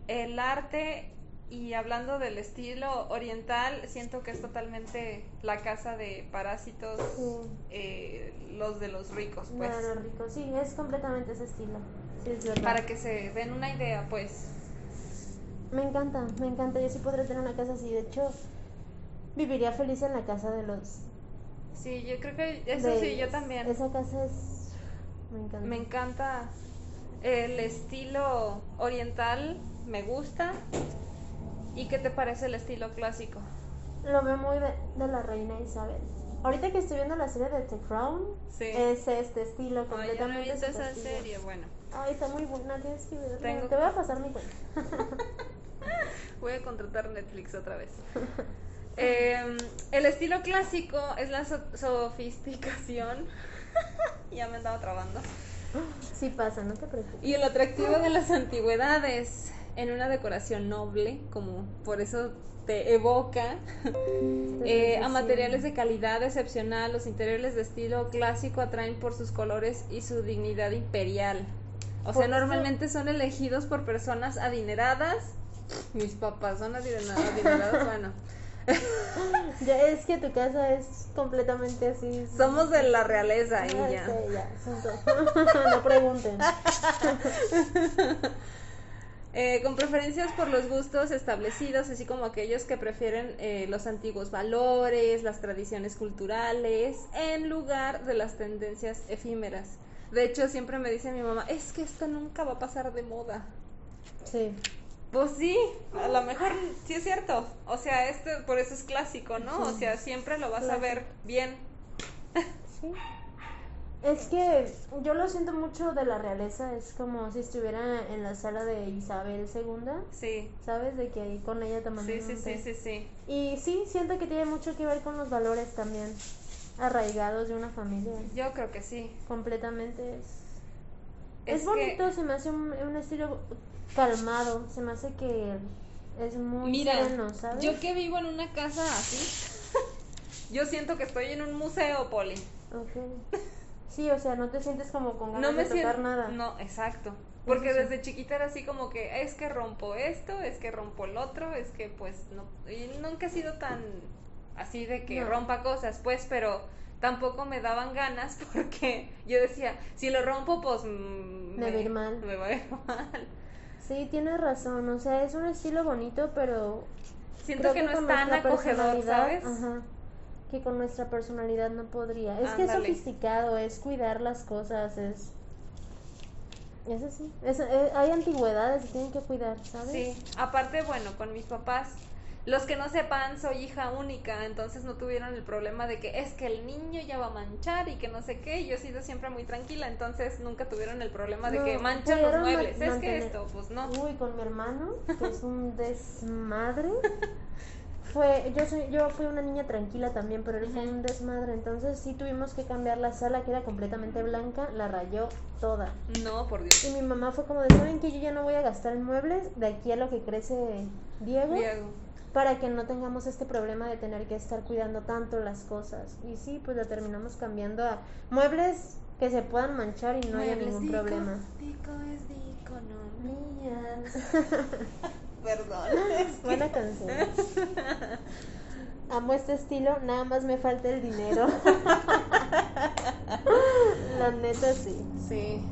Speaker 1: el arte y hablando del estilo oriental, siento que es totalmente la casa de parásitos,
Speaker 2: Sí.
Speaker 1: eh, los de los ricos, pues.
Speaker 2: No, no, rico, sí, es completamente ese estilo, sí, es verdad.
Speaker 1: Para que se den una idea, pues.
Speaker 2: Me encanta, me encanta. Yo sí podría tener una casa así. De hecho, viviría feliz en la casa de los.
Speaker 1: Sí, yo creo que eso
Speaker 2: de
Speaker 1: sí, yo también.
Speaker 2: Esa casa es. Me encanta.
Speaker 1: Me encanta el estilo oriental, me gusta. ¿Y qué te parece el estilo clásico?
Speaker 2: Lo veo muy de, de la reina Isabel. Ahorita que estoy viendo la serie de The Crown,
Speaker 1: Sí.
Speaker 2: es este estilo
Speaker 1: Ay, yo no he
Speaker 2: completamente.
Speaker 1: visto esa serie, bueno.
Speaker 2: Ay, está muy buena, tienes que.
Speaker 1: Tengo
Speaker 2: Te voy a pasar mi cuenta.
Speaker 1: Voy a contratar Netflix otra vez. Eh, el estilo clásico es la so- sofisticación. ya me andaba trabando.
Speaker 2: sí pasa, no te preocupes.
Speaker 1: Y el atractivo de las antigüedades en una decoración noble, como por eso te evoca, eh, a materiales de calidad excepcional, los interiores de estilo clásico atraen por sus colores y su dignidad imperial. O sea, normalmente son elegidos por personas adineradas. Mis papás son adinera- adinerados, bueno.
Speaker 2: Ya es que tu casa es completamente así.
Speaker 1: Somos de la realeza
Speaker 2: Ah,
Speaker 1: y ya.
Speaker 2: sí, ya, todos. no pregunten.
Speaker 1: Eh, con preferencias por los gustos establecidos, así como aquellos que prefieren eh, los antiguos valores, las tradiciones culturales, en lugar de las tendencias efímeras. De hecho, siempre me dice mi mamá, es que esto nunca va a pasar de moda.
Speaker 2: Sí.
Speaker 1: Pues sí, a lo mejor sí es cierto. O sea, este por eso es clásico, ¿no? O sea, siempre lo vas a ver bien.
Speaker 2: Sí. Es que yo lo siento mucho de la realeza, es como si estuviera en la sala de Isabel II,
Speaker 1: Sí,
Speaker 2: ¿sabes? De que ahí con ella tomando
Speaker 1: sí, sí, sí, sí, sí.
Speaker 2: Y sí, siento que tiene mucho que ver con los valores también arraigados de una familia.
Speaker 1: Yo creo que sí.
Speaker 2: Completamente es...
Speaker 1: Es
Speaker 2: Es,
Speaker 1: que-
Speaker 2: bonito, se me hace un, un estilo calmado, se me hace que es muy
Speaker 1: Mira,
Speaker 2: sereno, ¿sabes?
Speaker 1: yo que vivo en una casa así, yo siento que estoy en un museo, Poli.
Speaker 2: Ok. Sí, o sea, no te sientes como con ganas
Speaker 1: No me
Speaker 2: de tocar nada.
Speaker 1: No, exacto. Porque
Speaker 2: sí.
Speaker 1: desde chiquita era así como que es que rompo esto, es que rompo el otro, es que pues no y nunca he sido tan así de que
Speaker 2: No.
Speaker 1: rompa cosas, pues, pero tampoco me daban ganas porque yo decía, si lo rompo pues mm,
Speaker 2: Me va a ir mal.
Speaker 1: Me va a ir mal.
Speaker 2: Sí, tienes razón, o sea, es un estilo bonito, pero
Speaker 1: Siento que, no es tan acogedor, ¿sabes?
Speaker 2: Ajá, que con nuestra personalidad no podría. Es que es sofisticado, es cuidar las cosas, es... Es así, es, eh, hay antigüedades que tienen que cuidar, ¿sabes?
Speaker 1: Sí, aparte, bueno, con mis papás, los que no sepan, soy hija única, entonces no tuvieron el problema de que es que el niño ya va a manchar y que no sé qué, yo he sido siempre muy tranquila, entonces nunca tuvieron el problema de
Speaker 2: No,
Speaker 1: que manchan los muebles, es que esto, pues no.
Speaker 2: Uy, con mi hermano, que es un desmadre. Fue, yo soy, yo fui una niña tranquila también, pero él fue un desmadre, entonces sí tuvimos que cambiar la sala que era completamente blanca, la rayó toda.
Speaker 1: No, por Dios.
Speaker 2: Y mi mamá fue como de, ¿saben que yo ya no voy a gastar en muebles de aquí a lo que crece Diego?
Speaker 1: Diego.
Speaker 2: Para que no tengamos este problema de tener que estar cuidando tanto las cosas. Y sí, pues la terminamos cambiando a muebles que se puedan manchar y no haya ningún
Speaker 1: Dico,
Speaker 2: problema.
Speaker 1: Dico es de. Perdón.
Speaker 2: Buena canción. Amo este estilo, nada más me falta el dinero. La neta sí.
Speaker 1: Sí.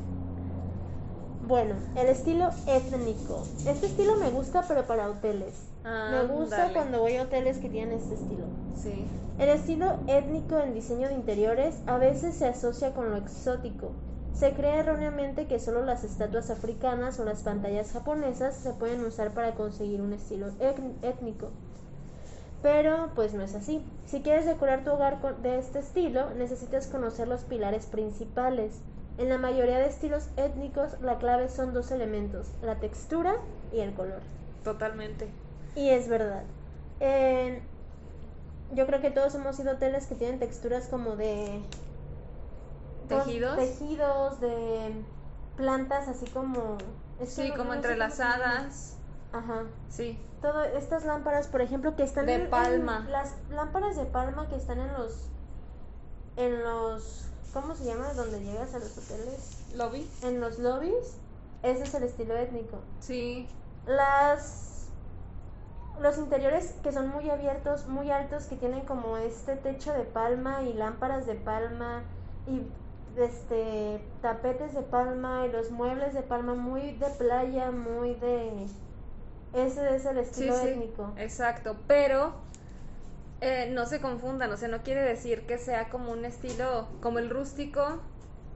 Speaker 2: Bueno, el estilo étnico. Este estilo me gusta, pero para hoteles. Me gusta
Speaker 1: Ándale.
Speaker 2: cuando voy a hoteles que tienen este estilo.
Speaker 1: Sí.
Speaker 2: El estilo étnico en diseño de interiores a veces se asocia con lo exótico. Se cree erróneamente que solo las estatuas africanas o las pantallas japonesas se pueden usar para conseguir un estilo étn- étnico. Pero pues no es así. Si quieres decorar tu hogar de este estilo, necesitas conocer los pilares principales. En la mayoría de estilos étnicos, la clave son dos elementos, la textura y el color.
Speaker 1: Totalmente.
Speaker 2: Y es verdad. En- yo creo que todos hemos ido a hoteles que tienen texturas como de...
Speaker 1: ¿Tejidos?
Speaker 2: Tejidos, de plantas así como... es
Speaker 1: Sí, como
Speaker 2: no
Speaker 1: entrelazadas.
Speaker 2: Ajá.
Speaker 1: Sí.
Speaker 2: Todas estas lámparas, por ejemplo, que están
Speaker 1: De
Speaker 2: en- en
Speaker 1: palma.
Speaker 2: las lámparas de palma que están en los... En los... ¿Cómo se llama? Donde llegas a los hoteles.
Speaker 1: ¿Lobby?
Speaker 2: En los lobbies. Ese es el estilo étnico.
Speaker 1: Sí.
Speaker 2: Las los interiores que son muy abiertos, muy altos, que tienen como este techo de palma y lámparas de palma y este tapetes de palma y los muebles de palma muy de playa, muy de ese es el
Speaker 1: Sí,
Speaker 2: estilo
Speaker 1: sí.
Speaker 2: étnico.
Speaker 1: Exacto. Pero eh, no se confundan, o sea, no quiere decir que sea como un estilo como el rústico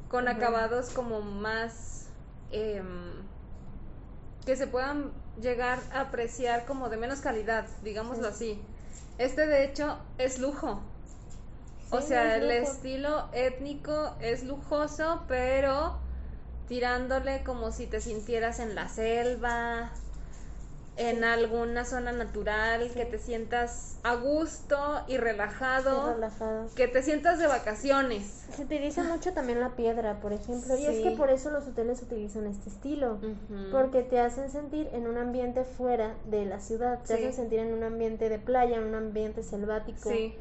Speaker 1: con acabados como más em, que se puedan llegar a apreciar como de menos calidad, digámoslo así. Este de hecho es lujo. o sea,
Speaker 2: es
Speaker 1: el estilo étnico es lujoso, pero tirándole como si te sintieras en la selva, en alguna zona natural, que te sientas a gusto y relajado, que te sientas de vacaciones.
Speaker 2: Se utiliza mucho también la piedra, por ejemplo, y es que por eso los hoteles utilizan este estilo. Porque te hacen sentir en un ambiente fuera de la ciudad, te
Speaker 1: Sí.
Speaker 2: hacen sentir en un ambiente de playa, en un ambiente selvático,
Speaker 1: Sí.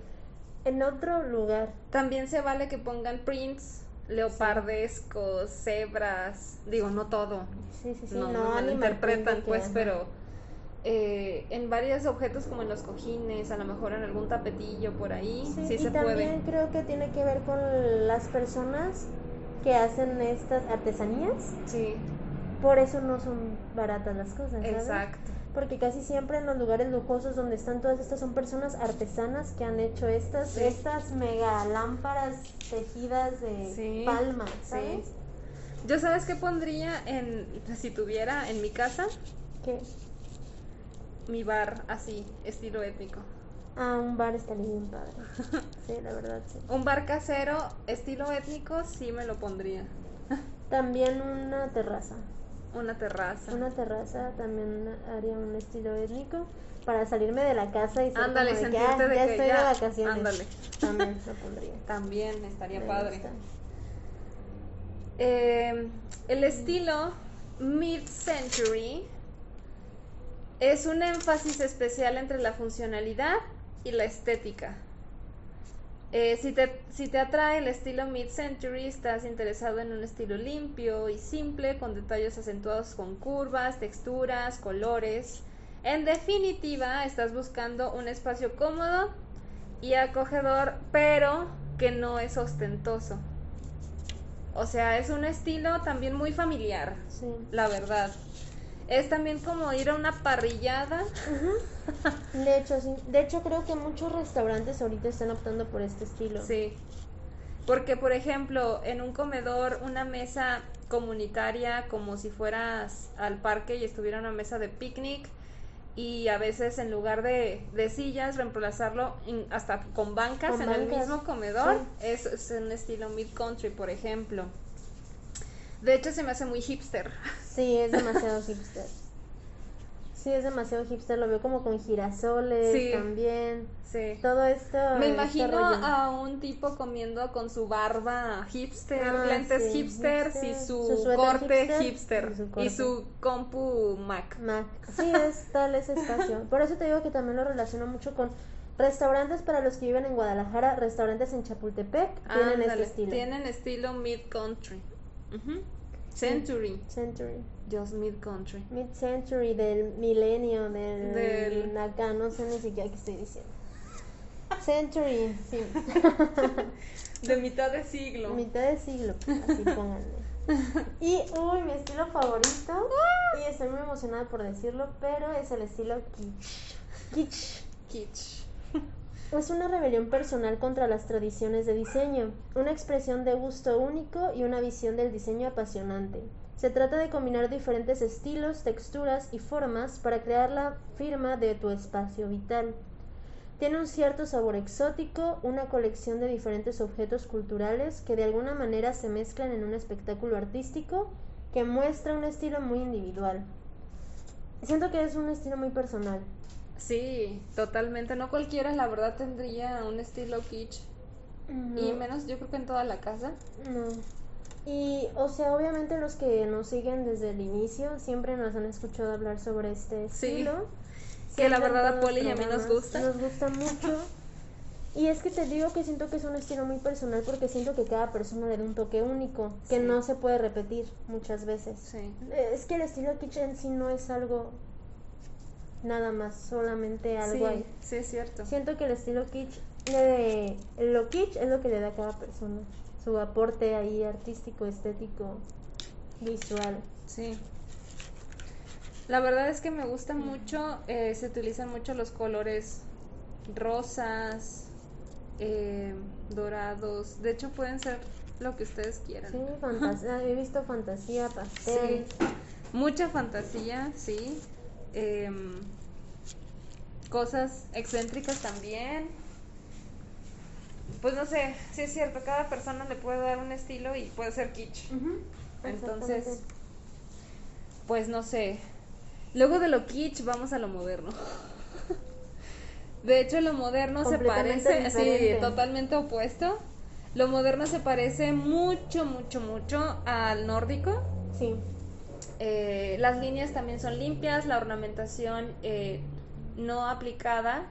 Speaker 2: en otro lugar.
Speaker 1: También se vale que pongan prints leopardescos, cebras, digo, no todo,
Speaker 2: Sí, sí, sí,
Speaker 1: no,
Speaker 2: no,
Speaker 1: no
Speaker 2: de que,
Speaker 1: pues, pero eh, en varios objetos como en los cojines, a lo mejor en algún tapetillo por ahí, sí,
Speaker 2: Sí, y
Speaker 1: se
Speaker 2: también
Speaker 1: puede.
Speaker 2: creo que tiene que ver con las personas que hacen estas artesanías,
Speaker 1: Sí,
Speaker 2: por eso no son baratas las cosas, ¿sabes?
Speaker 1: exacto.
Speaker 2: Porque casi siempre en los lugares lujosos donde están todas estas son personas artesanas que han hecho estas,
Speaker 1: Sí.
Speaker 2: estas mega lámparas tejidas de
Speaker 1: Sí,
Speaker 2: palma. ¿sabes?
Speaker 1: Yo sabes qué pondría en si tuviera en mi casa
Speaker 2: Que
Speaker 1: mi bar así, estilo étnico.
Speaker 2: ah, un bar estaría bien padre. Sí, la verdad, sí.
Speaker 1: Un bar casero, estilo étnico, sí me lo pondría.
Speaker 2: También una terraza.
Speaker 1: Una terraza.
Speaker 2: Una terraza también haría un estilo étnico para salirme de la casa y ser
Speaker 1: Ándale,
Speaker 2: como de que, ah,
Speaker 1: de
Speaker 2: ya
Speaker 1: que
Speaker 2: estoy
Speaker 1: ya-
Speaker 2: de vacaciones.
Speaker 1: ándale.
Speaker 2: También lo pondría.
Speaker 1: También estaría
Speaker 2: Me
Speaker 1: padre. Eh, el estilo mid-century es un énfasis especial entre la funcionalidad y la estética. Eh, si, te, si te atrae el estilo mid-century, estás interesado en un estilo limpio y simple, con detalles acentuados con curvas, texturas, colores. En definitiva, estás buscando un espacio cómodo y acogedor, pero que no es ostentoso. O sea, es un estilo también muy familiar,
Speaker 2: Sí.
Speaker 1: la verdad. Es también como ir a una parrillada.
Speaker 2: De hecho, sí. De hecho, creo que muchos restaurantes ahorita están optando por este estilo.
Speaker 1: Sí. Porque, por ejemplo, en un comedor, una mesa comunitaria, como si fueras al parque y estuviera una mesa de picnic, y a veces en lugar de, de sillas, reemplazarlo hasta con bancas
Speaker 2: Con
Speaker 1: en el mismo comedor, es, es un estilo mid-country, por ejemplo. De hecho, se me hace muy hipster.
Speaker 2: Sí, es demasiado hipster. Sí, es demasiado hipster. Lo veo como con girasoles
Speaker 1: Sí.
Speaker 2: también.
Speaker 1: Sí.
Speaker 2: Todo esto.
Speaker 1: Me
Speaker 2: este
Speaker 1: imagino a un tipo comiendo con su barba hipster,
Speaker 2: Ah,
Speaker 1: lentes
Speaker 2: sí,
Speaker 1: hipsters y
Speaker 2: hipster,
Speaker 1: su,
Speaker 2: su
Speaker 1: corte
Speaker 2: hipster
Speaker 1: hipster,
Speaker 2: y su
Speaker 1: y compu Mac.
Speaker 2: Mac. Sí, es tal ese espacio. Por eso te digo que también lo relaciono mucho con restaurantes para los que viven en Guadalajara, restaurantes en Chapultepec, tienen este
Speaker 1: Ándale,
Speaker 2: estilo.
Speaker 1: Tienen estilo mid-country. Century.
Speaker 2: Century.
Speaker 1: Just mid-country.
Speaker 2: Mid-century del milenio, del,
Speaker 1: Del-
Speaker 2: acá, no sé ni siquiera qué estoy diciendo. Century, sí.
Speaker 1: De mitad de siglo.
Speaker 2: Mitad de siglo, así pónganle. Y, uy, mi estilo favorito, y estoy muy emocionada por decirlo, pero es el estilo kitsch. Kitsch.
Speaker 1: Kitsch.
Speaker 2: Es una rebelión personal contra las tradiciones de diseño, una expresión de gusto único y una visión del diseño apasionante. Se trata de combinar diferentes estilos, texturas y formas para crear la firma de tu espacio vital. Tiene un cierto sabor exótico, una colección de diferentes objetos culturales que de alguna manera se mezclan en un espectáculo artístico que muestra un estilo muy individual. Siento que es un estilo muy personal.
Speaker 1: Sí, totalmente. No cualquiera, la verdad, tendría un estilo kitsch. Y
Speaker 2: No.
Speaker 1: menos yo creo que en toda la casa.
Speaker 2: No. Y, o sea, obviamente los que nos siguen desde el inicio siempre nos han escuchado hablar sobre este
Speaker 1: Sí.
Speaker 2: estilo.
Speaker 1: Que la verdad a Poli y a mí nos gusta.
Speaker 2: Nos gusta mucho. Y es que te digo que siento que es un estilo muy personal porque siento que cada persona le da un toque único que
Speaker 1: Sí.
Speaker 2: no se puede repetir muchas veces.
Speaker 1: Sí.
Speaker 2: Es que el estilo kitsch en sí no es algo nada más, solamente algo
Speaker 1: Sí,
Speaker 2: ahí.
Speaker 1: sí, es cierto.
Speaker 2: Siento que el estilo kitsch, le- lo kitsch es lo que le da a cada persona, su aporte ahí artístico, estético, visual.
Speaker 1: Sí. La verdad es que me gusta mucho, eh, se utilizan mucho los colores rosas, eh, dorados. De hecho, pueden ser lo que ustedes quieran.
Speaker 2: Sí, fantasía, he visto fantasía, pastel.
Speaker 1: Mucha fantasía, sí. Em, cosas excéntricas también. Pues no sé, sí es cierto, cada persona le puede dar un estilo y puede ser kitsch. Entonces. Pues no sé. Luego de lo kitsch vamos a lo moderno. De hecho, lo moderno se parece, sí,
Speaker 2: diferente.
Speaker 1: totalmente opuesto. Lo moderno se parece mucho, mucho, mucho al nórdico.
Speaker 2: Sí,
Speaker 1: Eh, las líneas también son limpias, la ornamentación eh, no aplicada,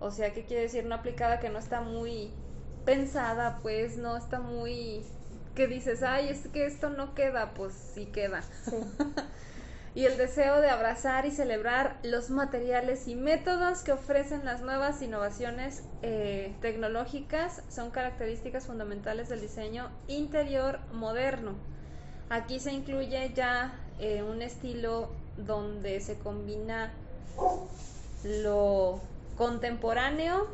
Speaker 1: o sea, ¿qué quiere decir no aplicada? Que no está muy pensada, pues no está muy... que dices, ay, es que esto no queda, pues sí queda.
Speaker 2: sí.
Speaker 1: Y el deseo de abrazar y celebrar los materiales y métodos que ofrecen las nuevas innovaciones eh, tecnológicas son características fundamentales del diseño interior moderno. Aquí se incluye ya eh, un estilo donde se combina lo contemporáneo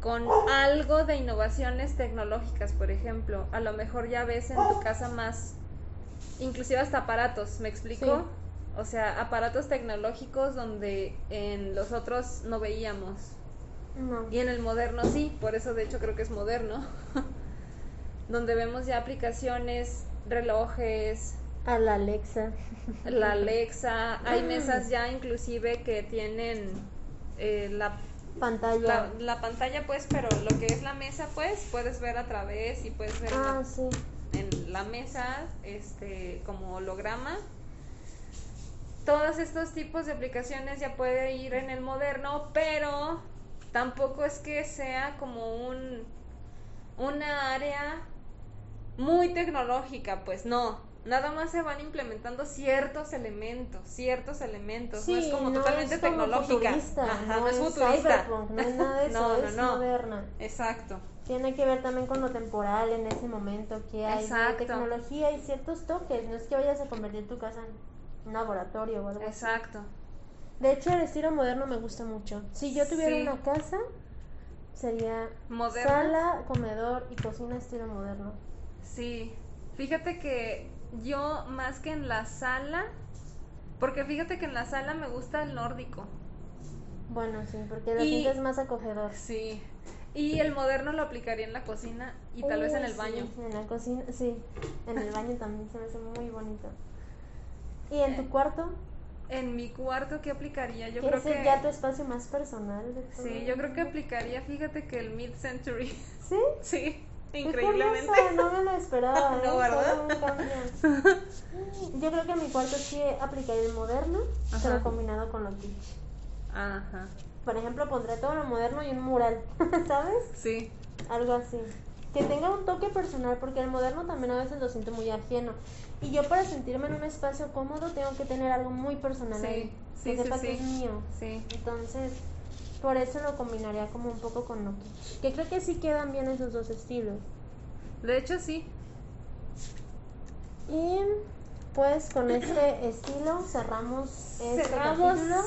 Speaker 1: con algo de innovaciones tecnológicas, por ejemplo. A lo mejor ya ves en tu casa más, inclusive hasta aparatos, ¿me explico?
Speaker 2: Sí.
Speaker 1: O sea, aparatos tecnológicos donde en los otros no veíamos.
Speaker 2: No.
Speaker 1: Y en el moderno sí, por eso de hecho creo que es moderno. donde vemos ya aplicaciones, relojes,
Speaker 2: A la Alexa.
Speaker 1: la Alexa, hay mesas ya inclusive que tienen eh, la,
Speaker 2: Pantalla.
Speaker 1: la, la pantalla pues, pero lo que es la mesa pues puedes ver a través y puedes ver la-
Speaker 2: Ah, sí.
Speaker 1: en la mesa este como holograma. Todos estos tipos de aplicaciones ya puede ir en el moderno, pero tampoco es que sea como un una área muy tecnológica, pues no. Nada más se van implementando ciertos elementos, ciertos elementos. no es como
Speaker 2: no
Speaker 1: totalmente
Speaker 2: es como
Speaker 1: tecnológica. Ajá,
Speaker 2: no,
Speaker 1: es
Speaker 2: es
Speaker 1: futurista.
Speaker 2: no es nada de eso,
Speaker 1: No,
Speaker 2: es moderna.
Speaker 1: Exacto.
Speaker 2: Tiene que ver también con lo temporal en ese momento que hay
Speaker 1: Exacto.
Speaker 2: tecnología y ciertos toques. No es que vayas a convertir tu casa en un laboratorio o algo así.
Speaker 1: Exacto.
Speaker 2: De hecho, el estilo moderno me gusta mucho. Si yo tuviera
Speaker 1: Sí.
Speaker 2: una casa, sería sala, comedor y cocina estilo moderno.
Speaker 1: Sí, fíjate que yo más que en la sala, porque fíjate que en la sala me gusta el nórdico.
Speaker 2: Bueno, sí, porque lo sientes más acogedor.
Speaker 1: Sí. Y el moderno lo aplicaría en la cocina y tal vez en el baño.
Speaker 2: sí, en la cocina, sí. En el baño también se me hace muy bonito. ¿Y en tu
Speaker 1: Eh,
Speaker 2: cuarto?
Speaker 1: En mi cuarto, ¿qué aplicaría? Yo creo
Speaker 2: es
Speaker 1: que...
Speaker 2: ya tu espacio más personal. de.
Speaker 1: Sí, yo creo que aplicaría, fíjate que el mid-century.
Speaker 2: ¿Sí?
Speaker 1: Sí, increíblemente.
Speaker 2: curioso, no me lo esperaba.
Speaker 1: No, ¿verdad?
Speaker 2: Yo creo que en mi cuarto sí aplicaría el moderno,
Speaker 1: Ajá.
Speaker 2: pero combinado con lo kitsch.
Speaker 1: Ajá,
Speaker 2: Por ejemplo, pondré todo lo moderno y un mural, ¿sabes?
Speaker 1: sí.
Speaker 2: Algo así. Que tenga un toque personal, porque el moderno también a veces lo siento muy ajeno. Y yo para sentirme en un espacio cómodo tengo que tener algo muy personal
Speaker 1: Sí,
Speaker 2: ahí.
Speaker 1: sí,
Speaker 2: que
Speaker 1: sí,
Speaker 2: sepa
Speaker 1: sí.
Speaker 2: que es mío.
Speaker 1: Sí,
Speaker 2: Entonces, por eso lo combinaría como un poco con lo kitsch. Que creo que sí quedan bien esos dos estilos.
Speaker 1: de hecho sí.
Speaker 2: Y pues con este estilo cerramos este
Speaker 1: Cerramos.
Speaker 2: capítulo.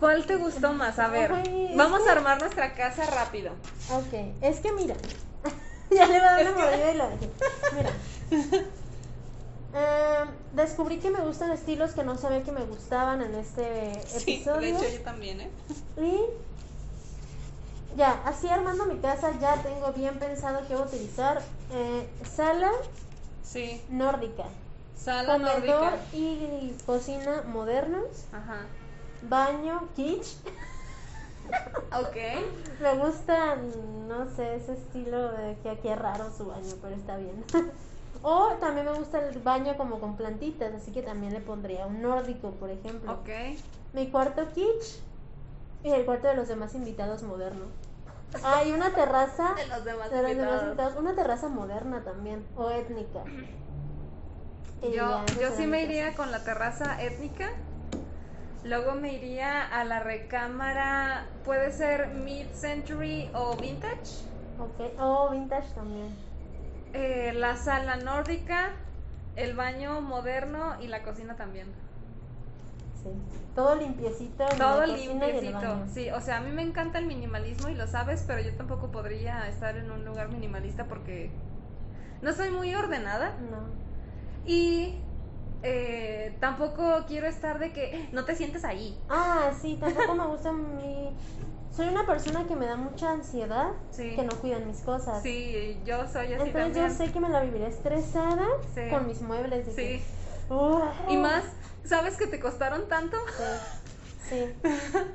Speaker 1: ¿Cuál te gustó más? A ver,
Speaker 2: Ay,
Speaker 1: vamos
Speaker 2: que-
Speaker 1: a armar nuestra casa rápido.
Speaker 2: Ok, es que mira, ya le va a dar una mordida y la dejé. Mira, Em, descubrí que me gustan estilos que no sabía que me gustaban en este episodio.
Speaker 1: yo también, ¿eh?
Speaker 2: Y ya, así armando mi casa, ya tengo bien pensado que voy a utilizar eh, sala
Speaker 1: Sí,
Speaker 2: nórdica,
Speaker 1: sala
Speaker 2: comedor
Speaker 1: nórdica.
Speaker 2: y cocina modernos,
Speaker 1: Ajá.
Speaker 2: baño kitsch.
Speaker 1: Ok.
Speaker 2: Me gusta, no sé, ese estilo de que aquí es raro su baño, pero está bien. o también me gusta el baño como con plantitas, así que también le pondría un nórdico, por ejemplo.
Speaker 1: Ok.
Speaker 2: Mi cuarto kitsch y el cuarto de los demás invitados moderno. Hay una terraza
Speaker 1: De los demás
Speaker 2: de los demás
Speaker 1: invitados.
Speaker 2: una terraza moderna también o étnica. Y
Speaker 1: Yo, yo sí me
Speaker 2: casa.
Speaker 1: iría con la terraza étnica. Luego me iría a la recámara, puede ser mid-century o vintage.
Speaker 2: Ok, o vintage también.
Speaker 1: Eh, la sala nórdica, el baño moderno y la cocina también.
Speaker 2: Sí. Todo limpiecito.
Speaker 1: Todo
Speaker 2: la
Speaker 1: limpiecito.
Speaker 2: baño.
Speaker 1: Sí, o sea, a mí me encanta el minimalismo y lo sabes, pero yo tampoco podría estar en un lugar minimalista porque no soy muy ordenada
Speaker 2: No.
Speaker 1: y eh, tampoco quiero estar de que no te sientes ahí.
Speaker 2: Ah, sí, tampoco me gusta mi... Soy una persona que me da mucha ansiedad
Speaker 1: Sí.
Speaker 2: que no cuidan mis cosas.
Speaker 1: Sí, yo soy así
Speaker 2: Entonces
Speaker 1: también.
Speaker 2: yo sé que me la viviré estresada
Speaker 1: Sí.
Speaker 2: con mis muebles.
Speaker 1: Sí.
Speaker 2: que, "Oh".
Speaker 1: Y más, ¿sabes que te costaron tanto?
Speaker 2: Sí, sí.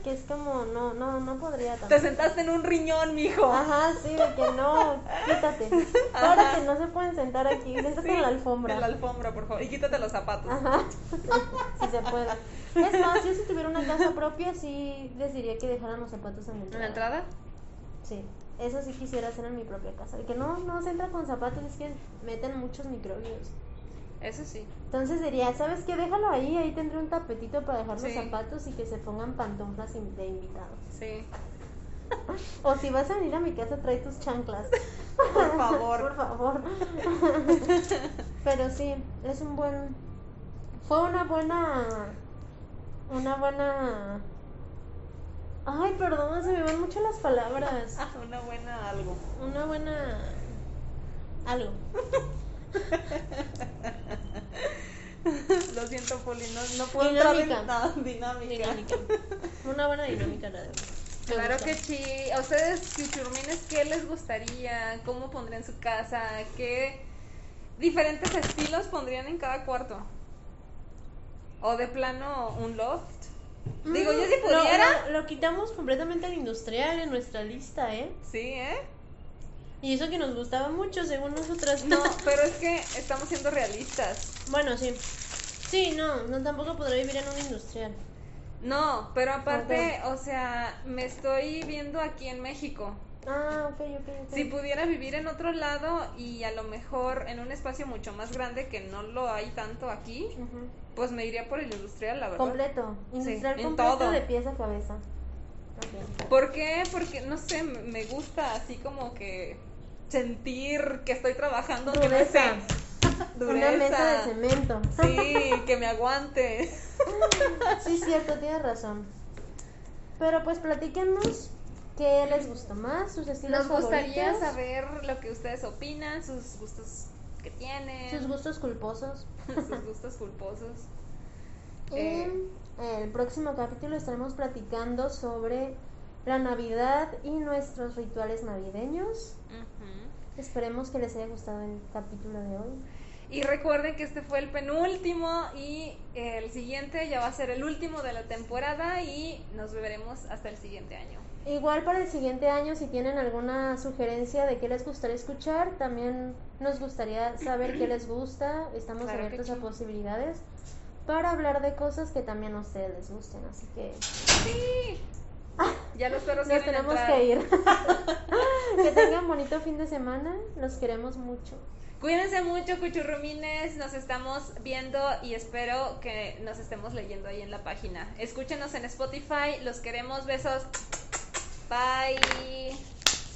Speaker 2: Que es como, no, no, no podría
Speaker 1: Te
Speaker 2: tampoco.
Speaker 1: sentaste en un riñón, mijo.
Speaker 2: Ajá, sí, de que no, quítate. Ahora que no se pueden sentar aquí, siéntate en la alfombra.
Speaker 1: En la alfombra, por favor. Y quítate los zapatos.
Speaker 2: Ajá, sí se puede. Es más, yo si tuviera una casa propia, sí les diría que dejaran los zapatos en la
Speaker 1: ¿En
Speaker 2: entrada.
Speaker 1: la entrada?
Speaker 2: Sí, eso sí quisiera hacer en mi propia casa. Que no, no se entra con zapatos, es que meten muchos microbios.
Speaker 1: Eso sí.
Speaker 2: Entonces diría, ¿sabes qué? Déjalo ahí, ahí tendré un tapetito para dejar
Speaker 1: Sí.
Speaker 2: los zapatos y que se pongan pantuflas de invitados.
Speaker 1: Sí.
Speaker 2: O si vas a venir a mi casa, trae tus chanclas.
Speaker 1: Por favor.
Speaker 2: Por favor. Pero sí, es un buen. Fue una buena. Una buena. Ay, perdón, se me van mucho las palabras.
Speaker 1: Una buena algo.
Speaker 2: Una buena. Algo.
Speaker 1: Lo siento, Poli, no, no puedo entrar en
Speaker 2: Dinámica.
Speaker 1: no, dinámica.
Speaker 2: Dinámica. Una buena dinámica la de
Speaker 1: Claro
Speaker 2: gusta.
Speaker 1: que sí. ¿A ustedes, chuchurmines, qué les gustaría? ¿Cómo pondrían su casa? ¿Qué diferentes estilos pondrían en cada cuarto? ¿O de plano un loft? Digo, yo si
Speaker 2: lo-
Speaker 1: pudiera.
Speaker 2: Lo, lo quitamos completamente al industrial en nuestra lista, ¿eh?
Speaker 1: Sí, ¿eh?
Speaker 2: Y eso que nos gustaba mucho, según nosotras.
Speaker 1: No, pero es que estamos siendo realistas.
Speaker 2: Bueno, sí. Sí, no, no tampoco podrá vivir en un industrial.
Speaker 1: No, pero aparte, o sea, me estoy viendo aquí en México.
Speaker 2: Ah, ok, ok, ok.
Speaker 1: Si pudiera vivir en otro lado y a lo mejor en un espacio mucho más grande que no lo hay tanto aquí, pues me iría por el industrial, la verdad.
Speaker 2: Completo. Industrial
Speaker 1: en
Speaker 2: completo
Speaker 1: todo.
Speaker 2: de pies a cabeza. Ok.
Speaker 1: ¿Por qué? Porque, no sé, me gusta así como que sentir que estoy trabajando, que me
Speaker 2: Dureza.
Speaker 1: sé.
Speaker 2: Una mesa de cemento.
Speaker 1: Sí, que me aguante.
Speaker 2: Sí, cierto, tienes razón. Pero pues platíquenos qué les gustó más, sus estilos
Speaker 1: Nos gustaría
Speaker 2: favoritos,
Speaker 1: saber lo que ustedes opinan, sus gustos que tienen,
Speaker 2: sus gustos culposos.
Speaker 1: sus gustos culposos.
Speaker 2: Y
Speaker 1: Eh.
Speaker 2: el próximo capítulo estaremos platicando sobre la Navidad y nuestros rituales navideños. Esperemos que les haya gustado el capítulo de hoy.
Speaker 1: Y recuerden que este fue el penúltimo y el siguiente ya va a ser el último de la temporada y nos veremos hasta el siguiente año.
Speaker 2: Igual para el siguiente año, si tienen alguna sugerencia de qué les gustaría escuchar, también nos gustaría saber qué les gusta. Estamos
Speaker 1: Claro
Speaker 2: abiertos
Speaker 1: sí.
Speaker 2: a posibilidades para hablar de cosas que también a ustedes les gusten. Así que
Speaker 1: Sí. Ya los perros
Speaker 2: nos tenemos
Speaker 1: entrar.
Speaker 2: que ir. que tengan bonito fin de semana. Los queremos mucho.
Speaker 1: Cuídense mucho, cuchurrumines. Nos estamos viendo y espero que nos estemos leyendo ahí en la página. Escúchenos en Spotify. Los queremos. Besos. 拜。